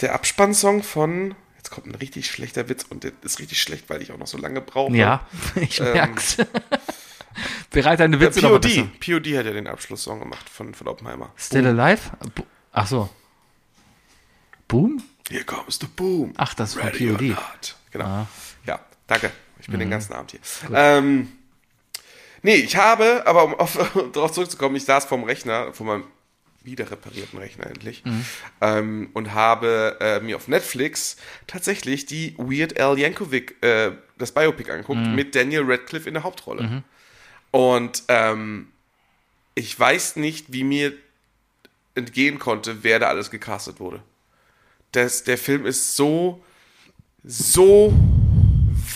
Speaker 3: Der Abspannsong von, jetzt kommt ein richtig schlechter Witz und der ist richtig schlecht, weil ich auch noch so lange brauche.
Speaker 2: Ja, ich
Speaker 3: Ähm,
Speaker 2: merk's. Bereit deine
Speaker 3: Der
Speaker 2: Witze besser.
Speaker 3: POD. POD hat ja den Abschlusssong gemacht von, von Oppenheimer.
Speaker 2: Still Alive? Bu- Ach so. Boom?
Speaker 3: Here comes the boom.
Speaker 2: Ach, das
Speaker 3: or
Speaker 2: POD.
Speaker 3: Genau.
Speaker 2: Ah.
Speaker 3: Ja, danke. Ich
Speaker 2: Mhm.
Speaker 3: bin den ganzen Abend hier. Ähm, nee, ich habe, aber um auf, darauf zurückzukommen, ich saß vorm Rechner, vor meinem wieder reparierten Rechner endlich,
Speaker 2: Mhm.
Speaker 3: ähm, und habe äh, mir auf Netflix tatsächlich die Weird Al Yankovic, äh, das Biopic angeguckt,
Speaker 2: Mhm.
Speaker 3: mit Daniel Radcliffe in der Hauptrolle. Und ähm, ich weiß nicht, wie mir entgehen konnte, wer da alles gecastet wurde. Das, der Film ist so, so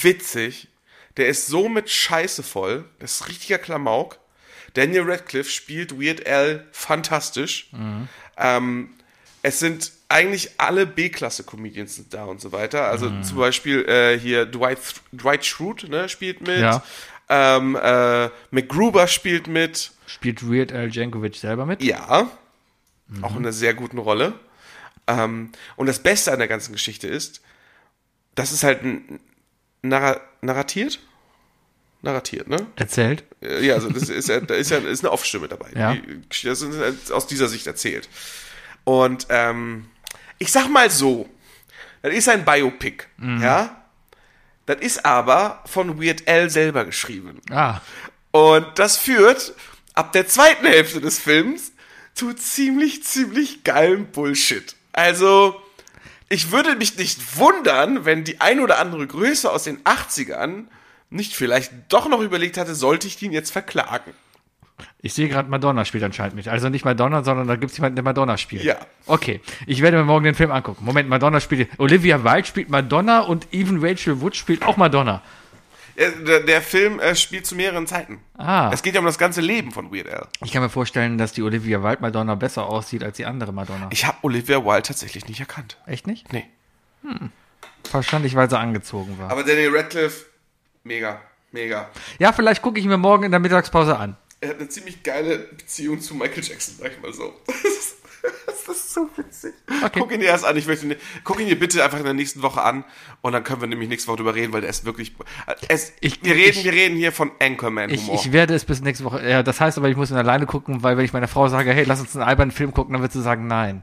Speaker 3: witzig. Der ist so mit Scheiße voll. Das ist richtiger Klamauk. Daniel Radcliffe spielt Weird Al fantastisch. Ähm, es sind eigentlich alle B-Klasse-Comedians sind da und so weiter. Also zum Beispiel äh, hier Dwight, Dwight Schrute ne, spielt mit.
Speaker 2: Ja.
Speaker 3: Ähm, äh, McGruber spielt mit.
Speaker 2: Spielt Weird Al Jankovic selber mit?
Speaker 3: Ja, auch in einer sehr guten Rolle. Ähm, und das Beste an der ganzen Geschichte ist, das ist halt ein narra narratiert. Narratiert, ne?
Speaker 2: Erzählt?
Speaker 3: Äh, Ja, also das ist ja, da ist ja ist eine Off-Stimme dabei.
Speaker 2: Ja.
Speaker 3: Die, das ist halt aus dieser Sicht erzählt. Und ähm, ich sag mal so, das ist ein Biopic, ja. Das ist aber von Weird Al selber geschrieben.
Speaker 2: Ah.
Speaker 3: Und das führt ab der zweiten Hälfte des Films zu ziemlich, ziemlich geilem Bullshit. Also, ich würde mich nicht wundern, wenn die ein oder andere Größe aus den 80ern nicht vielleicht doch noch überlegt hatte, sollte ich den jetzt verklagen.
Speaker 2: Ich sehe gerade, Madonna spielt anscheinend mit. Also nicht Madonna, sondern da gibt es jemanden, der Madonna spielt.
Speaker 3: Ja.
Speaker 2: Okay, ich werde mir morgen den Film angucken. Moment, Madonna spielt. Olivia Wilde spielt Madonna und even Rachel Wood spielt auch Madonna.
Speaker 3: Äh, Der, der Film äh, spielt zu mehreren Zeiten.
Speaker 2: Ah.
Speaker 3: Es geht ja um das ganze Leben von Weird Al.
Speaker 2: Ich kann mir vorstellen, dass die Olivia Wilde Madonna besser aussieht als die andere Madonna.
Speaker 3: Ich habe Olivia Wilde tatsächlich nicht erkannt.
Speaker 2: Echt nicht?
Speaker 3: Nee.
Speaker 2: Wahrscheinlich, weil sie angezogen war.
Speaker 3: Aber Daniel Radcliffe, mega, mega.
Speaker 2: Ja, vielleicht gucke ich mir morgen in der Mittagspause an.
Speaker 3: Er hat eine ziemlich geile Beziehung zu Michael Jackson, sag ich mal so. Das ist so witzig.
Speaker 2: Okay.
Speaker 3: Guck ihn dir erst an. Ich möchte, ihn- guck ihn dir bitte einfach in der nächsten Woche an und dann können wir nämlich nächste Woche drüber reden, weil der ist wirklich. Es,
Speaker 2: Ich-
Speaker 3: wir reden,
Speaker 2: ich-
Speaker 3: wir reden hier von Anchorman
Speaker 2: Ich,
Speaker 3: Humor.
Speaker 2: ich werde es bis nächste Woche. Ja, das heißt aber, ich muss ihn alleine gucken, weil wenn ich meiner Frau sage, hey, lass uns einen albernen Film gucken, dann wird sie sagen, nein.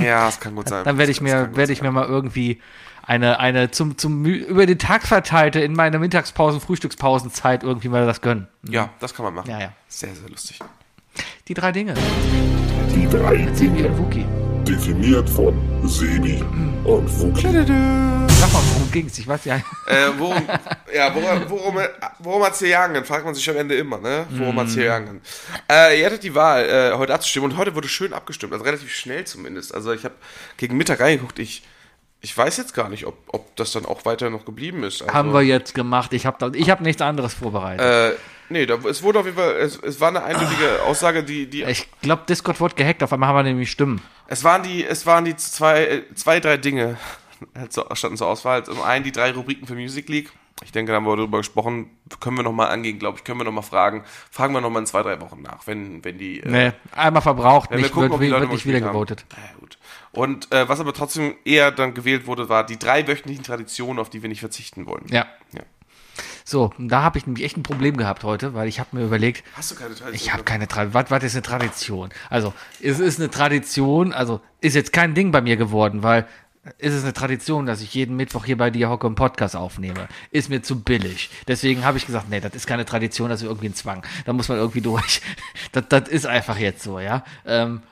Speaker 3: ja, das kann gut sein.
Speaker 2: Dann werde ich
Speaker 3: Das
Speaker 2: mir, werde ich mir mal irgendwie eine, eine zum, zum über den Tag verteilte in meiner Mittagspausen, Frühstückspausenzeit irgendwie mal das gönnen.
Speaker 3: Ja, das kann man machen.
Speaker 2: Ja, ja.
Speaker 3: Sehr, sehr lustig.
Speaker 2: Die drei Dinge.
Speaker 1: Die drei
Speaker 2: Sebi
Speaker 1: Dinge.
Speaker 2: und Wookie.
Speaker 1: Definiert von Sebi und Wookie.
Speaker 2: Sag mal, worum ging's? Ich weiß ja.
Speaker 3: Äh, worum, ja, worum, worum, worum hat es hier gegangen? Fragt man sich am Ende immer, ne? Worum hat es hier gegangen? Äh, ihr hattet die Wahl, äh, heute abzustimmen und heute wurde schön abgestimmt, also relativ schnell zumindest. Also ich habe gegen Mittag reingeguckt, ich, ich weiß jetzt gar nicht, ob, ob das dann auch weiter noch geblieben ist. Also,
Speaker 2: Haben wir jetzt gemacht. Ich habe ich hab nichts anderes vorbereitet.
Speaker 3: Äh, nee, da, es wurde auf jeden Fall, es, es war eine eindeutige Aussage, die, die,
Speaker 2: ich glaube, Discord wurde gehackt. Auf einmal haben wir nämlich Stimmen.
Speaker 3: es waren die, es waren die zwei, äh, zwei, drei Dinge, halt standen zur Auswahl. Zum einen die drei Rubriken für Music League. Ich denke, da haben wir darüber gesprochen. Können wir nochmal angehen, glaube ich. Können wir nochmal fragen. Fragen wir nochmal in zwei, drei Wochen nach, wenn, wenn die. äh,
Speaker 2: Nee, einmal verbraucht,
Speaker 3: wenn wir
Speaker 2: nicht,
Speaker 3: gucken,
Speaker 2: wird,
Speaker 3: ob die Leute
Speaker 2: wird
Speaker 3: mal
Speaker 2: nicht wieder gewotet.
Speaker 3: Ja, gut. Und äh, was aber trotzdem eher dann gewählt wurde, war die drei wöchentlichen Traditionen, auf die wir nicht verzichten wollen.
Speaker 2: Ja.
Speaker 3: Ja.
Speaker 2: So, da habe ich nämlich echt ein Problem gehabt heute, weil ich habe mir überlegt,
Speaker 3: Hast du keine Tradition?
Speaker 2: ich habe keine Tradition. Was, was ist eine Tradition? Also, es ist eine Tradition, also ist jetzt kein Ding bei mir geworden, weil ist es eine Tradition, dass ich jeden Mittwoch hier bei dir hocke und Podcast aufnehme. Ist mir zu billig. Deswegen habe ich gesagt, nee, das ist keine Tradition, das ist irgendwie ein Zwang. Da muss man irgendwie durch. Das, das ist einfach jetzt so, ja. Ähm,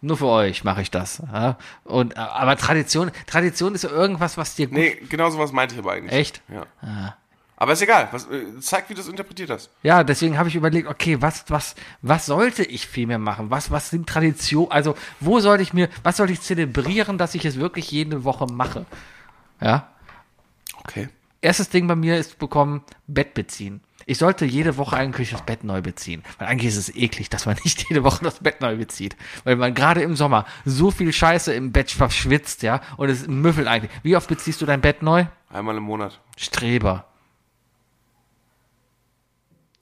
Speaker 2: nur für euch mache ich das. Ja? Und, aber Tradition, Tradition ist ja irgendwas, was dir gut
Speaker 3: Nee, genau sowas meinte ich aber eigentlich.
Speaker 2: Echt?
Speaker 3: Ja. Aber ist egal. Was, äh, zeig, wie du es interpretiert hast.
Speaker 2: Ja, deswegen habe ich überlegt, okay, was, was, was sollte ich viel mehr machen? Was, was sind Traditionen? Also, wo sollte ich mir, was sollte ich zelebrieren, dass ich es wirklich jede Woche mache? Ja.
Speaker 3: Okay.
Speaker 2: Erstes Ding bei mir ist bekommen, Bett beziehen. Ich sollte jede Woche eigentlich das Bett neu beziehen. Weil eigentlich ist es eklig, dass man nicht jede Woche das Bett neu bezieht. Weil man gerade im Sommer so viel Scheiße im Bett verschwitzt, ja, und es müffelt eigentlich. Wie oft beziehst du dein Bett neu?
Speaker 3: Einmal im Monat.
Speaker 2: Streber.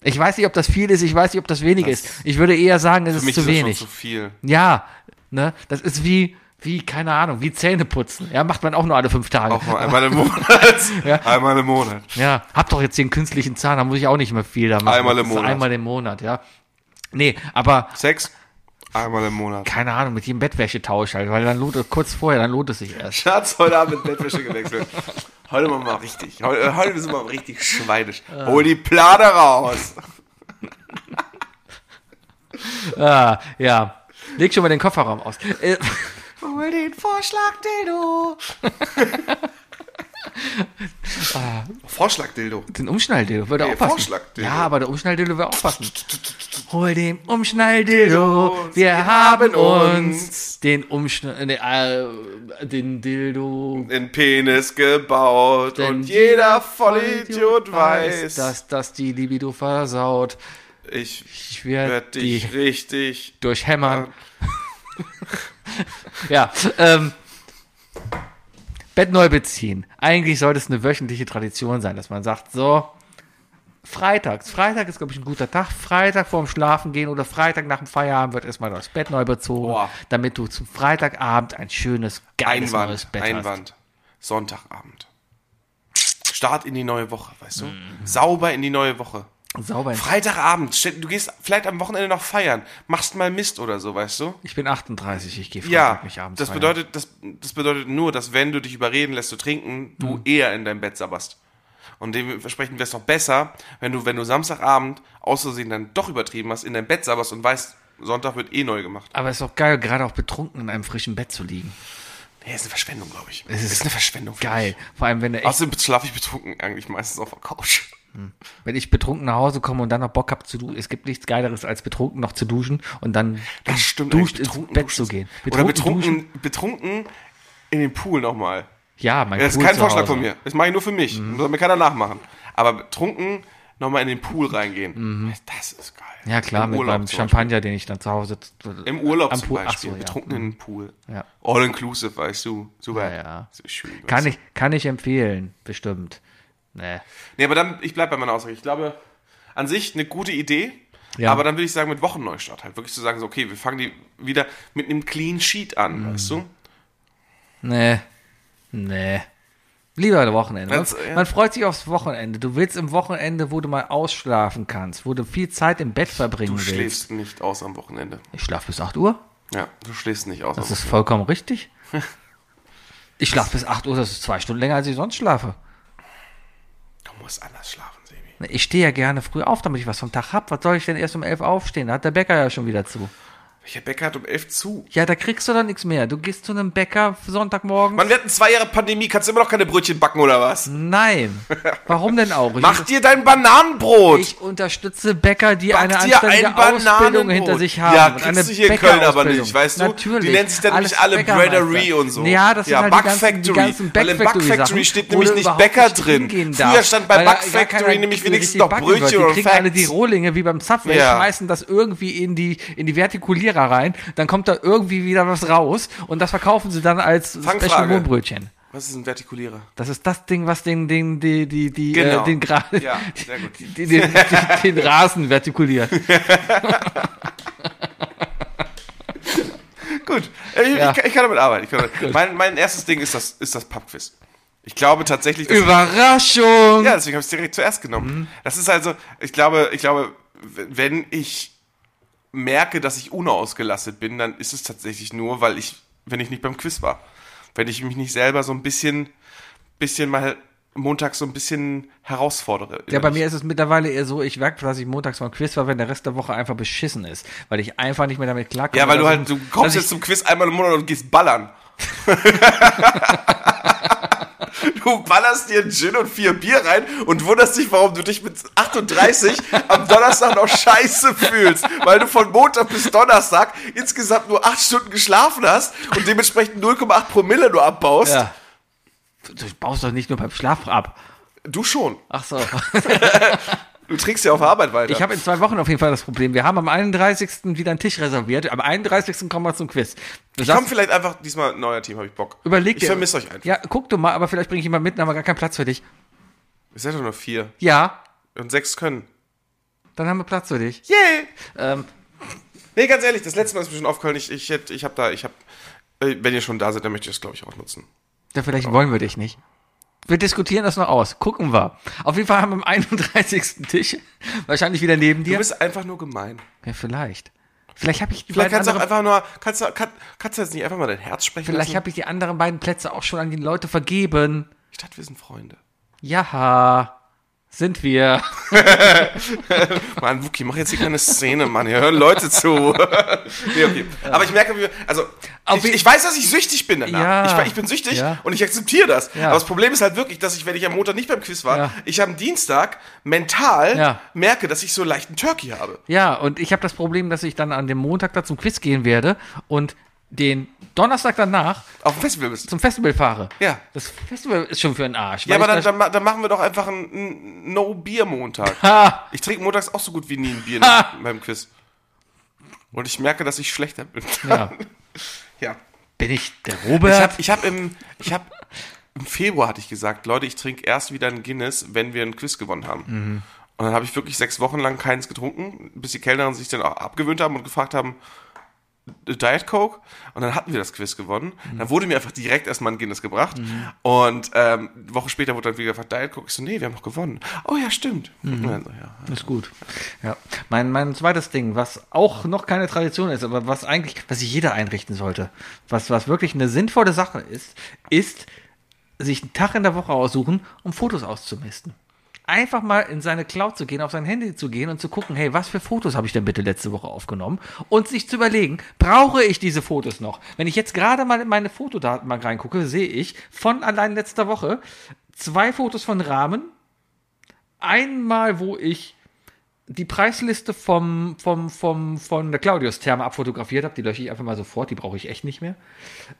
Speaker 2: Ich weiß nicht, ob das viel ist, ich weiß nicht, ob das wenig
Speaker 3: Das-
Speaker 2: ist. Ich würde eher sagen, es ist
Speaker 3: mich
Speaker 2: zu
Speaker 3: ist
Speaker 2: wenig.
Speaker 3: schon zu viel.
Speaker 2: Ja, ne, das ist wie, wie, keine Ahnung, wie Zähne putzen. Ja, macht man auch nur alle fünf Tage.
Speaker 3: Auch mal einmal im Monat.
Speaker 2: Ja.
Speaker 3: Einmal im Monat.
Speaker 2: Ja, hab doch jetzt den künstlichen Zahn, da muss ich auch nicht mehr viel da machen.
Speaker 3: Einmal im
Speaker 2: ist
Speaker 3: Monat.
Speaker 2: Einmal im Monat, ja. Nee, aber
Speaker 3: Sex? Einmal im Monat.
Speaker 2: keine Ahnung, mit jedem Bettwäschetausch halt, weil dann lohnt es, kurz vorher, dann lohnt es sich erst.
Speaker 3: Schatz, heute Abend mit Bettwäsche gewechselt. Heute machen wir mal richtig. Heute, äh, heute sind wir mal richtig schweinisch. Hol die Plane raus.
Speaker 2: Ah, ja. Leg schon mal den Kofferraum aus. Äh,
Speaker 3: Hol den Vorschlag, Dildo. Vorschlag-Dildo.
Speaker 2: den Umschnalldildo würde
Speaker 3: Nee,
Speaker 2: auch passen.
Speaker 3: Vorschlagdildo.
Speaker 2: Ja, aber der Umschnalldildo würde auch passen. Hol den Umschnalldildo, wir haben uns den Umschnall, äh, den Dildo.
Speaker 3: In Penis gebaut
Speaker 2: Denn
Speaker 3: und jeder Vollidiot weiß,
Speaker 2: dass das die Libido versaut.
Speaker 3: ich,
Speaker 2: Ich werde
Speaker 3: werd dich richtig.
Speaker 2: durchhämmern. ja, ähm, Bett neu beziehen. Eigentlich sollte es eine wöchentliche Tradition sein, dass man sagt, so, freitags. Freitag ist, glaube ich, ein guter Tag. Freitag vorm Schlafen gehen oder Freitag nach dem Feierabend wird erstmal das Bett neu bezogen,
Speaker 3: Boah.
Speaker 2: damit du zum Freitagabend ein schönes, geiles neues
Speaker 3: Einwand,
Speaker 2: Bett
Speaker 3: Einwand. Sonntagabend. Start in die neue Woche, weißt du?
Speaker 2: Mhm.
Speaker 3: Sauber in die neue Woche.
Speaker 2: Sauber.
Speaker 3: Freitagabend, du gehst vielleicht am Wochenende noch feiern, machst mal Mist oder so, weißt du?
Speaker 2: Ich bin 38, ich gehe Freitag
Speaker 3: Ja,
Speaker 2: nicht abends
Speaker 3: das
Speaker 2: feiern.
Speaker 3: bedeutet, das, das bedeutet nur, dass wenn du dich überreden lässt zu trinken, du
Speaker 2: Mhm.
Speaker 3: eher in deinem Bett sabberst. Und dementsprechend wäre es doch besser, wenn du, wenn du Samstagabend aus Versehen dann doch übertrieben hast, in dein Bett sabberst und weißt, Sonntag wird eh neu gemacht.
Speaker 2: Aber es ist doch geil, gerade auch betrunken in einem frischen Bett zu liegen.
Speaker 3: Nee, ist eine Verschwendung, glaube ich.
Speaker 2: Es ist
Speaker 3: eine Verschwendung.
Speaker 2: Geil. Vor allem, wenn
Speaker 3: mich.
Speaker 2: echt
Speaker 3: Außerdem schlafe ich betrunken eigentlich meistens auf der Couch.
Speaker 2: Wenn ich betrunken nach Hause komme und dann noch Bock hab zu duschen, es gibt nichts Geileres als betrunken noch zu duschen und dann
Speaker 3: Das stimmt.
Speaker 2: duscht ins
Speaker 3: betrunken
Speaker 2: Bett
Speaker 3: duschen.
Speaker 2: zu gehen.
Speaker 3: Oder
Speaker 2: duschen?
Speaker 3: betrunken, betrunken in den Pool nochmal.
Speaker 2: Ja, mein
Speaker 3: Das ist
Speaker 2: Pool
Speaker 3: kein
Speaker 2: zu
Speaker 3: Vorschlag
Speaker 2: Hause.
Speaker 3: von mir. Das mache ich nur für mich. Das soll mir keiner nachmachen. Aber betrunken nochmal in den Pool reingehen. Das ist geil.
Speaker 2: Mhm. Ja klar,
Speaker 3: Im
Speaker 2: mit
Speaker 3: Urlaub
Speaker 2: meinem
Speaker 3: zum
Speaker 2: Champagner, den ich dann zu Hause
Speaker 3: Beispiel. Im Urlaub
Speaker 2: am
Speaker 3: zum
Speaker 2: Pool.
Speaker 3: Beispiel.
Speaker 2: Ach so, ja.
Speaker 3: Betrunken in den Pool.
Speaker 2: Ja.
Speaker 3: All inclusive, weißt du. Super.
Speaker 2: Ja, ja.
Speaker 3: So schön.
Speaker 2: Kann ich, kann ich empfehlen, bestimmt. Nee.
Speaker 3: Nee, aber dann, ich bleibe bei meiner Aussage. Ich glaube, an sich eine gute Idee.
Speaker 2: Ja.
Speaker 3: Aber dann würde ich sagen, mit Wochenneustart halt. Wirklich zu sagen, so, okay, wir fangen die wieder mit einem Clean Sheet an,
Speaker 2: Mhm.
Speaker 3: weißt du?
Speaker 2: Nee. Nee. Lieber ein Wochenende. Man,
Speaker 3: ja.
Speaker 2: man freut sich aufs Wochenende. Du willst im Wochenende, wo du mal ausschlafen kannst, wo du viel Zeit im Bett verbringen
Speaker 3: Du
Speaker 2: willst.
Speaker 3: schläfst nicht aus am Wochenende.
Speaker 2: Ich schlafe bis 8 Uhr.
Speaker 3: Ja, du schläfst nicht aus.
Speaker 2: Das ist vollkommen richtig. Ich schlafe bis 8 Uhr, das ist zwei Stunden länger, als ich sonst schlafe.
Speaker 3: Musst anders schlafen, Sebi.
Speaker 2: Ich stehe ja gerne früh auf, damit ich was vom Tag hab. Was soll ich denn erst um 11 aufstehen? Da hat der Bäcker ja schon wieder zu.
Speaker 3: Welcher Bäcker hat um elf zu?
Speaker 2: Ja, da kriegst du dann nichts mehr. Du gehst zu einem Bäcker Sonntagmorgen.
Speaker 3: Mann, wir hatten zwei Jahre Pandemie, kannst du immer noch keine Brötchen backen oder was?
Speaker 2: Nein. Warum denn auch? Ich,
Speaker 3: Mach dir dein Bananenbrot!
Speaker 2: ich unterstütze Bäcker, die
Speaker 3: Back
Speaker 2: eine anständige
Speaker 3: ein.
Speaker 2: Ausbildung hinter sich haben.
Speaker 3: Ja, kriegst
Speaker 2: eine
Speaker 3: du hier in Köln aber nicht, weißt du?
Speaker 2: Natürlich.
Speaker 3: Die nennen sich dann nämlich alle. Braderie und so.
Speaker 2: Ja, das
Speaker 3: ja,
Speaker 2: sind halt
Speaker 3: Bug
Speaker 2: die ganzen,
Speaker 3: Factory.
Speaker 2: die ganzen
Speaker 3: Weil in
Speaker 2: Back-Factory
Speaker 3: Factory steht nämlich nicht Bäcker
Speaker 2: nicht
Speaker 3: drin. Früher stand bei
Speaker 2: weil da
Speaker 3: Bug
Speaker 2: gar
Speaker 3: Factory
Speaker 2: keiner
Speaker 3: nämlich wenigstens noch Brötchen
Speaker 2: wird. Die
Speaker 3: oder
Speaker 2: kriegen alle die
Speaker 3: Facts.
Speaker 2: Rohlinge wie beim Zapfwell,
Speaker 3: Ja.
Speaker 2: schmeißen das irgendwie in die, in Vertikulierer rein, dann kommt da irgendwie wieder was raus und das verkaufen sie dann als Special
Speaker 3: Fangfrage.
Speaker 2: Mohnbrötchen.
Speaker 3: Was ist ein Vertikulierer?
Speaker 2: Das ist das Ding, was den, den, die, die, die,
Speaker 3: Genau.
Speaker 2: äh, den gerade,
Speaker 3: Ja,
Speaker 2: den, den, den Rasen vertikuliert.
Speaker 3: Gut, Äh, ich,
Speaker 2: Ja.
Speaker 3: ich, ich kann damit arbeiten. Ich kann damit. Mein, mein erstes Ding ist das, ist das Pubquiz. Ich glaube tatsächlich,
Speaker 2: Überraschung!
Speaker 3: Ja, deswegen habe ich es direkt zuerst genommen. Das ist also, ich glaube, ich glaube, wenn ich merke, dass ich unausgelastet bin, dann ist es tatsächlich nur, weil ich, wenn ich nicht beim Quiz war. Wenn ich mich nicht selber so ein bisschen, bisschen mal montags so ein bisschen herausfordere.
Speaker 2: Ja, bei mir ist es mittlerweile eher so, ich merke, dass ich montags beim Quiz war, wenn der Rest der Woche einfach beschissen ist. Weil ich einfach nicht mehr damit klarkomme.
Speaker 3: Ja, weil du halt, du kommst jetzt zum Quiz einmal im Monat und gehst ballern. Du ballerst dir einen Gin und vier Bier rein und wunderst dich, warum du dich mit 38 am Donnerstag noch scheiße fühlst, weil du von Montag bis Donnerstag insgesamt nur acht Stunden geschlafen hast und dementsprechend 0,8 Promille nur abbaust.
Speaker 2: Ja. Du, du baust doch nicht nur beim Schlaf ab.
Speaker 3: Du schon.
Speaker 2: Ach so.
Speaker 3: Du trägst ja auf Arbeit weiter.
Speaker 2: Ich habe in zwei Wochen auf jeden Fall das Problem. Wir haben am 31. wieder einen Tisch reserviert. Am 31. kommen wir zum Quiz. Du
Speaker 3: ich
Speaker 2: sagst,
Speaker 3: komm vielleicht einfach diesmal ein neuer Team, habe ich Bock.
Speaker 2: überleg
Speaker 3: ich
Speaker 2: dir.
Speaker 3: vermisse euch einfach.
Speaker 2: Ja, guck du mal, aber vielleicht bringe ich jemanden mit, dann haben wir gar keinen Platz für dich.
Speaker 3: Wir sind doch nur vier.
Speaker 2: Ja,
Speaker 3: Und sechs können.
Speaker 2: dann haben wir Platz für dich.
Speaker 3: Yay!
Speaker 2: Ähm,
Speaker 3: Nee, ganz ehrlich, das letzte Mal ist mir schon aufgefallen, ich, ich, hätt- ich habe da, ich habe, wenn ihr schon da seid, dann möchte ich das, glaube ich, auch nutzen.
Speaker 2: ja, vielleicht wollen wir dich nicht. Wir diskutieren das noch aus. Gucken wir. Auf jeden Fall haben wir am 31. Tisch, wahrscheinlich wieder neben
Speaker 3: Du
Speaker 2: dir.
Speaker 3: bist einfach nur gemein.
Speaker 2: Ja, vielleicht. Vielleicht habe ich die
Speaker 3: Vielleicht kannst du auch einfach nur, kannst du, kann, kannst du jetzt nicht einfach mal dein Herz sprechen
Speaker 2: vielleicht habe ich die anderen beiden Plätze auch schon an die Leute vergeben.
Speaker 3: Ich dachte, wir sind Freunde.
Speaker 2: Ja, sind wir.
Speaker 3: Mann, Wookie, mach jetzt hier keine Szene, Mann. Hier hören Leute zu. nee, okay. Aber ich merke, wie, also, ich, ich weiß, dass ich süchtig bin danach.
Speaker 2: Ja.
Speaker 3: Ich, ich bin süchtig
Speaker 2: Ja.
Speaker 3: und ich akzeptiere das.
Speaker 2: Ja.
Speaker 3: Aber das Problem ist halt wirklich, dass ich, wenn ich am Montag nicht beim Quiz war, ich am Dienstag mental merke, dass ich so leicht einen Turkey habe.
Speaker 2: Ja, und ich habe das Problem, dass ich dann an dem Montag da zum Quiz gehen werde und den Donnerstag danach
Speaker 3: Auf dem Festival bist
Speaker 2: zum Festival fahre.
Speaker 3: Ja.
Speaker 2: Das Festival ist schon für einen Arsch.
Speaker 3: Ja, aber dann,
Speaker 2: da-
Speaker 3: dann, dann machen wir doch einfach einen, No-Bier-Montag. Ich trinke montags auch so gut wie nie ein Bier beim Quiz. Und ich merke, dass ich schlechter bin.
Speaker 2: Ja.
Speaker 3: ja.
Speaker 2: Bin ich der
Speaker 3: Ich
Speaker 2: Robert?
Speaker 3: habe ich hab im, ich hab, im Februar hatte ich gesagt, Leute, ich trinke erst wieder ein Guinness, wenn wir einen Quiz gewonnen haben.
Speaker 2: Mhm.
Speaker 3: Und dann habe ich wirklich sechs Wochen lang keins getrunken, bis die Kellnerin sich dann auch abgewöhnt haben und gefragt haben, Diet Coke und dann hatten wir das Quiz gewonnen.
Speaker 2: Mhm.
Speaker 3: Dann wurde mir einfach direkt erstmal ein Guinness gebracht und ähm, eine Woche später wurde dann wieder gefragt, Diet Coke. Ich so, nee, wir haben noch gewonnen. Oh ja, stimmt.
Speaker 2: Mhm.
Speaker 3: Und dann so, ja.
Speaker 2: Ist gut. Ja. Mein, mein zweites Ding, was auch noch keine Tradition ist, aber was eigentlich, was sich jeder einrichten sollte, was, was wirklich eine sinnvolle Sache ist, ist, sich einen Tag in der Woche aussuchen, um Fotos auszumisten. Einfach mal in seine Cloud zu gehen, auf sein Handy zu gehen und zu gucken, hey, was für Fotos habe ich denn bitte letzte Woche aufgenommen? Und sich zu überlegen, brauche ich diese Fotos noch? Wenn ich jetzt gerade mal in meine Fotodatenbank reingucke, sehe ich von allein letzter Woche zwei Fotos von Rahmen, einmal, wo ich die Preisliste vom, vom, vom, von der Claudius-Therme abfotografiert habe. Die lösche ich einfach mal sofort, die brauche ich echt nicht mehr.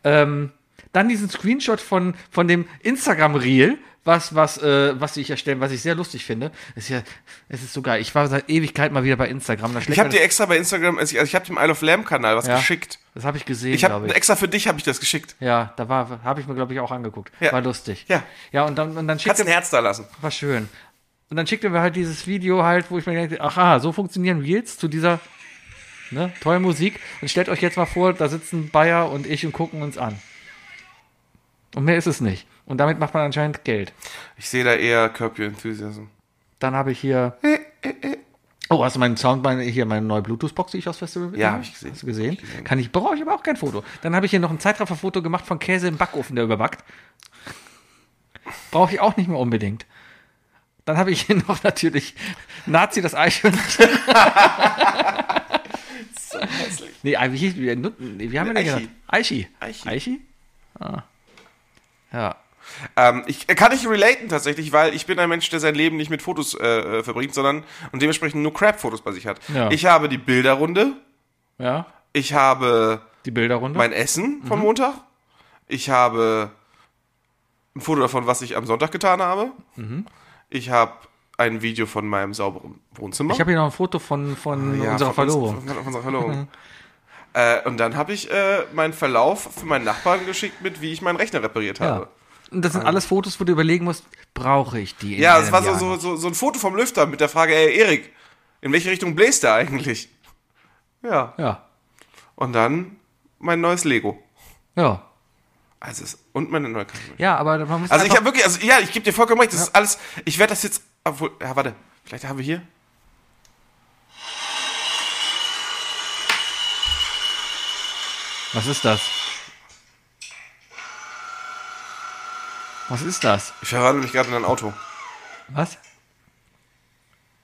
Speaker 2: Ähm, dann diesen Screenshot von, von dem Instagram-Reel, was, was, äh, was ich erstellen, was ich sehr lustig finde. Ist ja, es ist so geil. Ich war seit Ewigkeit mal wieder bei Instagram.
Speaker 3: Ich habe dir extra bei Instagram, also ich, also ich habe dem Isle of Lamb Kanal was
Speaker 2: Ja.
Speaker 3: geschickt.
Speaker 2: das, habe ich gesehen,
Speaker 3: Ich habe
Speaker 2: glaube ich.
Speaker 3: extra für dich habe ich das geschickt.
Speaker 2: Ja, da war, habe ich mir, glaube ich, auch angeguckt.
Speaker 3: Ja.
Speaker 2: War lustig.
Speaker 3: Ja.
Speaker 2: Ja, und dann, und dann schickt
Speaker 3: Kannst ein Herz da lassen.
Speaker 2: war schön. Und dann schickt er mir halt dieses Video halt, wo ich mir denke, aha, so funktionieren Reels zu dieser ne, tollen Musik. Und stellt euch jetzt mal vor, da sitzen Bayer und ich und gucken uns an. Und mehr ist es nicht. Und damit macht man anscheinend Geld.
Speaker 3: Ich sehe da eher Curb Your Enthusiasm.
Speaker 2: Dann habe ich hier. Oh, hast du meinen Sound, meine, hier meine neue Bluetooth-Box, die ich aus Festival?
Speaker 3: Ja, hab ich gesehen.
Speaker 2: Hast du gesehen?
Speaker 3: Hab gesehen.
Speaker 2: Kann ich, brauche ich aber auch kein Foto. Dann habe ich hier noch ein Zeitraffer-Foto gemacht von Käse im Backofen, der überbackt. Brauche ich auch nicht mehr unbedingt. Dann habe ich hier noch natürlich Nazi das Eichhörnchen. Nee, wie wie, wie haben wir den
Speaker 3: Eichi.
Speaker 2: genannt? Eichi.
Speaker 3: Eichi.
Speaker 2: Eichi? Ah. Ja.
Speaker 3: Ähm, ich kann nicht relaten tatsächlich, weil ich bin ein Mensch, der sein Leben nicht mit Fotos äh, äh, verbringt, sondern und dementsprechend nur Crap-Fotos bei sich hat.
Speaker 2: Ja.
Speaker 3: Ich habe die Bilderrunde,
Speaker 2: Ja.
Speaker 3: ich habe
Speaker 2: Die Bilderrunde.
Speaker 3: mein Essen vom Montag, ich habe ein Foto davon, was ich am Sonntag getan habe, ich habe ein Video von meinem sauberen Wohnzimmer.
Speaker 2: ich habe hier noch ein Foto von, von
Speaker 3: Ja,
Speaker 2: unserer
Speaker 3: von uns-
Speaker 2: Verlobung.
Speaker 3: Von, von unserer Verlobung. äh, und dann habe ich äh, meinen Verlauf für meinen Nachbarn geschickt mit, wie ich meinen Rechner repariert habe.
Speaker 2: Ja. Und das sind alles Fotos, wo du überlegen musst, brauche ich die?
Speaker 3: Ja, es war so, so, so, so ein Foto vom Lüfter mit der Frage, ey Erik, in welche Richtung bläst der eigentlich? Ja.
Speaker 2: Ja.
Speaker 3: Und dann mein neues Lego.
Speaker 2: Ja.
Speaker 3: Also es, und meine neue Kamera.
Speaker 2: Ja, aber man muss
Speaker 3: Also ich habe wirklich, also ja, ich gebe dir vollkommen recht, das ist alles, ich werde das jetzt, obwohl, ja, warte, vielleicht haben wir hier.
Speaker 2: Was ist das? Was ist das?
Speaker 3: Ich verwandle mich gerade in ein Auto.
Speaker 2: Was?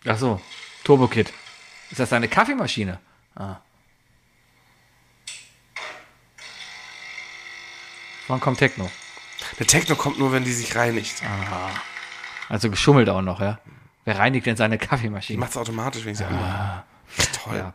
Speaker 2: Ach so, Turbo Kit. Ist das deine Kaffeemaschine? Ah. Wann kommt Techno?
Speaker 3: Der Techno kommt nur, wenn die sich reinigt.
Speaker 2: Also geschummelt auch noch, ja. Wer reinigt denn seine Kaffeemaschine?
Speaker 3: macht es automatisch, wenn ich sie anmache. Toll.
Speaker 2: Ja.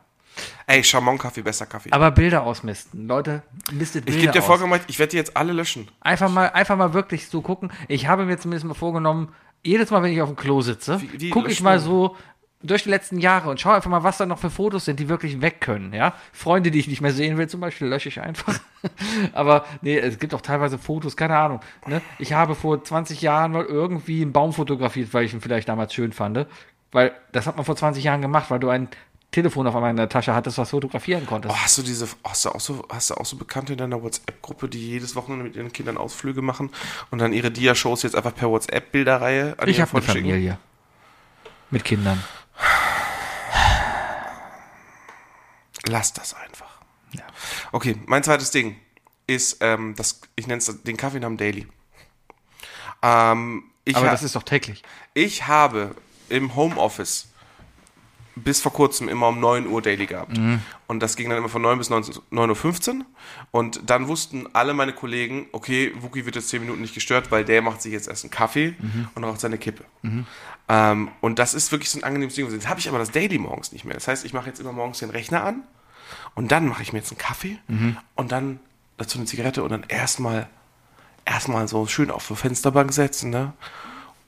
Speaker 3: Ey, Chamon-Kaffee, bester Kaffee.
Speaker 2: Aber Bilder ausmisten. Leute, mistet Bilder
Speaker 3: ich gebe dir vollkommen recht, ich werde die jetzt alle löschen.
Speaker 2: Einfach mal, einfach mal wirklich so gucken. Ich habe mir zumindest mal vorgenommen, jedes Mal, wenn ich auf dem Klo sitze, gucke ich mal so durch die letzten Jahre und schaue einfach mal, was da noch für Fotos sind, die wirklich weg können, ja. Freunde, die ich nicht mehr sehen will, zum Beispiel, lösche ich einfach. Aber nee, es gibt auch teilweise Fotos, keine Ahnung. Ne? Ich habe vor 20 Jahren mal irgendwie einen Baum fotografiert, weil ich ihn vielleicht damals schön fand. Weil das hat man vor 20 Jahren gemacht, weil du ein Telefon auf einmal in der Tasche hattest, was fotografieren konntest.
Speaker 3: Oh, hast du diese, hast du auch so, hast du auch so Bekannte in deiner WhatsApp-Gruppe, die jedes Wochenende mit ihren Kindern Ausflüge machen und dann ihre Dia-Shows jetzt einfach per WhatsApp-Bilderreihe an
Speaker 2: ich habe eine
Speaker 3: schicken?
Speaker 2: Familie. Mit Kindern.
Speaker 3: Lass das einfach.
Speaker 2: Ja.
Speaker 3: Okay, mein zweites Ding ist, ähm, das, ich nenne es den Kaffeenamen Daily. Ähm,
Speaker 2: Aber das ist doch täglich.
Speaker 3: ich habe im Homeoffice bis vor kurzem immer um 9 Uhr Daily gehabt. Und das ging dann immer von 9 bis 19 9.15 Uhr. Und dann wussten alle meine Kollegen, okay, Wookie wird jetzt 10 Minuten nicht gestört, weil der macht sich jetzt erst einen Kaffee und raucht seine Kippe. Ähm, und das ist wirklich so ein angenehmes Ding. Jetzt habe ich aber das Daily morgens nicht mehr. Das heißt, ich mache jetzt immer morgens den Rechner an und dann mache ich mir jetzt einen Kaffee und dann dazu eine Zigarette und dann erstmal erstmal so schön auf die Fensterbank setzen, ne?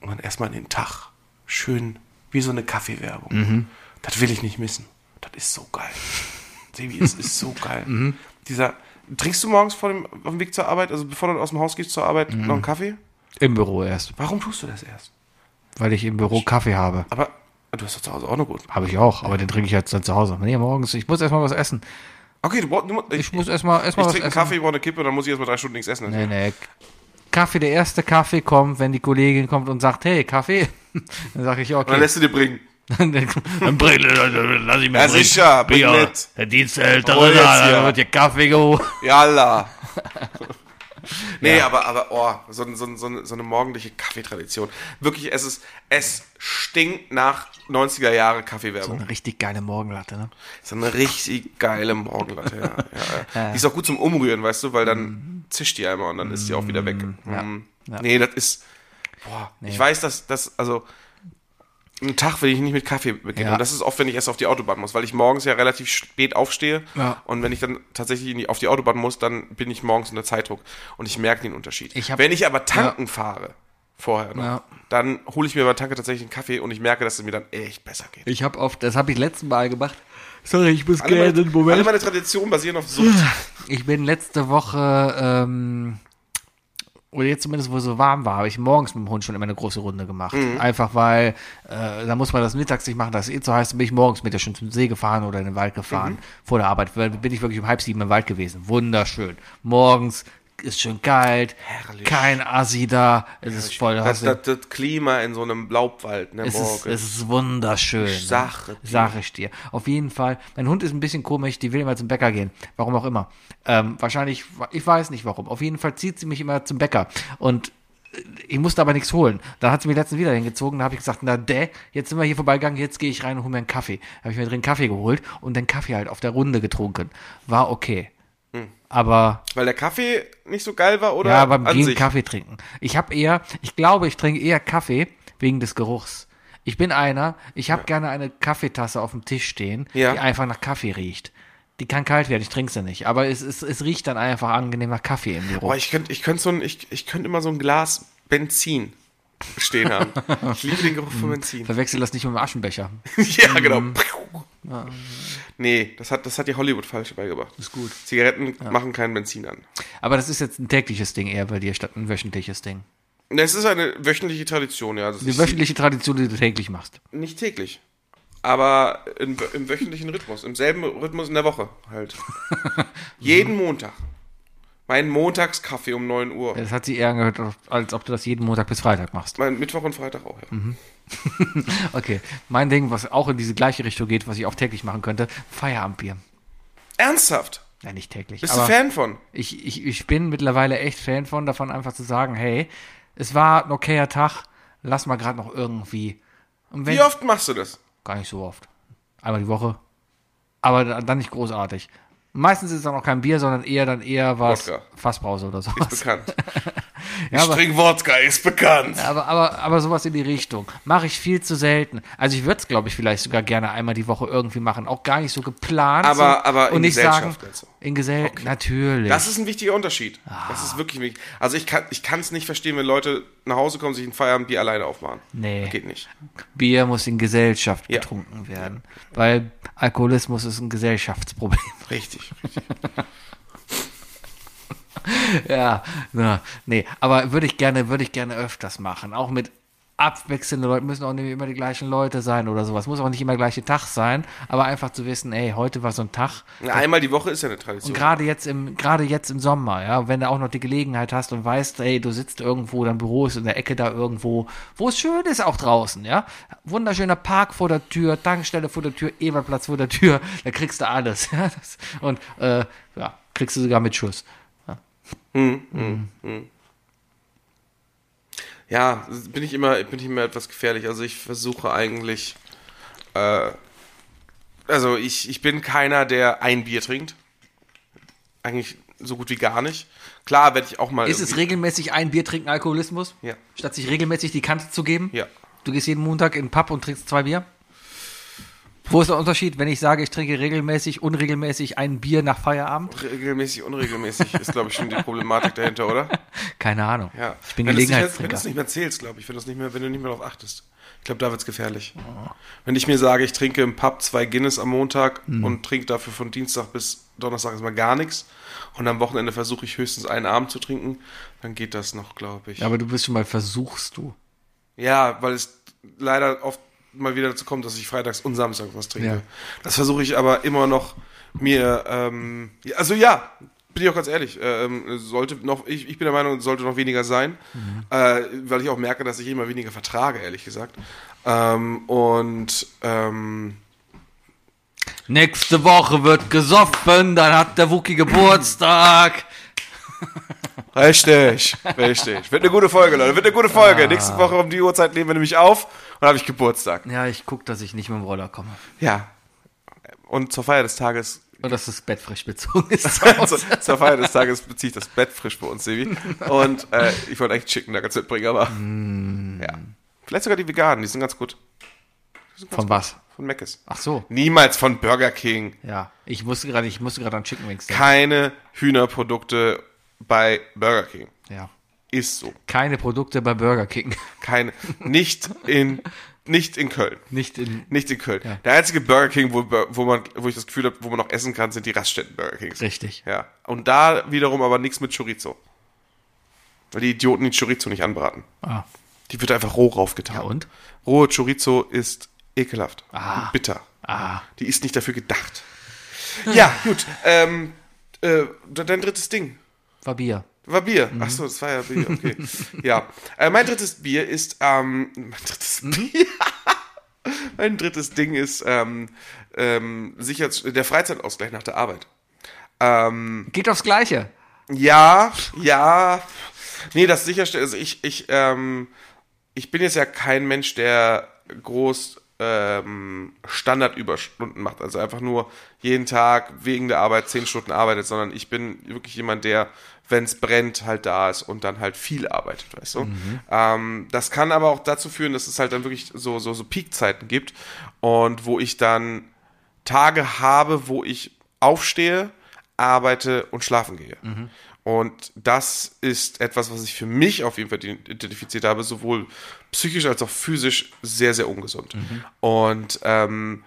Speaker 3: Und dann erstmal in den Tag. Schön wie so eine Kaffeewerbung. Das will ich nicht missen. Das ist so geil. Sebi, es ist so geil. Dieser, trinkst du morgens vor dem, auf dem Weg zur Arbeit, also bevor du aus dem Haus gehst zur Arbeit, noch einen Kaffee?
Speaker 2: Im Büro erst.
Speaker 3: Warum tust du das erst?
Speaker 2: Weil ich im Büro Kaffee habe.
Speaker 3: Aber du hast doch zu Hause auch noch gut.
Speaker 2: Habe ich auch, aber den trinke ich jetzt dann zu Hause. Nee, morgens, ich muss erstmal was essen.
Speaker 3: Okay, du brauchst, musst-
Speaker 2: Ich muss erstmal erstmal
Speaker 3: ich trinke einen
Speaker 2: essen.
Speaker 3: Kaffee, brauche eine Kippe dann muss ich erstmal drei Stunden nichts essen.
Speaker 2: Nee, nee. Kaffee, der erste Kaffee kommt, wenn die Kollegin kommt und sagt, hey, Kaffee. Dann sage ich,
Speaker 3: Und dann
Speaker 2: okay.
Speaker 3: lässt du dir bringen.
Speaker 2: Dann bring, lass ich mir
Speaker 3: Ja, sicher, bring
Speaker 2: Ja,
Speaker 3: mit.
Speaker 2: Der Dienstältere, da, wird dir Kaffee geholt.
Speaker 3: Jalla. nee, aber, aber, oh, so, so, so, so eine morgendliche Kaffeetradition. Wirklich, es ist, es stinkt nach 90er Jahre Kaffeewerbung.
Speaker 2: Eine richtig geile Morgenlatte, ne?
Speaker 3: So eine richtig geile Morgenlatte, ja. ja, ja. Die ist auch gut zum Umrühren, weißt du, weil dann zischt die einmal und dann ist die auch wieder weg.
Speaker 2: ja.
Speaker 3: Mm.
Speaker 2: Ja.
Speaker 3: Nee, das ist, boah, ich weiß, dass das, also, einen Tag will ich nicht mit Kaffee beginnen.
Speaker 2: Ja.
Speaker 3: Und das ist oft, wenn ich erst auf die Autobahn muss, weil ich morgens ja relativ spät aufstehe.
Speaker 2: Ja.
Speaker 3: Und wenn ich dann tatsächlich auf die Autobahn muss, dann bin ich morgens unter Zeitdruck und ich merke den Unterschied.
Speaker 2: Ich hab-
Speaker 3: wenn ich aber tanken fahre, vorher noch,
Speaker 2: Ja.
Speaker 3: dann hole ich mir bei Tanke tatsächlich einen Kaffee und ich merke, dass es mir dann echt besser geht.
Speaker 2: Ich habe oft, das habe ich letzten Mal gemacht. Sorry, ich muss gerne einen Moment.
Speaker 3: alle meine Traditionen basieren auf Sucht.
Speaker 2: Ich bin letzte Woche, ähm, oder jetzt zumindest, wo es so warm war, habe ich morgens mit dem Hund schon immer eine große Runde gemacht. Einfach weil, äh, da muss man das mittags nicht machen, das ist eh zu heiß, dann bin ich morgens mit der schon zum See gefahren oder in den Wald gefahren, vor der Arbeit. Weil bin ich wirklich um halb sieben im Wald gewesen. Wunderschön. Morgens ist schön kalt,
Speaker 3: Herrlich.
Speaker 2: kein Assi da, es ist voll, da
Speaker 3: Das, das, das Klima in so einem Laubwald, ne,
Speaker 2: es ist, es ist wunderschön.
Speaker 3: Ich sage dir.
Speaker 2: Sag ich dir. Auf jeden Fall. Mein Hund ist ein bisschen komisch, die will immer zum Bäcker gehen. Warum auch immer. Ähm, wahrscheinlich, ich weiß nicht warum. Auf jeden Fall zieht sie mich immer zum Bäcker. Und äh, ich musste aber nichts holen. Dann hat sie mich letztens wieder hingezogen. Da habe ich gesagt, na dä, jetzt sind wir hier vorbeigegangen, jetzt gehe ich rein und hole mir einen Kaffee. Habe ich mir drin Kaffee geholt und den Kaffee halt auf der Runde getrunken. War okay. Aber
Speaker 3: Weil der Kaffee nicht so geil war oder
Speaker 2: ja, beim Gehen
Speaker 3: sich?
Speaker 2: Kaffee trinken. Ich habe eher, ich glaube, ich trinke eher Kaffee wegen des Geruchs. Ich bin einer, ich habe gerne eine Kaffeetasse auf dem Tisch stehen,
Speaker 3: Ja.
Speaker 2: die einfach nach Kaffee riecht. Die kann kalt werden, ich trinke sie nicht. Aber es, es, es riecht dann einfach angenehm nach Kaffee im Büro.
Speaker 3: Boah, ich könnte ich könnt so ein, ich, ich könnte immer so ein Glas Benzin stehen haben. ich liebe den Geruch von Benzin.
Speaker 2: Verwechsel das nicht mit dem Aschenbecher.
Speaker 3: ja, genau.
Speaker 2: Mhm.
Speaker 3: Nee, das hat, das hat die Hollywood falsch beigebracht.
Speaker 2: Ist gut.
Speaker 3: Zigaretten machen kein Benzin an.
Speaker 2: Aber das ist jetzt ein tägliches Ding eher bei dir, statt ein wöchentliches Ding.
Speaker 3: Es ist eine wöchentliche Tradition, ja.
Speaker 2: Die
Speaker 3: ist
Speaker 2: wöchentliche Tradition, die du täglich machst.
Speaker 3: nicht täglich. Aber in, im wöchentlichen Rhythmus, im selben Rhythmus in der Woche halt. Jeden Montag. Mein Montagskaffee um 9 Uhr.
Speaker 2: Das hat sie eher angehört, als ob du das jeden Montag bis Freitag machst.
Speaker 3: Mein Mittwoch und Freitag auch, ja.
Speaker 2: Okay. Mein Ding, was auch in diese gleiche Richtung geht, was ich auch täglich machen könnte, Feierabendbier.
Speaker 3: Ernsthaft?
Speaker 2: Ja, nicht täglich.
Speaker 3: Bist du Fan von?
Speaker 2: Ich, ich, ich bin mittlerweile echt Fan von, davon einfach zu sagen, hey, es war ein okayer Tag, lass mal gerade noch irgendwie. Und wenn,
Speaker 3: Wie oft machst du das?
Speaker 2: Gar nicht so oft. Einmal die Woche. Aber dann nicht großartig. Meistens ist es dann auch kein Bier, sondern eher dann eher was
Speaker 3: Wodka.
Speaker 2: Fassbrause oder
Speaker 3: Ist
Speaker 2: sowas.
Speaker 3: bekannt. Ich
Speaker 2: aber-
Speaker 3: trinke Wodka, ist bekannt.
Speaker 2: Aber, aber, aber sowas in die Richtung. Mache ich viel zu selten. Also ich würde es, glaube ich, vielleicht sogar gerne einmal die Woche irgendwie machen. Auch gar nicht so geplant.
Speaker 3: Aber-
Speaker 2: so,
Speaker 3: aber in
Speaker 2: und nicht
Speaker 3: Gesellschaft
Speaker 2: sagen,
Speaker 3: also.
Speaker 2: In Gesellschaft, natürlich.
Speaker 3: Das ist ein wichtiger Unterschied. Das ist wirklich wichtig. Also ich kann es nicht verstehen, wenn Leute nach Hause kommen, sich ein Feierabendbier alleine aufmachen.
Speaker 2: Nee.
Speaker 3: Geht nicht.
Speaker 2: Bier muss in Gesellschaft
Speaker 3: Ja.
Speaker 2: getrunken werden. Weil Alkoholismus ist ein Gesellschaftsproblem.
Speaker 3: Richtig.
Speaker 2: ja, na, nee, aber würde ich gerne, würde ich gerne öfters machen. Auch mit abwechselnden Leuten, müssen auch nicht immer die gleichen Leute sein oder sowas. Muss auch nicht immer der gleiche Tag sein, aber einfach zu wissen, ey, heute war so ein Tag.
Speaker 3: Einmal die Woche ist ja eine Tradition.
Speaker 2: Und gerade jetzt im, gerade jetzt im Sommer, ja, wenn du auch noch die Gelegenheit hast und weißt, ey, du sitzt irgendwo, dein Büro ist in der Ecke da irgendwo, wo es schön ist, auch draußen, ja. Wunderschöner Park vor der Tür, Tankstelle vor der Tür, Eberplatz vor der Tür, da kriegst du alles, ja. Das, und, äh, ja, kriegst du sogar mit Schuss.
Speaker 3: Ja, bin ich immer, bin ich immer etwas gefährlich. Also ich versuche eigentlich, äh, also ich, ich bin keiner, der ein Bier trinkt. Eigentlich so gut wie gar nicht. Klar werde ich auch mal.
Speaker 2: Ist es regelmäßig ein Bier trinken Alkoholismus?
Speaker 3: Ja.
Speaker 2: Statt sich regelmäßig die Kante zu geben?
Speaker 3: Ja.
Speaker 2: Du gehst jeden Montag in den Pub und trinkst zwei Bier? Wo ist der Unterschied, wenn ich sage, ich trinke regelmäßig, unregelmäßig ein Bier nach Feierabend?
Speaker 3: Regelmäßig, unregelmäßig ist, glaube ich, schon die Problematik dahinter, oder?
Speaker 2: Keine Ahnung.
Speaker 3: Ja.
Speaker 2: Ich bin
Speaker 3: wenn mehr- Wenn
Speaker 2: Gelegenheitstrinker.
Speaker 3: du es nicht mehr zählst, glaube ich, wenn, nicht mehr, wenn du nicht mehr darauf achtest. Ich glaube, da wird's gefährlich. Wenn ich mir sage, ich trinke im Pub zwei Guinness am Montag
Speaker 2: Hm.
Speaker 3: und trinke dafür von Dienstag bis Donnerstag erstmal gar nichts und am Wochenende versuche ich höchstens einen Abend zu trinken, dann geht das noch, glaube ich.
Speaker 2: Aber du bist schon mal versuchst du.
Speaker 3: Ja, weil es leider oft mal wieder dazu kommt, dass ich freitags und samstags was trinke.
Speaker 2: Ja.
Speaker 3: Das versuche ich aber immer noch mir, ähm, also ja, bin ich auch ganz ehrlich, ähm, sollte noch, ich, ich bin der Meinung, es sollte noch weniger sein, äh, weil ich auch merke, dass ich immer weniger vertrage, ehrlich gesagt. Ähm, und ähm,
Speaker 2: Nächste Woche wird gesoffen, dann hat der Wookie Geburtstag.
Speaker 3: richtig, richtig. Wird eine gute Folge, Leute, wird eine gute Folge. Nächste Woche um die Uhrzeit nehmen wir nämlich auf dann habe ich Geburtstag.
Speaker 2: Ja, ich guck, dass ich nicht mit dem Roller komme.
Speaker 3: Ja. Und zur Feier des Tages
Speaker 2: Und dass das Bett frisch bezogen ist. zu
Speaker 3: zur, zur Feier des Tages beziehe ich das Bett frisch bei uns, Sevi. Und äh, ich wollte eigentlich Chicken Nuggets mitbringen, aber ja. Vielleicht sogar die veganen, die sind ganz gut.
Speaker 2: Von was?
Speaker 3: Von Mc's.
Speaker 2: Ach so.
Speaker 3: Niemals von Burger King.
Speaker 2: Ja, ich musste gerade, ich musste gerade an Chicken Wings denken.
Speaker 3: Keine Hühnerprodukte bei Burger King.
Speaker 2: Ja.
Speaker 3: Ist so.
Speaker 2: Keine Produkte bei Burger King.
Speaker 3: Keine, nicht in, nicht in Köln.
Speaker 2: Nicht in.
Speaker 3: Nicht in Köln. Der einzige Burger King, wo, wo, man, wo ich das Gefühl habe, wo man noch essen kann, sind die Raststätten Burger Kings.
Speaker 2: Richtig.
Speaker 3: Ja. Und da wiederum aber nichts mit Chorizo. Weil die Idioten die Chorizo nicht anbraten.
Speaker 2: Ah.
Speaker 3: Die wird einfach roh raufgetan.
Speaker 2: Ja, und?
Speaker 3: Rohe Chorizo ist ekelhaft.
Speaker 2: Ah.
Speaker 3: Bitter.
Speaker 2: Ah.
Speaker 3: Die ist nicht dafür gedacht. Ja, gut. Ähm, äh, dein drittes Ding
Speaker 2: War Bier.
Speaker 3: War Bier.
Speaker 2: Mhm.
Speaker 3: Ach so, das war ja Bier. Okay. ja. Äh, mein drittes Bier ist, ähm, mein drittes
Speaker 2: Mhm.
Speaker 3: Bier. mein drittes Ding ist, ähm, ähm, sicher der Freizeitausgleich nach der Arbeit. Ähm,
Speaker 2: Geht aufs Gleiche.
Speaker 3: ja, ja. Nee, das sicherstellen. Also ich, ich, ähm, ich bin jetzt ja kein Mensch, der groß ähm, Standardüberstunden macht. Also einfach nur jeden Tag wegen der Arbeit zehn Stunden arbeitet, sondern ich bin wirklich jemand, der, wenn es brennt, halt da ist und dann halt viel arbeitet, weißt du. Ähm, das kann aber auch dazu führen, dass es halt dann wirklich so, so, so Peakzeiten gibt und wo ich dann Tage habe, wo ich aufstehe, arbeite und schlafen gehe. Und das ist etwas, was ich für mich auf jeden Fall identifiziert habe, sowohl psychisch als auch physisch sehr, sehr ungesund. Und ähm,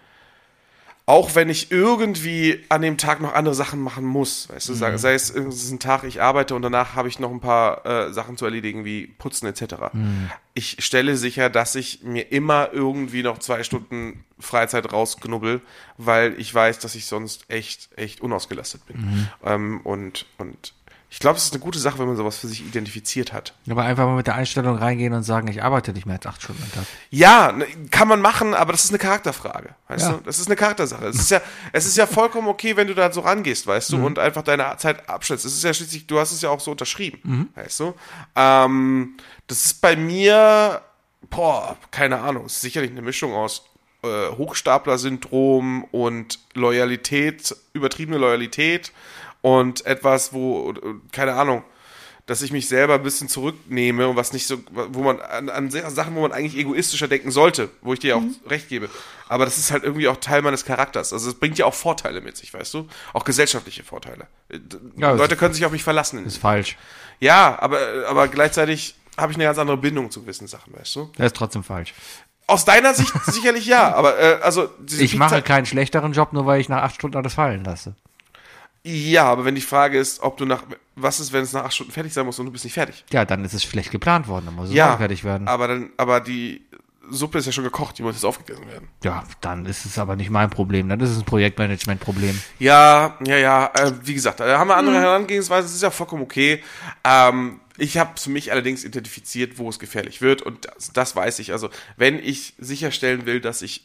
Speaker 3: auch wenn ich irgendwie an dem Tag noch andere Sachen machen muss, weißt du, sei, sei es, es ist ein Tag, ich arbeite und danach habe ich noch ein paar äh, Sachen zu erledigen, wie Putzen etc. Ich stelle sicher, dass ich mir immer irgendwie noch zwei Stunden Freizeit rausknubbel, weil ich weiß, dass ich sonst echt, echt unausgelastet bin. Ähm, und, und ich glaube, es ist eine gute Sache, wenn man sowas für sich identifiziert hat.
Speaker 2: Aber einfach mal mit der Einstellung reingehen und sagen, ich arbeite nicht mehr als acht Stunden am Tag.
Speaker 3: Ja, ne, kann man machen, aber das ist eine Charakterfrage, weißt
Speaker 2: Ja.
Speaker 3: du? Das ist eine Charaktersache. Es ist ja, es ist ja vollkommen okay, wenn du da so rangehst, weißt
Speaker 2: Mhm.
Speaker 3: du, und einfach deine Zeit abschätzt. Es ist ja schließlich, du hast es ja auch so unterschrieben,
Speaker 2: Mhm.
Speaker 3: weißt du? Ähm, das ist bei mir, boah, keine Ahnung, es ist sicherlich eine Mischung aus äh, Hochstapler-Syndrom und Loyalität, übertriebene Loyalität und etwas, wo, keine Ahnung, dass ich mich selber ein bisschen zurücknehme und was nicht so, wo man an, an Sachen, wo man eigentlich egoistischer denken sollte, wo ich dir auch recht gebe. Aber das ist halt irgendwie auch Teil meines Charakters. Also es bringt ja auch Vorteile mit sich, weißt du? Auch gesellschaftliche Vorteile. Äh,
Speaker 2: Ja,
Speaker 3: Leute können sich auf mich verlassen.
Speaker 2: ist falsch.
Speaker 3: Ja, aber, aber gleichzeitig habe ich eine ganz andere Bindung zu gewissen Sachen, weißt du?
Speaker 2: Das ist trotzdem falsch.
Speaker 3: Aus deiner Sicht sicherlich ja, aber äh, also diese
Speaker 2: Ich mache keinen schlechteren Job, nur weil ich nach acht Stunden alles fallen lasse.
Speaker 3: Ja, aber wenn die Frage ist, ob du nach was ist, wenn es nach acht Stunden fertig sein muss und du bist nicht fertig?
Speaker 2: Ja, dann ist es schlecht geplant worden, dann muss es
Speaker 3: Ja,
Speaker 2: fertig werden.
Speaker 3: Aber dann, aber die Suppe ist ja schon gekocht, die muss jetzt aufgegessen werden.
Speaker 2: Ja, dann ist es aber nicht mein Problem, dann ist es ein Projektmanagement-Problem.
Speaker 3: Ja, ja, ja. Äh, wie gesagt, da haben wir andere Herangehensweise. Das ist ja vollkommen okay. Ähm, ich habe für mich allerdings identifiziert, wo es gefährlich wird und das, das weiß ich. Also wenn ich sicherstellen will, dass ich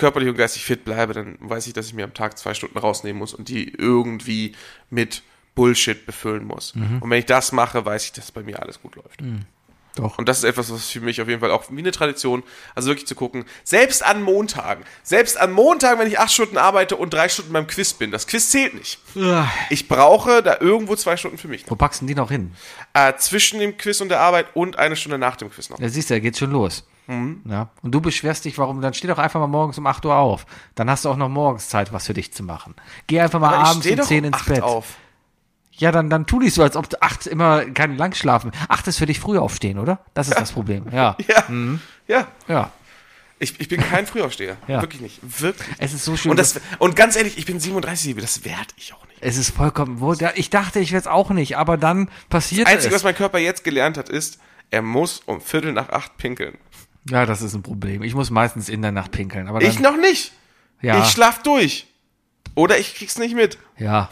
Speaker 3: körperlich und geistig fit bleibe, dann weiß ich, dass ich mir am Tag zwei Stunden rausnehmen muss und die irgendwie mit Bullshit befüllen muss. Und wenn ich das mache, weiß ich, dass bei mir alles gut läuft.
Speaker 2: Doch.
Speaker 3: Und das ist etwas, was für mich auf jeden Fall auch wie eine Tradition, also wirklich zu gucken, selbst an Montagen, selbst an Montagen, wenn ich acht Stunden arbeite und drei Stunden beim Quiz bin, das Quiz zählt nicht. Ich brauche da irgendwo zwei Stunden für mich.
Speaker 2: Wo packst du die noch hin?
Speaker 3: Äh, zwischen dem Quiz und der Arbeit und eine Stunde nach dem Quiz noch.
Speaker 2: Ja, siehst du, da geht's schon los.
Speaker 3: Mhm.
Speaker 2: Ja. Und du beschwerst dich, warum, dann steh doch einfach mal morgens um 8 Uhr auf. Dann hast du auch noch morgens Zeit, was für dich zu machen. Geh einfach mal
Speaker 3: Aber
Speaker 2: abends um
Speaker 3: doch
Speaker 2: 10
Speaker 3: um
Speaker 2: ins
Speaker 3: acht
Speaker 2: Bett.
Speaker 3: auf.
Speaker 2: Ja, dann, dann tu dich so, als ob du 8 immer kein Langschlafen. 8 ist für dich früh aufstehen, oder? Das ist das Problem. Ja.
Speaker 3: Ja, ja.
Speaker 2: Ja.
Speaker 3: Ich, ich bin kein Frühaufsteher.
Speaker 2: Ja.
Speaker 3: Wirklich nicht. Wirklich.
Speaker 2: Es ist so schön.
Speaker 3: Und, das, und ganz ehrlich, ich bin 37, das werde ich auch nicht.
Speaker 2: es ist vollkommen wohl. ja, Ich dachte, ich werde es auch nicht, aber dann passiert
Speaker 3: Das Einzige, was
Speaker 2: es.
Speaker 3: mein Körper jetzt gelernt hat, ist, er muss um Viertel nach acht pinkeln.
Speaker 2: Ja, das ist ein Problem. Ich muss meistens in der Nacht pinkeln. Aber dann,
Speaker 3: Ich noch nicht.
Speaker 2: ja,
Speaker 3: Ich schlaf durch. Oder ich krieg's nicht mit.
Speaker 2: ja.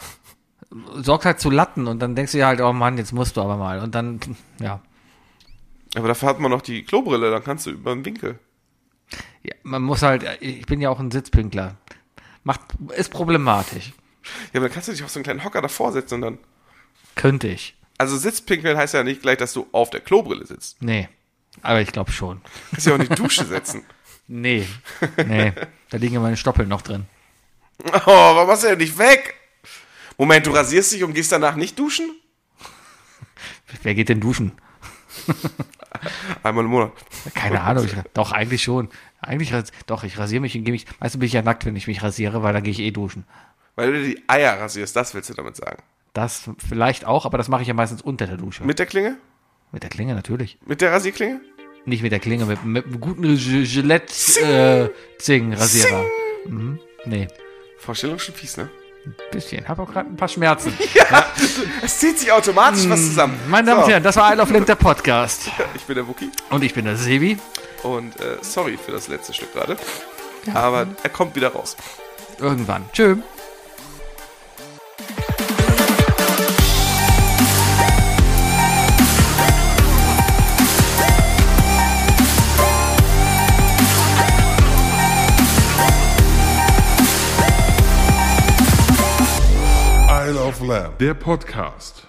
Speaker 2: Sorgt halt zu Latten und dann denkst du dir halt, oh Mann, jetzt musst du aber mal. Und dann, ja.
Speaker 3: Aber dafür hat man noch die Klobrille, dann kannst du über den Winkel.
Speaker 2: ja. Man muss halt, ich bin ja auch ein Sitzpinkler. Macht, ist problematisch.
Speaker 3: Ja, aber dann kannst du dich auf so einen kleinen Hocker davor setzen und dann.
Speaker 2: Könnte ich.
Speaker 3: Also Sitzpinkeln heißt ja nicht gleich, dass du auf der Klobrille sitzt.
Speaker 2: Nee. Aber ich glaube schon.
Speaker 3: Du kannst ja auch in die Dusche setzen.
Speaker 2: Nee. Nee. Da liegen ja meine Stoppeln noch drin.
Speaker 3: Oh, warum machst du denn nicht weg? Moment, du rasierst dich und gehst danach nicht duschen?
Speaker 2: Wer geht denn duschen?
Speaker 3: Einmal im Monat.
Speaker 2: Keine Ahnung. Ich, doch, eigentlich schon. Eigentlich, doch, ich rasiere mich und gehe mich, meistens bin ich ja nackt, wenn ich mich rasiere, weil dann gehe ich eh duschen.
Speaker 3: Weil du die Eier rasierst, das willst du damit sagen.
Speaker 2: Das vielleicht auch, aber das mache ich ja meistens unter der Dusche. Mit
Speaker 3: der Klinge?
Speaker 2: Der Klinge natürlich.
Speaker 3: Mit der Rasierklinge?
Speaker 2: Nicht mit der Klinge, mit, mit einem guten G- Gillette äh. Mhm. Nee,
Speaker 3: Vorstellung schon fies, ne?
Speaker 2: ein bisschen. Hab auch gerade ein paar Schmerzen.
Speaker 3: Es zieht sich automatisch was zusammen.
Speaker 2: Meine Damen und
Speaker 3: So,
Speaker 2: Herren, das war I Love Link, der Podcast.
Speaker 3: Ich bin der Wookie
Speaker 2: Und ich bin der Sebi.
Speaker 3: und äh, sorry für das letzte Stück gerade. Aber er kommt wieder raus.
Speaker 2: Irgendwann. Tschö.
Speaker 1: Lamb.
Speaker 5: Der Podcast.